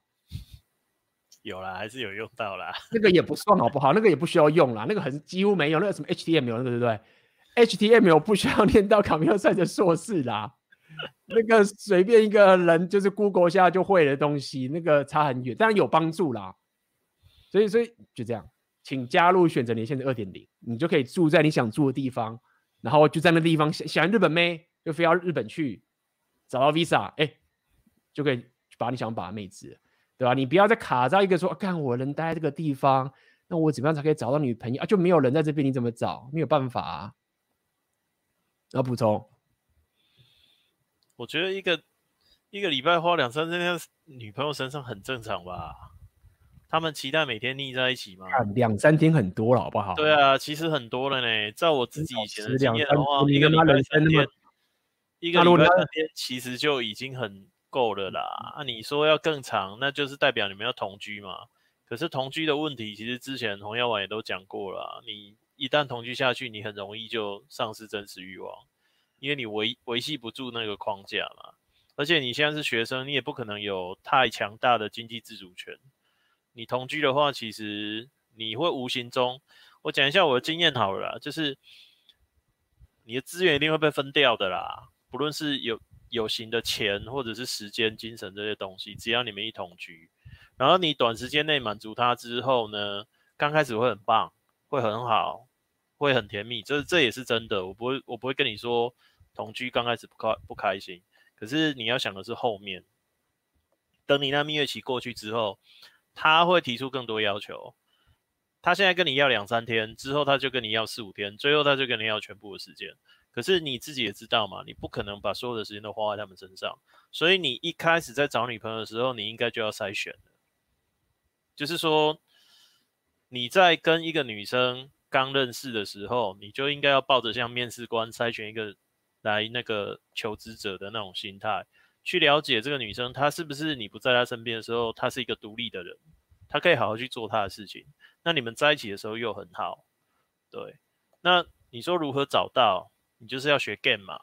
有啦，还是有用到啦。那个也不算好不好？那个也不需要用啦。那个很几乎没有。那个什么 HTML 那个对不对？HTML 不需要念到 Computer 的硕士啦。那个随便一个人就是 Google 下就会的东西，那个差很远，当然有帮助啦。所以，所以就这样，请加入选择年限的二点零，你就可以住在你想住的地方，然后就在那地方想想日本妹，就非要日本去找到 visa，哎，就可以把你想把妹子，对吧？你不要再卡在一个说，干我能待在这个地方，那我怎么样才可以找到女朋友啊？就没有人在这边，你怎么找？没有办法啊。要补充，我觉得一个一个礼拜花两三天在女朋友身上很正常吧。他们期待每天腻在一起吗？两三天很多了，好不好？对啊，其实很多了呢。在我自己以前的经验的话，一个礼拜三天，一个礼拜三天其实就已经很够了啦。那、啊、你说要更长，那就是代表你们要同居嘛。可是同居的问题，其实之前红药丸也都讲过了。你一旦同居下去，你很容易就丧失真实欲望，因为你维维系不住那个框架嘛。而且你现在是学生，你也不可能有太强大的经济自主权。你同居的话，其实你会无形中，我讲一下我的经验好了啦，就是你的资源一定会被分掉的啦，不论是有有形的钱，或者是时间、精神这些东西，只要你们一同居，然后你短时间内满足他之后呢，刚开始会很棒，会很好，会很甜蜜，这这也是真的，我不会我不会跟你说同居刚开始不开不开心。可是你要想的是后面，等你那蜜月期过去之后，他会提出更多要求。他现在跟你要两三天，之后他就跟你要四五天，最后他就跟你要全部的时间。可是你自己也知道嘛，你不可能把所有的时间都花在他们身上。所以你一开始在找女朋友的时候，你应该就要筛选了。就是说，你在跟一个女生刚认识的时候，你就应该要抱着像面试官筛选一个。来那个求职者的那种心态，去了解这个女生，她是不是你不在她身边的时候，她是一个独立的人，她可以好好去做她的事情。那你们在一起的时候又很好，对。那你说如何找到？你就是要学 game 嘛。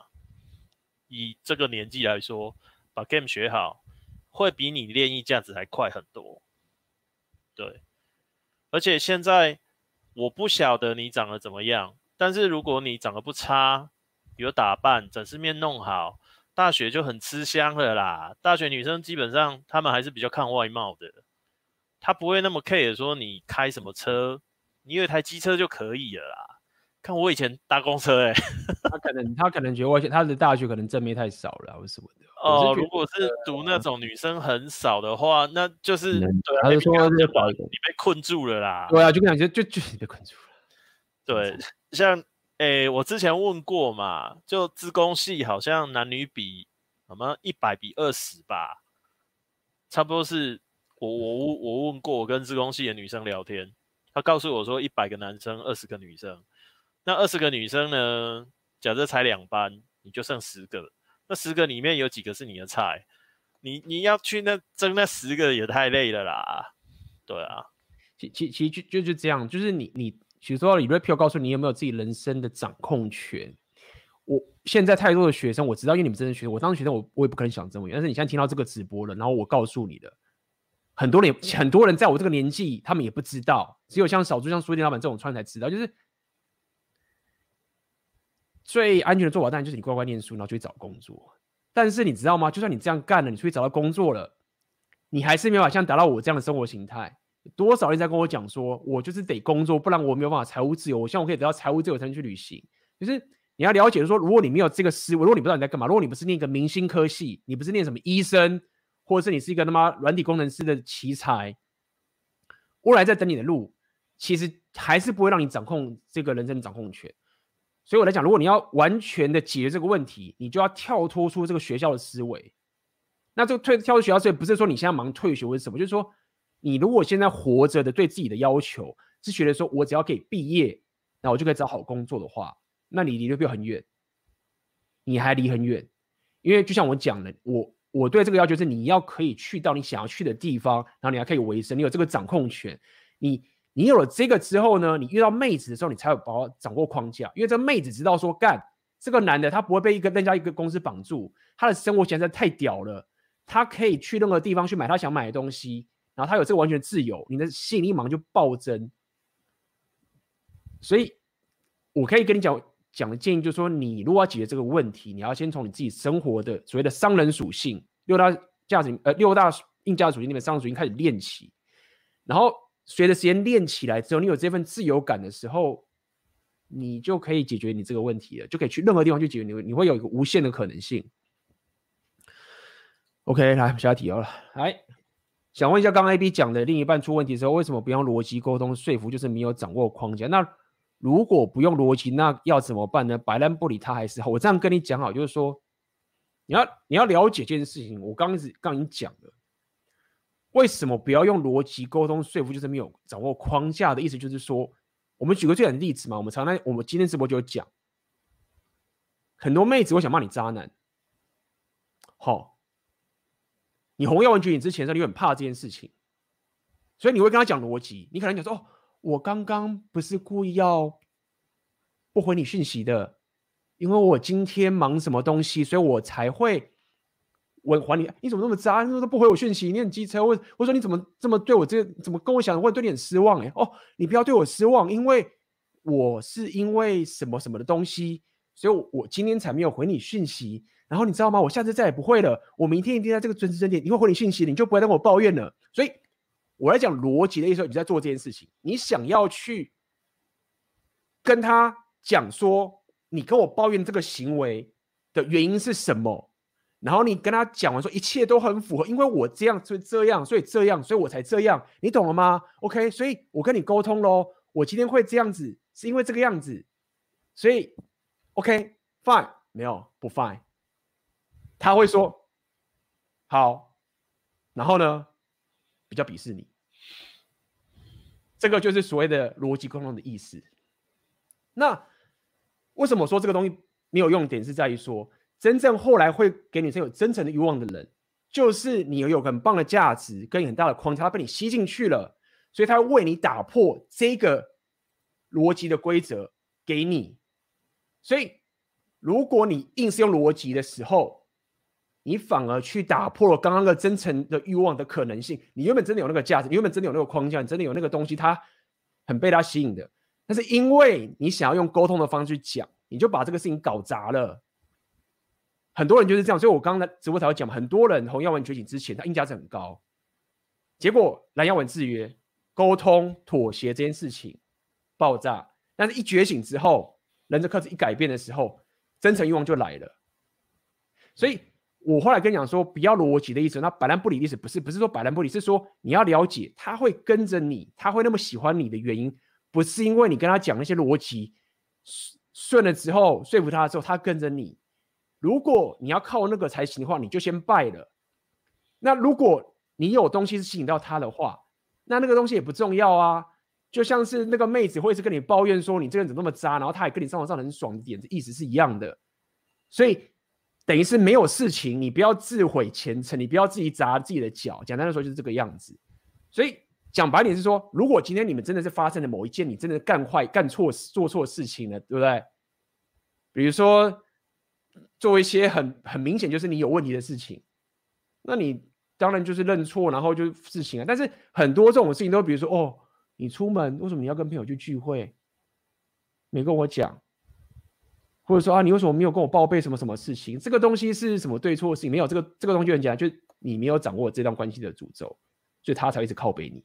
以这个年纪来说，把 game 学好，会比你练一架子还快很多。对。而且现在我不晓得你长得怎么样，但是如果你长得不差。有打扮，展示面弄好，大学就很吃香了啦。大学女生基本上她们还是比较看外貌的，她不会那么 care 说你开什么车，你有一台机车就可以了啦。看我以前搭公车、欸，哎，他可能他可能觉得我他的大学可能正妹太少了，或什么的。哦，如果是读那种女生很少的话，那就是对，他就说你被困住了啦。对啊，就跟你讲，就就你被困住了。对，像。诶、欸，我之前问过嘛，就自工系好像男女比什么一百比二十吧，差不多是我我我问过，我跟自工系的女生聊天，她告诉我说一百个男生二十个女生，那二十个女生呢，假设才两班，你就剩十个，那十个里面有几个是你的菜？你你要去那争那十个也太累了啦，对啊，其其其实就就就这样，就是你你。其实说到李瑞票，告诉你有没有自己人生的掌控权。我现在太多的学生，我知道，因为你们真的学生，我当时学生，我我也不可能想这么远。但是你现在听到这个直播了，然后我告诉你的，很多人很多人在我这个年纪，他们也不知道，只有像少数像书店老板这种穿才知道。就是最安全的做法，当然就是你乖乖念书，然后去找工作。但是你知道吗？就算你这样干了，你出去找到工作了，你还是没有办法像达到我这样的生活形态。多少人在跟我讲说，我就是得工作，不然我没有办法财务自由。我希望我可以得到财务自由才能去旅行。就是你要了解说，如果你没有这个思维，如果你不知道你在干嘛，如果你不是念一个明星科系，你不是念什么医生，或者是你是一个他妈软体工程师的奇才，未来在等你的路，其实还是不会让你掌控这个人生的掌控权。所以我来讲，如果你要完全的解决这个问题，你就要跳脱出这个学校的思维。那这个退跳出学校思维，不是说你现在忙退学或者什么，就是说。你如果现在活着的对自己的要求是觉得说，我只要可以毕业，那我就可以找好工作的话，那你离目标很远，你还离很远，因为就像我讲的，我我对这个要求是你要可以去到你想要去的地方，然后你还可以维生，你有这个掌控权。你你有了这个之后呢，你遇到妹子的时候，你才有把握掌握框架，因为这妹子知道说，干这个男的他不会被一个人家一个公司绑住，他的生活现在太屌了，他可以去任何地方去买他想买的东西。然后他有这个完全自由，你的吸引力马上就暴增。所以，我可以跟你讲讲的建议就是说，你如果要解决这个问题，你要先从你自己生活的所谓的商人属性六大价值呃六大硬价值属性里面商人属性开始练起。然后随着时间练起来之后，你有这份自由感的时候，你就可以解决你这个问题了，就可以去任何地方去解决你，你会有一个无限的可能性。OK，来下一题好了，来。想问一下，刚刚 AB 讲的另一半出问题的时候，为什么不用逻辑沟通说服？就是没有掌握框架。那如果不用逻辑，那要怎么办呢？摆烂不理他还是好？我这样跟你讲好，就是说，你要你要了解这件事情。我刚刚是刚刚已经讲了，为什么不要用逻辑沟通说服？就是没有掌握框架的意思，就是说，我们举个最简单的例子嘛。我们常常我们今天直播就有讲，很多妹子会想骂你渣男，好。你红药丸绝你之前，说你很怕这件事情，所以你会跟他讲逻辑。你可能讲说：“哦，我刚刚不是故意要不回你讯息的，因为我今天忙什么东西，所以我才会我还你，你怎么那么渣？你怎么都不回我讯息？你很机车，我我说你怎么这么对我这个？怎么跟我想？我对你很失望哎。哦，你不要对我失望，因为我是因为什么什么的东西，所以我今天才没有回你讯息。然后你知道吗？我下次再也不会了。我明天一定在这个准时准点，你会回你讯息，你就不会跟我抱怨了。所以我来讲逻辑的意思，你在做这件事情，你想要去跟他讲说，你跟我抱怨这个行为的原因是什么？然后你跟他讲完说一切都很符合，因为我这样所以这样，所以这样，所以我才这样，你懂了吗？OK，所以我跟你沟通喽，我今天会这样子，是因为这个样子，所以 OK，Fine，没有不 Fine，他会说好，然后呢，比较鄙视你，这个就是所谓的逻辑沟通的意思。那为什么说这个东西没有用点是在于说。真正后来会给你这有真诚的欲望的人，就是你有很棒的价值跟很大的框架，他被你吸进去了，所以他会为你打破这个逻辑的规则给你。所以，如果你硬是用逻辑的时候，你反而去打破了刚刚的真诚的欲望的可能性。你原本真的有那个价值，你原本真的有那个框架，你真的有那个东西，他很被他吸引的。但是因为你想要用沟通的方式去讲，你就把这个事情搞砸了。很多人就是这样，所以我刚刚在直播台讲，很多人红药丸觉醒之前，他硬价值很高，结果蓝药丸制约、沟通、妥协这件事情爆炸。但是一觉醒之后，人的克制一改变的时候，真诚欲望就来了。所以我后来跟你讲说，不要逻辑的意思，那摆烂不理的意思不是不是说摆烂不理，是说你要了解他会跟着你，他会那么喜欢你的原因，不是因为你跟他讲那些逻辑顺了之后说服他之后，他跟着你。如果你要靠那个才行的话，你就先败了。那如果你有东西是吸引到他的话，那那个东西也不重要啊。就像是那个妹子会是跟你抱怨说你这个人怎么那么渣，然后他也跟你上床上很爽的点子，意思是一样的。所以等于是没有事情，你不要自毁前程，你不要自己砸自己的脚。简单的说就是这个样子。所以讲白点是说，如果今天你们真的是发生了某一件你真的干坏、干错、做错事情了，对不对？比如说。做一些很很明显就是你有问题的事情，那你当然就是认错，然后就事情啊。但是很多这种事情都，比如说哦，你出门为什么你要跟朋友去聚会，没跟我讲，或者说啊，你为什么没有跟我报备什么什么事情？这个东西是什么对错的事情？没有，这个这个东西很简单，就是你没有掌握这段关系的诅咒，所以他才一直靠北你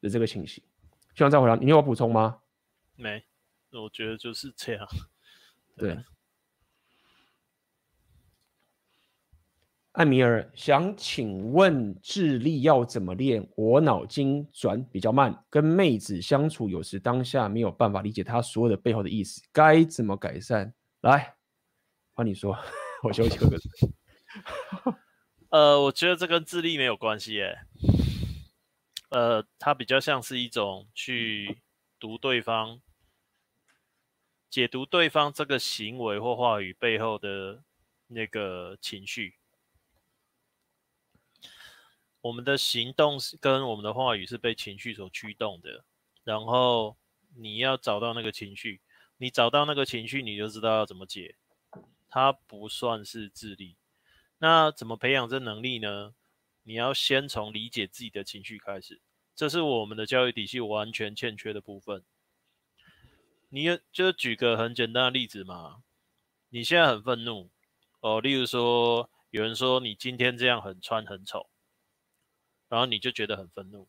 的这个情形。希望再回答，你有要补充吗？没，我觉得就是这样，对。对艾米尔想请问智力要怎么练？我脑筋转比较慢，跟妹子相处有时当下没有办法理解她所有的背后的意思，该怎么改善？来，换你说，我休息个。呃，我觉得这跟智力没有关系耶。呃，它比较像是一种去读对方、解读对方这个行为或话语背后的那个情绪。我们的行动是跟我们的话语是被情绪所驱动的，然后你要找到那个情绪，你找到那个情绪，你就知道要怎么解。它不算是智力。那怎么培养这能力呢？你要先从理解自己的情绪开始，这是我们的教育体系完全欠缺的部分。你就举个很简单的例子嘛，你现在很愤怒哦，例如说有人说你今天这样很穿很丑。然后你就觉得很愤怒，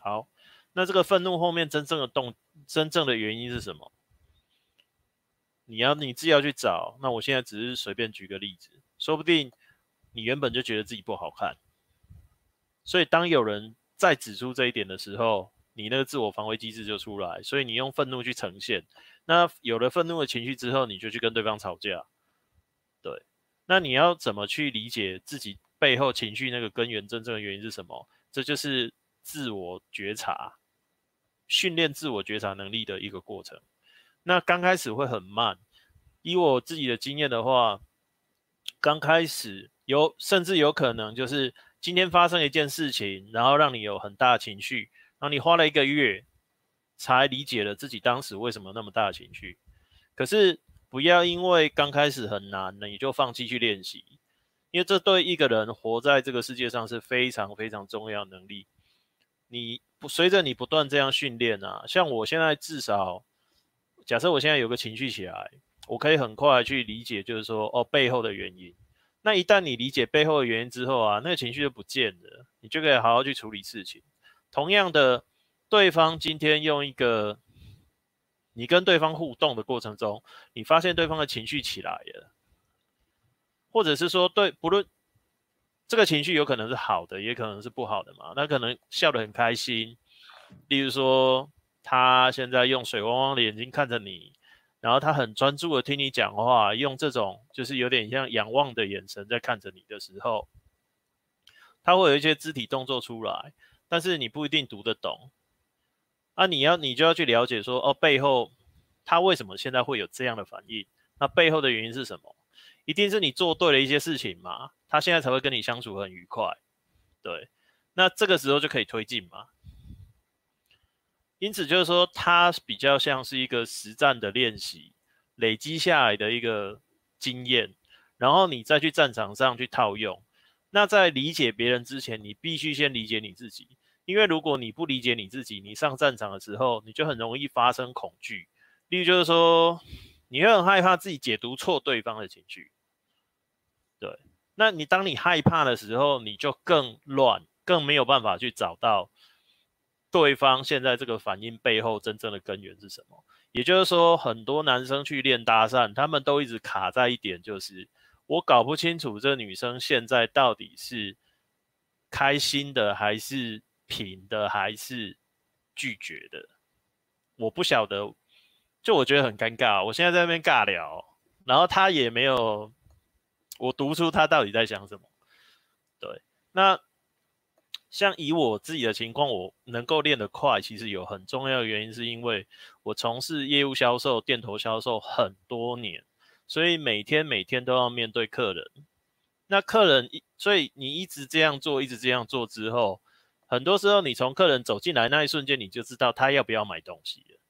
好，那这个愤怒后面真正的动，真正的原因是什么？你要你自己要去找。那我现在只是随便举个例子，说不定你原本就觉得自己不好看，所以当有人再指出这一点的时候，你那个自我防卫机制就出来，所以你用愤怒去呈现。那有了愤怒的情绪之后，你就去跟对方吵架。对，那你要怎么去理解自己？背后情绪那个根源，真正的原因是什么？这就是自我觉察，训练自我觉察能力的一个过程。那刚开始会很慢，以我自己的经验的话，刚开始有甚至有可能就是今天发生一件事情，然后让你有很大的情绪，然后你花了一个月才理解了自己当时为什么那么大的情绪。可是不要因为刚开始很难，那你就放弃去练习。因为这对一个人活在这个世界上是非常非常重要能力。你不随着你不断这样训练啊，像我现在至少，假设我现在有个情绪起来，我可以很快去理解，就是说哦背后的原因。那一旦你理解背后的原因之后啊，那个情绪就不见了，你就可以好好去处理事情。同样的，对方今天用一个，你跟对方互动的过程中，你发现对方的情绪起来了，或者是说对，不论这个情绪有可能是好的，也可能是不好的嘛。那可能笑得很开心，例如说他现在用水汪汪的眼睛看着你。然后他很专注的听你讲话，用这种就是有点像仰望的眼神在看着你的时候，他会有一些肢体动作出来，但是你不一定读得懂。啊，你要你就要去了解说，哦，背后他为什么现在会有这样的反应？那背后的原因是什么？一定是你做对了一些事情嘛，他现在才会跟你相处很愉快。对，那这个时候就可以推进嘛。因此，就是说，它比较像是一个实战的练习，累积下来的一个经验，然后你再去战场上去套用。那在理解别人之前，你必须先理解你自己，因为如果你不理解你自己，你上战场的时候，你就很容易发生恐惧。例如，就是说，你会很害怕自己解读错对方的情绪。对，那你当你害怕的时候，你就更乱，更没有办法去找到。对方现在这个反应背后真正的根源是什么？也就是说，很多男生去练搭讪，他们都一直卡在一点，就是我搞不清楚这女生现在到底是开心的，还是平的，还是拒绝的。我不晓得，就我觉得很尴尬。我现在在那边尬聊，然后他也没有我读出他到底在想什么。对，那。像以我自己的情况，我能够练得快，其实有很重要的原因，是因为我从事业务销售、店头销售很多年，所以每天每天都要面对客人。那客人一，所以你一直这样做，一直这样做之后，很多时候你从客人走进来那一瞬间，你就知道他要不要买东西了。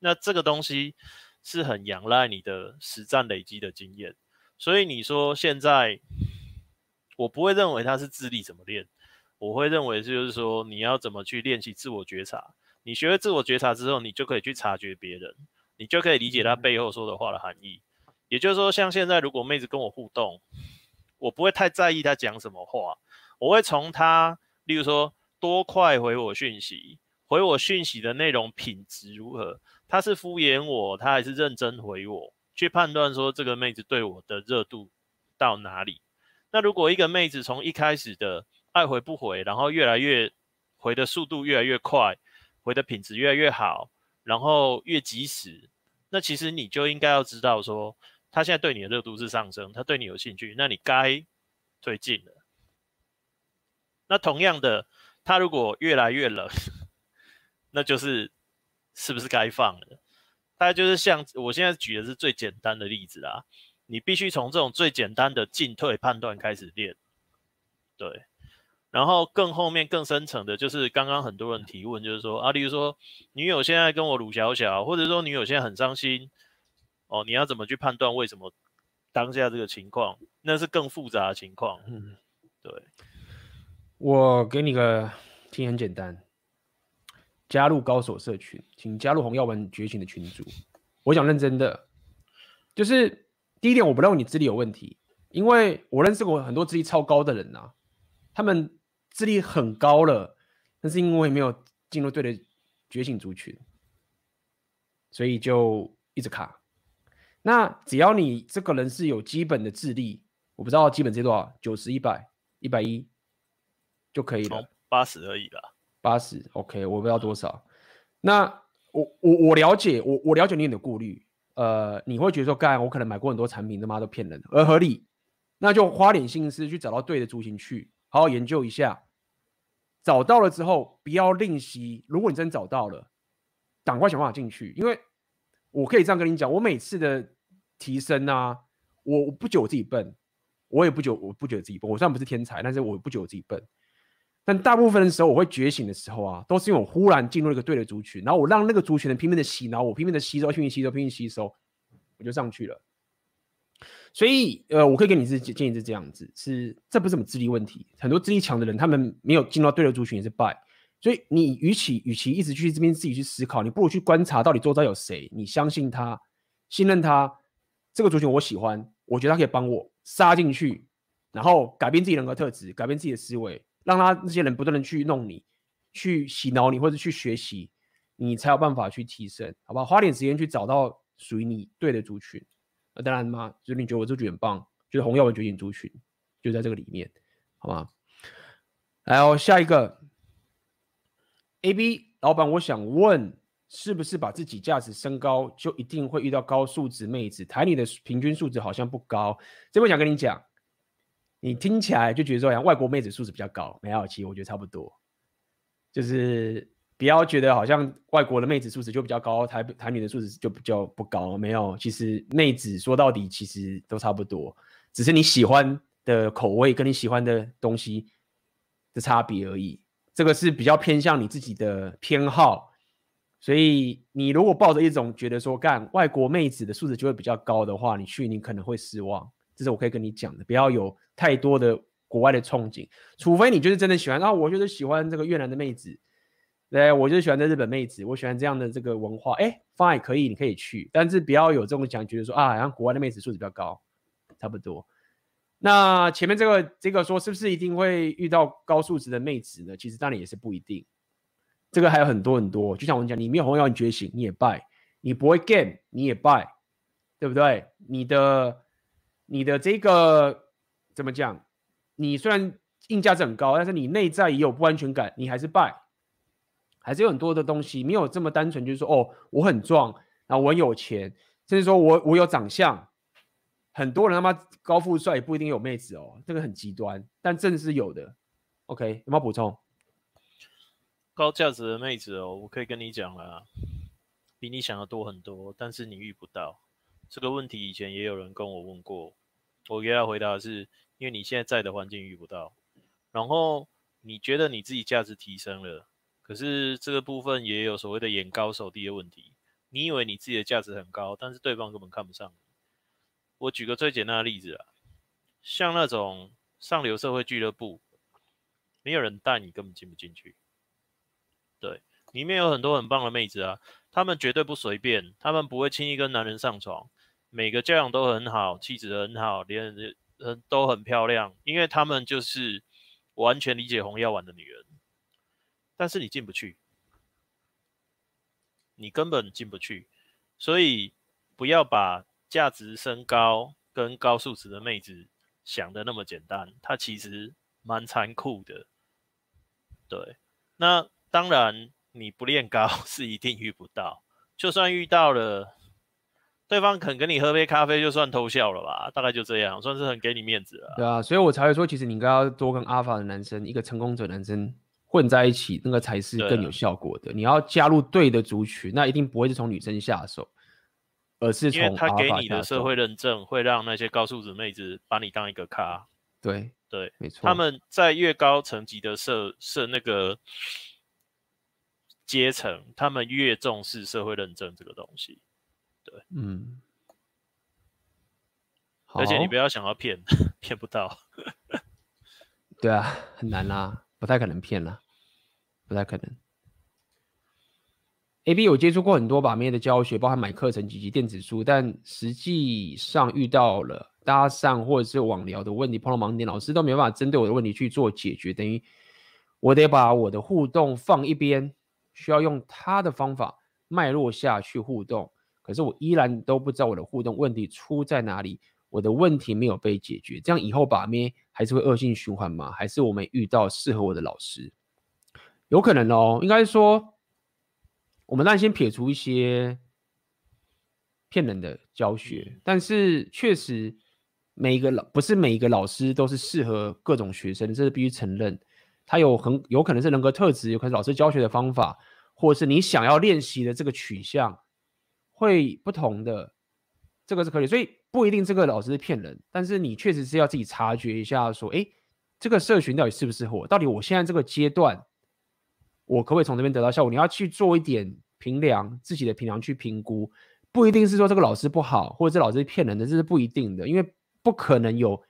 那这个东西是很仰赖你的实战累积的经验。所以你说现在，我不会认为他是智力怎么练。我会认为就是说，你要怎么去练习自我觉察。你学会自我觉察之后，你就可以去察觉别人，你就可以理解他背后说的话的含义。也就是说，像现在如果妹子跟我互动，我不会太在意她讲什么话，我会从她，例如说多快回我讯息，回我讯息的内容品质如何，她是敷衍我，她还是认真回我，去判断说这个妹子对我的热度到哪里。那如果一个妹子从一开始的爱回不回，然后越来越回的速度越来越快，回的品质越来越好，然后越及时。那其实你就应该要知道说，她现在对你的热度是上升，她对你有兴趣，那你该推进了。那同样的，她如果越来越冷，那就是是不是该放了？大概就是像我现在举的是最简单的例子啦，你必须从这种最简单的进退判断开始练，对。然后更后面更深层的，就是刚刚很多人提问，就是说啊，例如说女友现在跟我鲁小小，或者说女友现在很伤心，哦，你要怎么去判断为什么当下这个情况？那是更复杂的情况。嗯，对。我给你个题，很简单，加入高手社群，请加入红药丸觉醒的群组。我想认真的，就是第一点，我不认为你智力有问题，因为我认识过很多智力超高的人呐、啊，他们。智力很高了，但是因为没有进入对的觉醒族群，所以就一直卡。那只要你这个人是有基本的智力，我不知道基本是多少，九十、一百、一百一就可以了，八十而已啦。八十，OK，我不知道多少。那我我我了解，我我了解你的顾虑。呃，你会觉得说，干，我可能买过很多产品，他妈都骗人，而合理，那就花点心思去找到对的族群去。好好研究一下，找到了之后不要吝惜。如果你真找到了，赶快想办法进去。因为我可以这样跟你讲，我每次的提升啊，我我不觉得我自己笨，我也不觉我不觉得自己笨。我虽然不是天才，但是我不觉得我自己笨。但大部分的时候，我会觉醒的时候啊，都是因为我忽然进入一个对的族群，然后我让那个族群的拼命的洗脑，我拼命的吸收，拼命吸收，拼命吸收，我就上去了。所以，呃，我可以给你是建议是这样子，是这不是什么智力问题，很多智力强的人，他们没有进入到对的族群也是败。所以你与其与其一直去这边自己去思考，你不如去观察到底周遭有谁，你相信他，信任他，这个族群我喜欢，我觉得他可以帮我杀进去，然后改变自己人格特质，改变自己的思维，让他那些人不断的去弄你，去洗脑你或者去学习，你才有办法去提升，好不好？花点时间去找到属于你对的族群。那当然嘛，就是你觉得我这族群很棒，就是红药丸觉醒族群就在这个里面，好吗？来哦，下一个。A B 老板，我想问，是不是把自己价值升高，就一定会遇到高素质妹子？台里的平均素质好像不高。这边想跟你讲，你听起来就觉得说，好像外国妹子素质比较高，没有？其实我觉得差不多。就是不要觉得好像外国的妹子素质就比较高，台台女的素质就比较不高，没有。其实妹子说到底其实都差不多，只是你喜欢的口味跟你喜欢的东西的差别而已。这个是比较偏向你自己的偏好，所以你如果抱着一种觉得说干外国妹子的素质就会比较高的话，你去你可能会失望。这是我可以跟你讲的，不要有太多的国外的憧憬，除非你就是真的喜欢。啊，我就是喜欢这个越南的妹子，对，我就是喜欢这日本妹子，我喜欢这样的这个文化。哎，fine，可以，你可以去，但是不要有这种讲，觉得说啊，好像国外的妹子素质比较高，差不多。那前面这个这个说是不是一定会遇到高素质的妹子呢？其实当然也是不一定，这个还有很多很多。就像我讲，你没有红药丸觉醒，你也败；你不会 game，你也败，对不对？你的你的这个怎么讲？你虽然硬价值很高，但是你内在也有不安全感，你还是败，还是有很多的东西没有这么单纯，就是说哦，我很壮，然后我很有钱，甚至说我我有长相。很多人他妈高富帅也不一定有妹子哦，这个很极端，但正是有的。OK，有没有补充？高价值的妹子哦，我可以跟你讲啦，比你想的多很多，但是你遇不到。这个问题以前也有人跟我问过，我给他回答的是，因为你现在在的环境遇不到，然后你觉得你自己价值提升了，可是这个部分也有所谓的眼高手低的问题。你以为你自己的价值很高，但是对方根本看不上你。我举个最简单的例子啊，像那种上流社会俱乐部，没有人带你，根本进不进去。对，里面有很多很棒的妹子啊，她们绝对不随便，她们不会轻易跟男人上床，每个教养都很好，气质很好，连人都很漂亮，因为她们就是完全理解红药丸的女人。但是你进不去，你根本进不去，所以不要把。价值升高跟高素质的妹子想的那么简单，它其实蛮残酷的。对，那当然你不练高 是一定遇不到，就算遇到了，对方肯跟你喝杯咖啡就算偷笑了吧，大概就这样，算是很给你面子了。对啊，所以我才会说，其实你应该要多跟阿法的男生，一个成功者男生混在一起，那个才是更有效果的。你要加入对的族群，那一定不会是从女生下手。而是因为他给你的社会认证，会让那些高素质妹子把你当一个咖。对对，没错。他们在越高层级的社社那个阶层，他们越重视社会认证这个东西。对，嗯。而且你不要想要骗，骗不到。对啊，很难啦，不太可能骗啦，不太可能。A B 有接触过很多把妹的教学，包含买课程及其电子书，但实际上遇到了搭讪或者是网聊的问题，碰到盲点，老师都没办法针对我的问题去做解决，等于我得把我的互动放一边，需要用他的方法脉络下去互动，可是我依然都不知道我的互动问题出在哪里，我的问题没有被解决，这样以后把咩还是会恶性循环吗？还是我没遇到适合我的老师？有可能哦，应该说。我们当然先撇除一些骗人的教学，但是确实每一个老不是每一个老师都是适合各种学生，这是必须承认。他有很有可能是人格特质，有可能是老师教学的方法，或者是你想要练习的这个取向会不同的，这个是可以。所以不一定这个老师是骗人，但是你确实是要自己察觉一下，说，哎，这个社群到底适不适合我？到底我现在这个阶段。我可不可以从这边得到效果？你要去做一点评量，自己的评量去评估，不一定是说这个老师不好，或者这老师是骗人的，这是不一定的，因为不可能有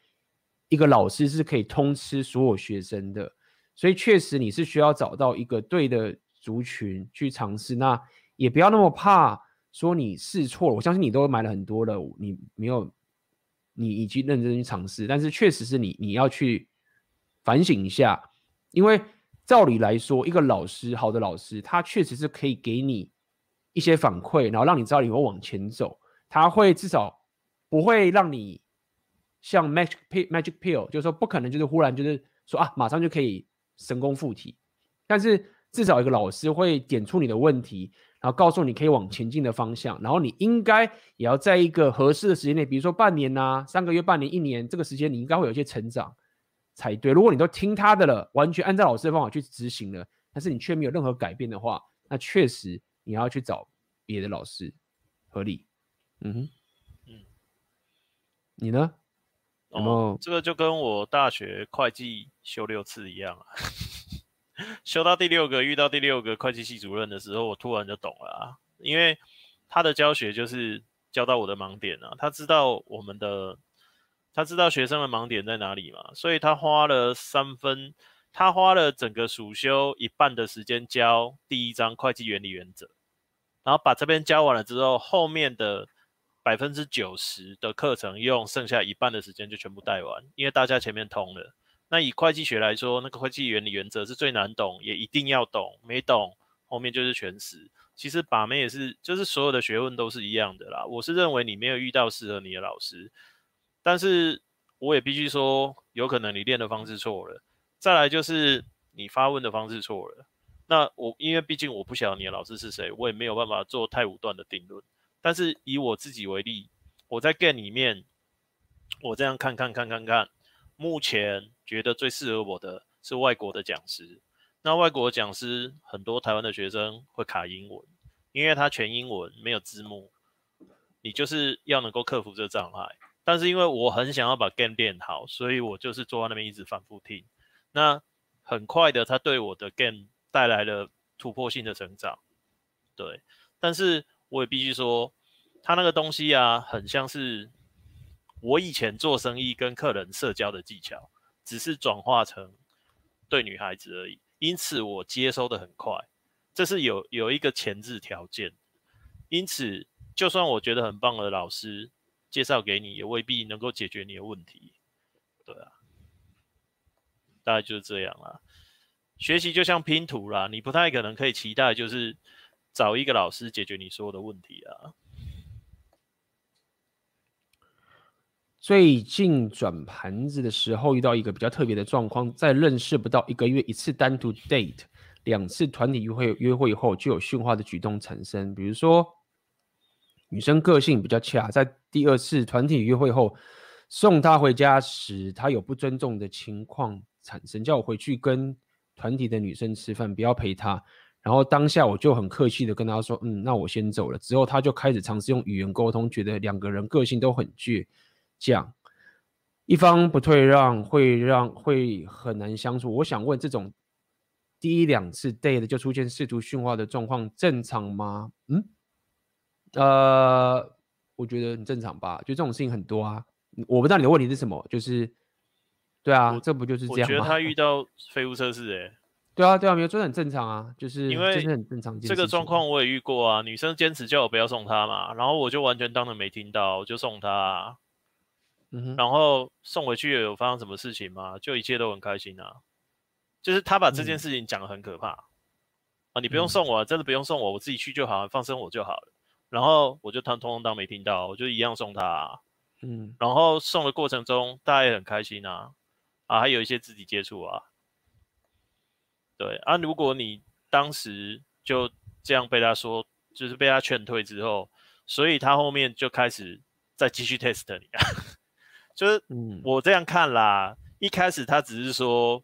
一个老师是可以通吃所有学生的，所以确实你是需要找到一个对的族群去尝试。那也不要那么怕说你试错了，我相信你都买了很多了，你没有，你已经认真去尝试，但是确实是你你要去反省一下，因为照理来说，一个老师好的老师，他确实是可以给你。一些反馈，然后让你知道你会往前走，他会至少不会让你像 magic pill magic pill，就是说不可能就是忽然就是说啊马上就可以神功附体，但是至少一个老师会点出你的问题，然后告诉你可以往前进的方向，然后你应该也要在一个合适的时间内，比如说半年呐、啊、三个月、半年、一年这个时间，你应该会有一些成长才对。如果你都听他的了，完全按照老师的方法去执行了，但是你却没有任何改变的话，那确实。你要去找别的老师，合理。嗯哼，嗯，你呢？哦，这个就跟我大学会计修六次一样啊。修到第六个，遇到第六个会计系主任的时候，我突然就懂了啊。因为他的教学就是教到我的盲点啊，他知道我们的，他知道学生的盲点在哪里嘛，所以他花了三分，他花了整个暑修一半的时间教第一章会计原理原则。然后把这边教完了之后，后面的百分之九十的课程用剩下一半的时间就全部带完，因为大家前面通了。那以会计学来说，那个会计原理原则是最难懂，也一定要懂，没懂后面就是全死。其实把妹也是，就是所有的学问都是一样的啦。我是认为你没有遇到适合你的老师，但是我也必须说，有可能你练的方式错了，再来就是你发问的方式错了。那我因为毕竟我不晓得你的老师是谁，我也没有办法做太武断的定论。但是以我自己为例，我在 Game 里面，我这样看看看看看，目前觉得最适合我的是外国的讲师。那外国的讲师很多台湾的学生会卡英文，因为他全英文没有字幕，你就是要能够克服这个障碍。但是因为我很想要把 Game 练好，所以我就是坐在那边一直反复听。那很快的，他对我的 Game 带来了突破性的成长，对，但是我也必须说，他那个东西啊，很像是我以前做生意跟客人社交的技巧，只是转化成对女孩子而已，因此我接收的很快，这是有有一个前置条件，因此就算我觉得很棒的老师介绍给你，也未必能够解决你的问题，对啊，大概就是这样啦。学习就像拼图啦，你不太可能可以期待就是找一个老师解决你所有的问题啊。最近转盘子的时候遇到一个比较特别的状况，在认识不到一个月一次单独 date，两次团体约会约会后就有驯化的举动产生，比如说女生个性比较恰，在第二次团体约会后送她回家时，她有不尊重的情况产生，叫我回去跟。团体的女生吃饭，不要陪她。然后当下我就很客气的跟她说：“嗯，那我先走了。”之后她就开始尝试用语言沟通，觉得两个人个性都很倔强，一方不退让会让会很难相处。我想问，这种第一两次 date 就出现试图驯化的状况正常吗？嗯，呃，我觉得很正常吧。就这种事情很多啊。我不知道你的问题是什么，就是。对啊，这不就是这样吗？我觉得他 遇到废物测试，哎，对啊，对啊，没有，这很正常啊，就是因为这是很正常。这个状况我也遇过啊，女生坚持叫我不要送她嘛，然后我就完全当成没听到，我就送她啊。嗯，然后送回去有发生什么事情吗？就一切都很开心啊，就是他把这件事情讲得很可怕、嗯、啊，你不用送我，真的不用送我，我自己去就好，放生我就好了。然后我就当通通当没听到，我就一样送他啊。嗯，然后送的过程中大家也很开心啊。啊，还有一些肢体接触啊，对啊，如果你当时就这样被他说，就是被他劝退之后，所以他后面就开始再继续 test 你啊，就是我这样看啦，一开始他只是说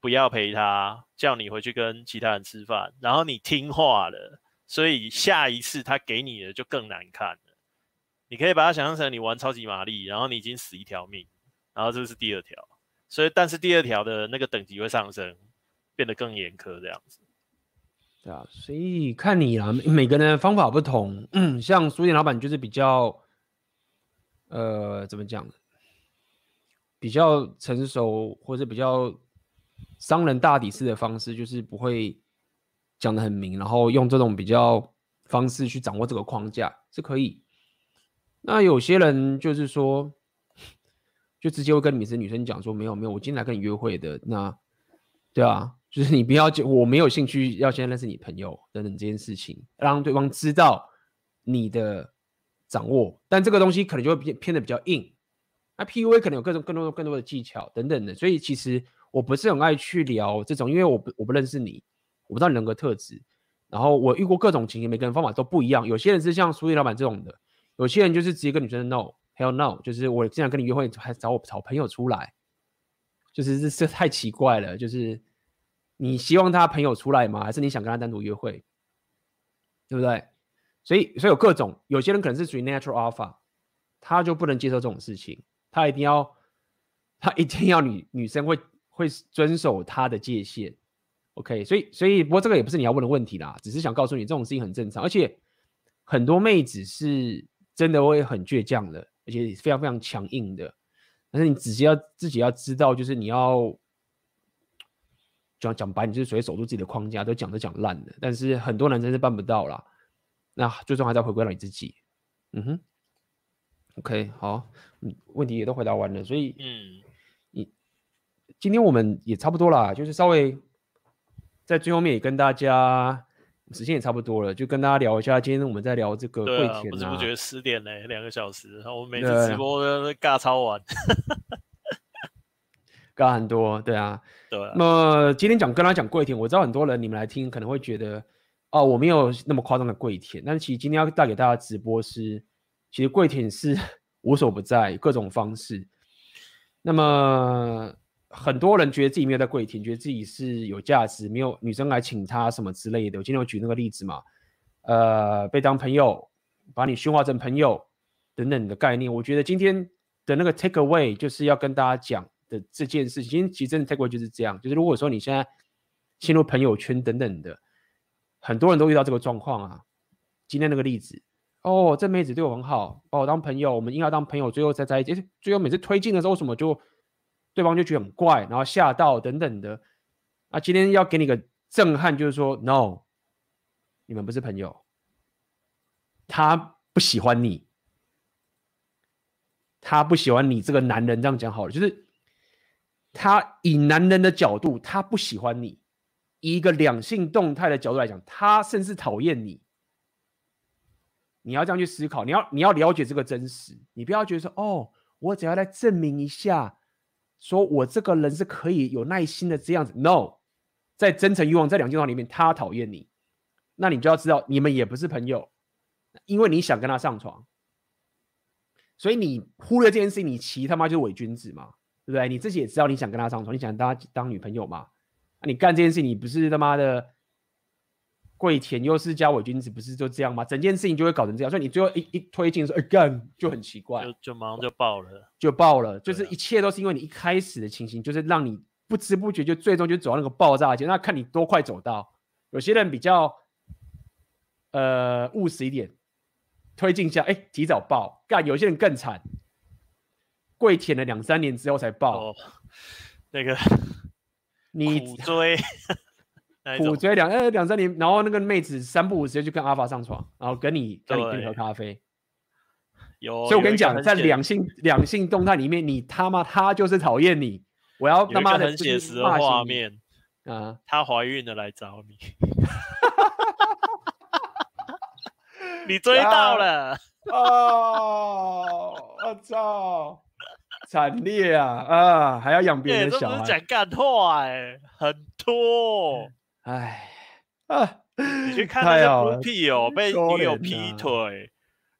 不要陪他，叫你回去跟其他人吃饭，然后你听话了，所以下一次他给你的就更难看了。你可以把它想象成你玩超级玛丽，然后你已经死一条命，然后这是第二条。所以，但是第二条的那个等级会上升，变得更严苛，这样子。对啊，所以看你啦，每个人的方法不同。嗯，像书店老板就是比较，呃，怎么讲？比较成熟或者比较商人大抵式的方式，就是不会讲得很明，然后用这种比较方式去掌握这个框架是可以。那有些人就是说，就直接会跟女生女生讲说，没有没有，我今天来跟你约会的。那，对啊。就是你不要我没有兴趣要先认识你朋友等等这件事情，让对方知道你的掌握，但这个东西可能就会偏偏的比较硬。那 PUA 可能有各种更多更多的技巧等等的，所以其实我不是很爱去聊这种，因为我不我不认识你，我不知道你人格特质，然后我遇过各种情形，每个人方法都不一样。有些人是像书店老板这种的，有些人就是直接跟女生 no，hell no，就是我经常跟你约会，还找我找朋友出来，就是这这太奇怪了，就是。你希望他朋友出来吗？还是你想跟他单独约会？对不对？所以，所以有各种，有些人可能是属于 natural alpha，他就不能接受这种事情，他一定要，他一定要女女生会会遵守他的界限。OK，所以，所以，不过这个也不是你要问的问题啦，只是想告诉你这种事情很正常，而且很多妹子是真的会很倔强的，而且非常非常强硬的，但是你只是要自己要知道，就是你要。讲讲白，你就是属于守住自己的框架，都讲都讲烂了。但是很多男生是办不到啦。那最终还是要回归到你自己。嗯哼，OK，好，嗯，问题也都回答完了，所以，嗯，你今天我们也差不多啦，就是稍微在最后面也跟大家时间也差不多了，就跟大家聊一下。今天我们在聊这个跪舔啊，不知不觉十点嘞，两个小时，然后我每次直播都尬超完。尬很多，对啊，对啊。那么今天讲跟他讲跪舔，我知道很多人你们来听可能会觉得，哦，我没有那么夸张的跪舔。但是其实今天要带给大家直播是，其实跪舔是 无所不在，各种方式。那么很多人觉得自己没有在跪舔，觉得自己是有价值，没有女生来请他什么之类的。我今天有举那个例子嘛，呃，被当朋友，把你驯化成朋友等等的概念。我觉得今天的那个 take away 就是要跟大家讲。的这件事情，其实真的 take away 就是这样。就是如果说你现在陷入朋友圈等等的，很多人都遇到这个状况啊。今天那个例子，哦，这妹子对我很好，把我当朋友，我们应该当朋友，最后再在一起。最后每次推进的时候，什么就对方就觉得很怪，然后吓到等等的。啊，今天要给你个震撼，就是说，no，你们不是朋友，他不喜欢你，他不喜欢你这个男人。这样讲好了，就是。他以男人的角度，他不喜欢你；以一个两性动态的角度来讲，他甚至讨厌你。你要这样去思考，你要你要了解这个真实，你不要觉得说哦，我只要来证明一下，说我这个人是可以有耐心的这样子。No，在真诚欲望在两性动态里面，他讨厌你，那你就要知道，你们也不是朋友，因为你想跟他上床，所以你忽略这件事情，你其他妈就是伪君子嘛。对不对？你自己也知道你想跟他上床，你想当当女朋友嘛？你干这件事，你不是他妈的跪舔又是加伪君子，不是就这样吗？整件事情就会搞成这样，所以你最后一一推进说，哎干，就很奇怪，就就马上就爆了，就爆了，就是一切都是因为你一开始的情形，就是让你不知不觉就最终就走到那个爆炸点。那看你多快走到。有些人比较呃务实一点，推进下，哎，提早爆干。有些人更惨。跪舔了两三年之后才爆，哦、那个你苦追，苦追两呃两三年，然后那个妹子三不五时就跟阿法上床，然后跟你跟你对。喝咖啡，有，所以我跟你讲，在两性两性动态里面，你他妈他就是讨厌你，我要他妈的很写实的画面啊，她怀孕了来找你，你追到了哦，我操！惨烈啊啊！还要养别人的小孩，讲干话哎，很多哎啊！你去看那些不屁哦，被女友劈腿，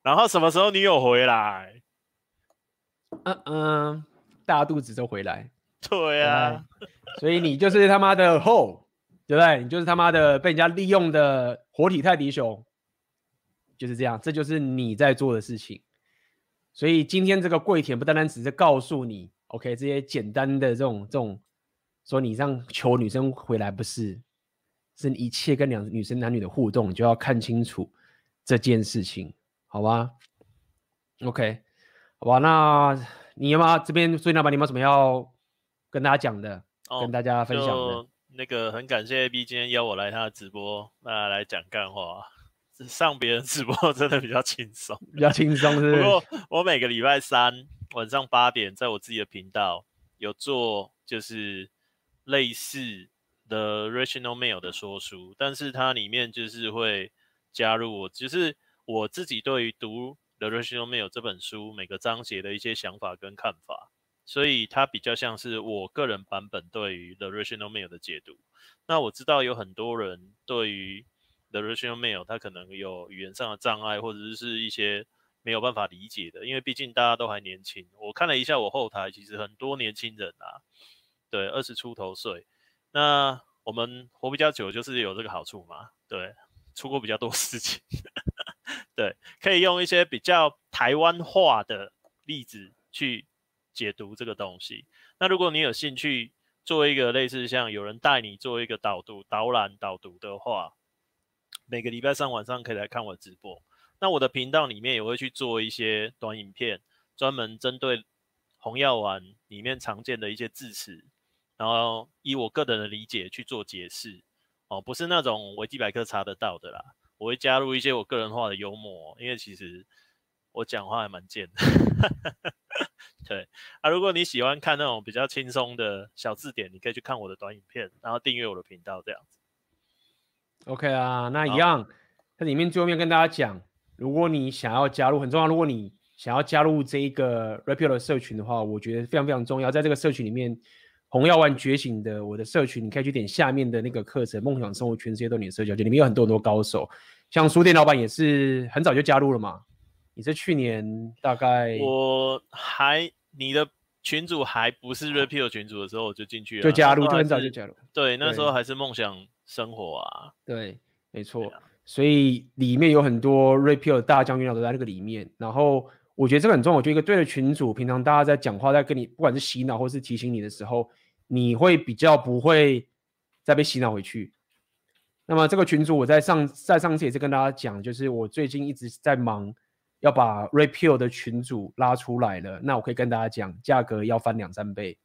然后什么时候女友回来？嗯嗯，大肚子就回来。对啊，所以你就是他妈的后，对不对？你就是他妈的被人家利用的活体泰迪熊，就是这样，这就是你在做的事情。所以今天这个跪舔不单单只是告诉你，OK，这些简单的这种这种，说你这样求女生回来不是，是你一切跟两女生男女的互动，你就要看清楚这件事情，好吧？OK，好吧，那你有没有这边所以老板，你有没有什么要跟大家讲的，哦、跟大家分享的？那个很感谢 AB 今天邀我来他的直播，那来讲干话。上别人直播 真的比较轻松，比较轻松是不是？不过我每个礼拜三晚上八点，在我自己的频道有做，就是类似的 Rational Male 的说书，但是它里面就是会加入我，就是我自己对于读 The Rational Male 这本书每个章节的一些想法跟看法。所以它比较像是我个人版本对于 The Rational Male 的解读。那我知道有很多人对于 The Rational Male 他可能有语言上的障碍，或者是一些没有办法理解的，因为毕竟大家都还年轻。我看了一下我后台，其实很多年轻人啊，对，二十出头岁。那我们活比较久，就是有这个好处嘛，对，出过比较多事情，对，可以用一些比较台湾化的例子去。解读这个东西，那如果你有兴趣做一个类似像有人带你做一个导读、导览、导读的话，每个礼拜三晚上可以来看我直播。那我的频道里面也会去做一些短影片，专门针对红药丸里面常见的一些字词，然后以我个人的理解去做解释。哦，不是那种维基百科查得到的啦，我会加入一些我个人化的幽默，因为其实我讲话还蛮贱的。对啊，如果你喜欢看那种比较轻松的小字典，你可以去看我的短影片，然后订阅我的频道这样子。OK 啊，那一样，在里面最后面跟大家讲，如果你想要加入，很重要，如果你想要加入这一个 Red Pill 的社群的话，我觉得非常非常重要。在这个社群里面，红药丸觉醒的我的社群，你可以去点下面的那个课程，梦想生活全世界都你的社交，里面有很多很多高手，像书店老板也是很早就加入了嘛。你是去年大概我还你的群主还不是 Red Pill 群主的时候，我就进去了，就加入，就很早就加入。对，那时候还是梦想生活啊。对，没错。啊、所以里面有很多 Red Pill 大将军都在那个里面。然后我觉得这个很重要，我觉得一个对的群主，平常大家在讲话，在跟你不管是洗脑或是提醒你的时候，你会比较不会再被洗脑回去。那么这个群主，我在上在上次也是跟大家讲，就是我最近一直在忙。要把 Red Pill 的群主拉出来了，那我可以跟大家讲，价格要翻两三倍，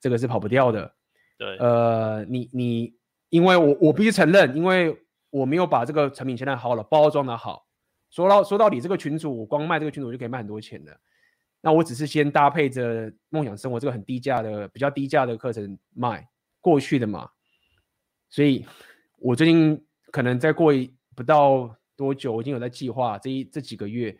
这个是跑不掉的。对，呃，你你，因为我我必须承认，因为我没有把这个产品现在好了包装的好。说到说到底，这个群主我光卖这个群主就可以卖很多钱的。那我只是先搭配着梦想生活这个很低价的、比较低价的课程卖过去的嘛。所以，我最近可能再过一不到多久，我已经有在计划这一这几个月。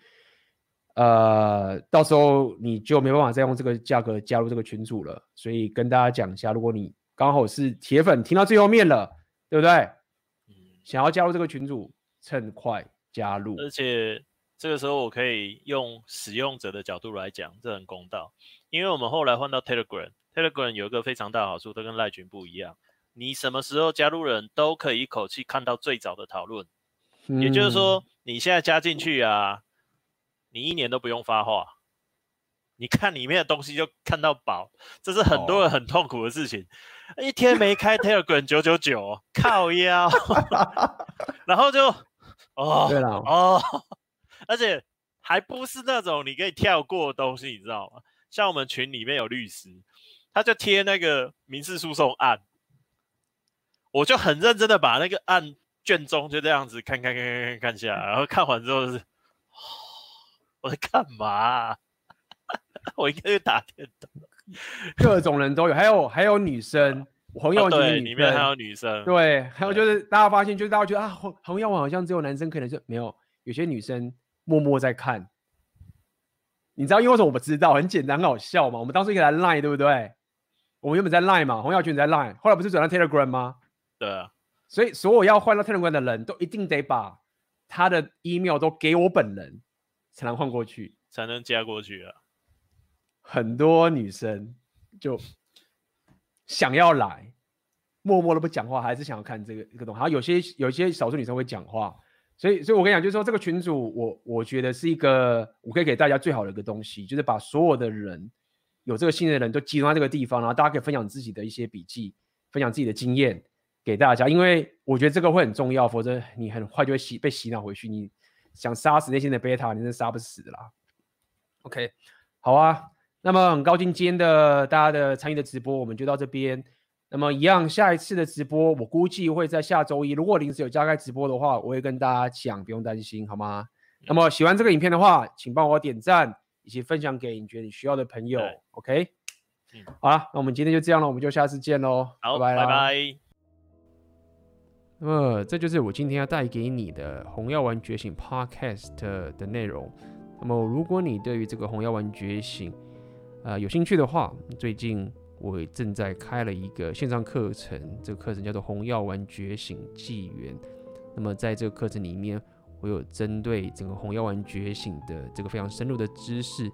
呃，到时候你就没办法再用这个价格加入这个群组了，所以跟大家讲一下，如果你刚好是铁粉，听到最后面了，对不对？嗯，想要加入这个群组，趁快加入。而且这个时候我可以用使用者的角度来讲，这很公道，因为我们后来换到 Telegram，Telegram 有一个非常大的好处，它跟赖群不一样，你什么时候加入人都可以一口气看到最早的讨论，嗯，也就是说你现在加进去啊。你一年都不用发话，你看里面的东西就看到饱，这是很多人很痛苦的事情。Oh. 一天没开 Telegram 九九九，靠腰，然后就哦，对了哦，而且还不是那种你可以跳过的东西，你知道吗？像我们群里面有律师，他就贴那个民事诉讼案，我就很认真的把那个案卷宗就这样子看看看看看看下来，然后看完之后就是。我在干嘛、啊？我应该去打电动。各种人都有，还有还有女生，红药丸里面还有女生。对，还有就是大家发现，就是大家觉得啊，红红药丸好像只有男生可能就没有，有些女生默默在看。你知道因为什么我们知道？很简单，很好笑嘛。我们当时一个来 Line，对不对？我们原本在 Line 嘛，红药丸在 Line，后来不是转到 Telegram 吗？对啊。所以所有要换到 Telegram 的人都一定得把他的 email 都给我本人。才能换过去，才能加过去啊！很多女生就想要来，默默的不讲话，还是想要看这个这个东西。然后有些有些少数女生会讲话，所以所以我跟你讲，就是说这个群组，我我觉得是一个我可以给大家最好的一个东西，就是把所有的人有这个信任的人都集中在这个地方，然后大家可以分享自己的一些笔记，分享自己的经验，给给大家，因为我觉得这个会很重要，否则你很快就会洗被洗脑回去。你想杀死内心的贝塔，你真杀不死的啦。OK，好啊，那么很高兴今天的大家的参与的直播，我们就到这边。那么一样，下一次的直播我估计会在下周一。如果临时有加开直播的话，我会跟大家讲，不用担心，好吗？那么喜欢这个影片的话，请帮我点赞以及分享给你觉得你需要的朋友。OK，嗯，好了，那我们今天就这样了，我们就下次见喽，好，拜拜。拜拜。那么这就是我今天要带给你的《红药丸觉醒》Podcast 的内容。那么如果你对于这个《红药丸觉醒》呃有兴趣的话，最近。我正在开了一个线上课程，这个课程叫做《红药丸觉醒纪元》。那么在这个课程里面，我有针对整个红药丸觉醒的这个非常深入的知识，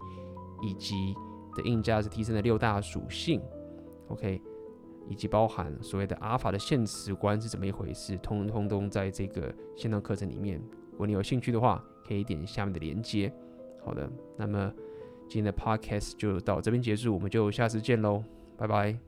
以及的硬价值提升的六大属性，OK，以及包含所谓的阿尔法的现实观是怎么一回事，通通都在这个线上课程里面。如果你有兴趣的话，可以点下面的链接。好的，那么今天的 Podcast 就到这边结束，我们就下次见喽。拜拜。